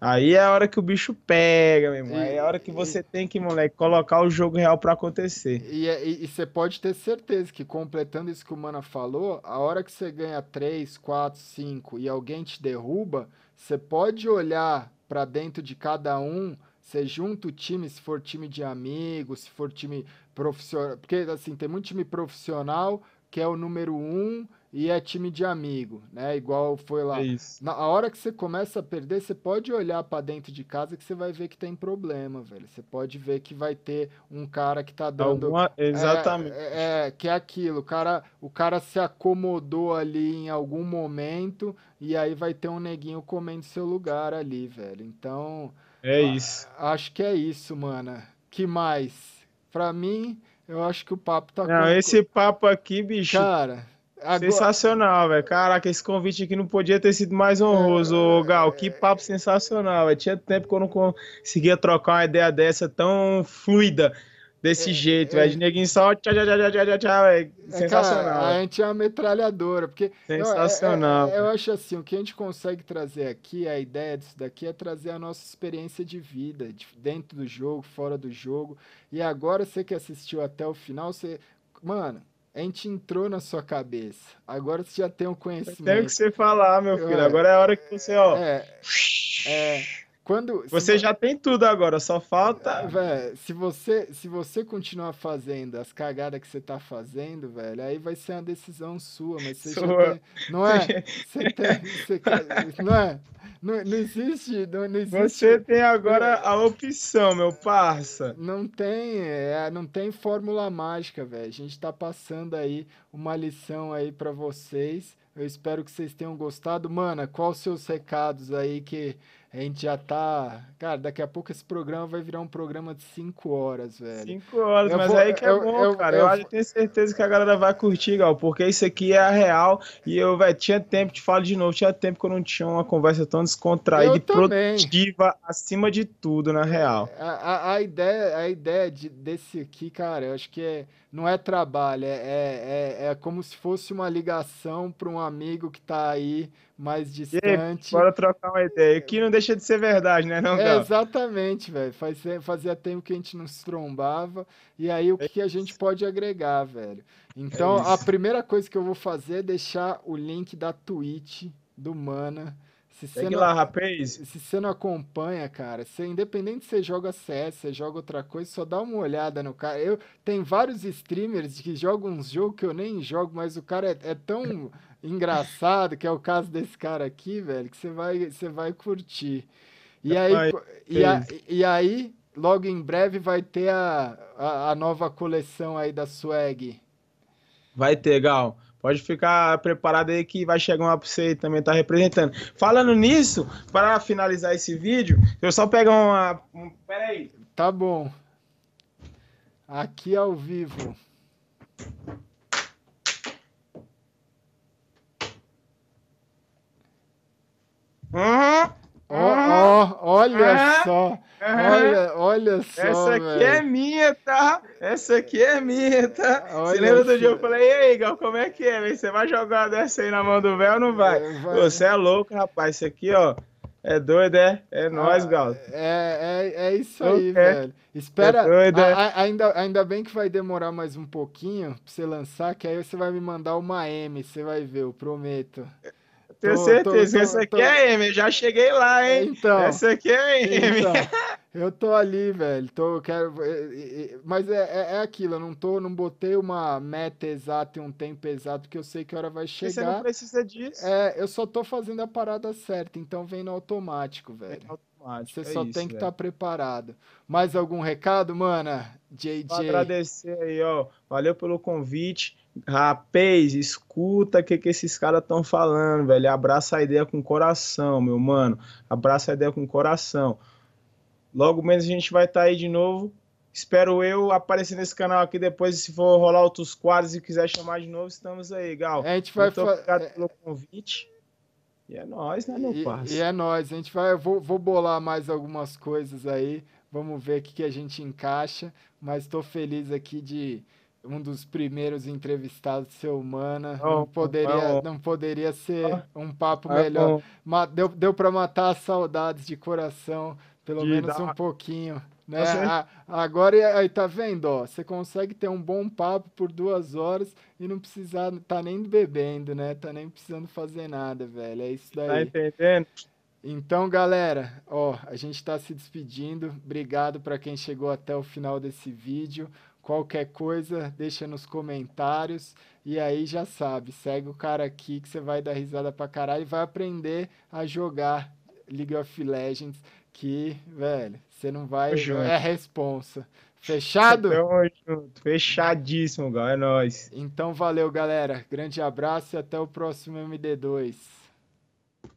aí é a hora que o bicho pega, meu irmão. Aí é a hora que você tem que, moleque, colocar o jogo real pra acontecer. E você pode ter certeza que, completando isso que o Mana falou, a hora que você ganha 3, 4, 5 e alguém te derruba, você pode olhar para dentro de cada um, você junta o time, se for time de amigos, se for time profissional. Porque, assim, tem muito time profissional que é o número um e é time de amigo, né? Igual foi lá. É Na a hora que você começa a perder, você pode olhar para dentro de casa que você vai ver que tem problema, velho. Você pode ver que vai ter um cara que tá dando. Alguma... Exatamente. É, é, que é aquilo. O cara, o cara se acomodou ali em algum momento e aí vai ter um neguinho comendo seu lugar ali, velho. Então. É isso. Acho que é isso, mano. Que mais? Pra mim, eu acho que o papo tá. Não, com... esse papo aqui, bicho. Cara. Agora... Sensacional, velho. Caraca, esse convite aqui não podia ter sido mais honroso, é, Gal. Que papo sensacional, véio. Tinha tempo que eu não conseguia trocar uma ideia dessa tão fluida desse é, jeito, velho. É, de neguinho só tchau, tchau, tchau, tchau, tchau, tchau, velho. Sensacional. Cara, a gente é uma metralhadora, porque. Sensacional. Eu, eu, eu, acho assim, o que a gente consegue trazer aqui, a ideia disso daqui é trazer a nossa experiência de vida, de, dentro do jogo, fora do jogo. E agora, você que assistiu até o final, você. Mano, a gente entrou na sua cabeça. Agora você já tem um conhecimento. Tem que você falar, meu filho. Agora é a hora que você, ó. É. é quando, você já tem tudo agora, só falta. Véio, se você se você continuar fazendo as cagadas que você tá fazendo, velho, aí vai ser uma decisão sua, mas você sua. já tem, não é? <laughs> Você tem, você, não é? Não, não, existe, não, não, existe. Você tem agora a opção, meu parça. Não tem, é, não tem fórmula mágica, velho. A gente tá passando aí uma lição aí para vocês. Eu espero que vocês tenham gostado. Mana, quais os seus recados aí que a gente já tá. Cara, daqui a pouco esse programa vai virar um programa de 5 horas, velho. 5 horas, eu mas vou, aí que é eu, bom, eu, cara. Eu, eu, tenho certeza que a galera vai curtir, Gal, porque isso aqui é a real. E eu, velho, tinha tempo, te falo de novo, tinha tempo que eu não tinha uma conversa tão descontraída e produtiva acima de tudo, na real. A, a, a ideia, a ideia de, desse aqui, cara, eu acho que é, não é trabalho, é, é, é, é como se fosse uma ligação para um amigo que tá aí mais distante. Aí, bora trocar uma ideia. Aqui não deixa de ser verdade, né, não, é, Exatamente, velho. Faz, fazia tempo que a gente não se trombava. E aí, o que, que a gente pode agregar, velho? Então, é a primeira coisa que eu vou fazer é deixar o link da Twitch do Mana. Se Segue não, lá, rapaz. Se você não acompanha, cara, você, independente se você joga CS, você joga outra coisa, só dá uma olhada no cara. Eu Tem vários streamers que jogam uns jogos que eu nem jogo, mas o cara é, é tão <laughs> engraçado, que é o caso desse cara aqui, velho, que você vai, você vai curtir. E aí, e, a, e aí, logo em breve vai ter a, a, a, nova coleção aí da Swag. Vai ter, Gal. Pode ficar preparado aí que vai chegar uma pra você também tá representando. Falando nisso, para finalizar esse vídeo, eu só pegar uma. Um, pera aí. Tá bom. Aqui ao vivo. Uhum. Oh, oh, olha só. Olha, olha só. Essa aqui velho. é minha, tá? Essa aqui é minha, tá? Olha Você lembra do dia? Eu falei, e aí, Gal, como é que é? Véio? Você vai jogar dessa aí na mão do véu ou não vai? É, vai? Você é louco, rapaz. Isso aqui, ó. É doido, é? É ah, nóis, Gal. É, é, é isso aí, velho. Espera. É doido, é? A, ainda, ainda bem que vai demorar mais um pouquinho pra você lançar, que aí você vai me mandar uma M, você vai ver, eu prometo. Tenho tô, certeza. Tô, tô, essa aqui é M, eu já cheguei lá, hein? Então, essa aqui é M. Então, <laughs> eu tô ali, velho. Tô, quero, mas é, é, é, aquilo, eu não tô, não botei uma meta exata e um tempo exato, porque eu sei que a hora vai chegar. Você não precisa disso. É, eu só tô fazendo a parada certa, então vem no automático, velho. Automático, Você é só isso, tem que estar tá preparado. Mais algum recado, mana? JJ. Vou agradecer aí, ó. Valeu pelo convite. Rapaz, escuta o que, que esses caras estão falando, velho. Abraça a ideia com coração, meu mano. Abraça a ideia com coração. Logo menos a gente vai estar tá aí de novo. Espero eu aparecer nesse canal aqui depois. Se for rolar outros quadros e quiser chamar de novo, estamos aí, Gal. A gente vai Muito obrigado pelo convite. E é nóis, né, meu parceiro? E é nóis. A gente vai. Eu vou, vou bolar mais algumas coisas aí. Vamos ver o que, que a gente encaixa. Mas estou feliz aqui de um dos primeiros entrevistados ser humana. Oh, não, poderia, oh. não poderia ser um papo melhor. Deu, deu para matar as saudades de coração, pelo de menos dar... um pouquinho. Né? A, agora aí tá vendo, ó, você consegue ter um bom papo por duas horas e não precisar tá nem bebendo, né? Tá nem precisando fazer nada, velho. É isso daí. Tá entendendo? Então, galera, ó, a gente está se despedindo. Obrigado para quem chegou até o final desse vídeo. Qualquer coisa, deixa nos comentários. E aí já sabe, segue o cara aqui que você vai dar risada pra caralho e vai aprender a jogar League of Legends. Que, velho, você não vai. É responsa. Fechado? junto. Fechadíssimo, gal. É nóis. Então valeu, galera. Grande abraço e até o próximo MD2.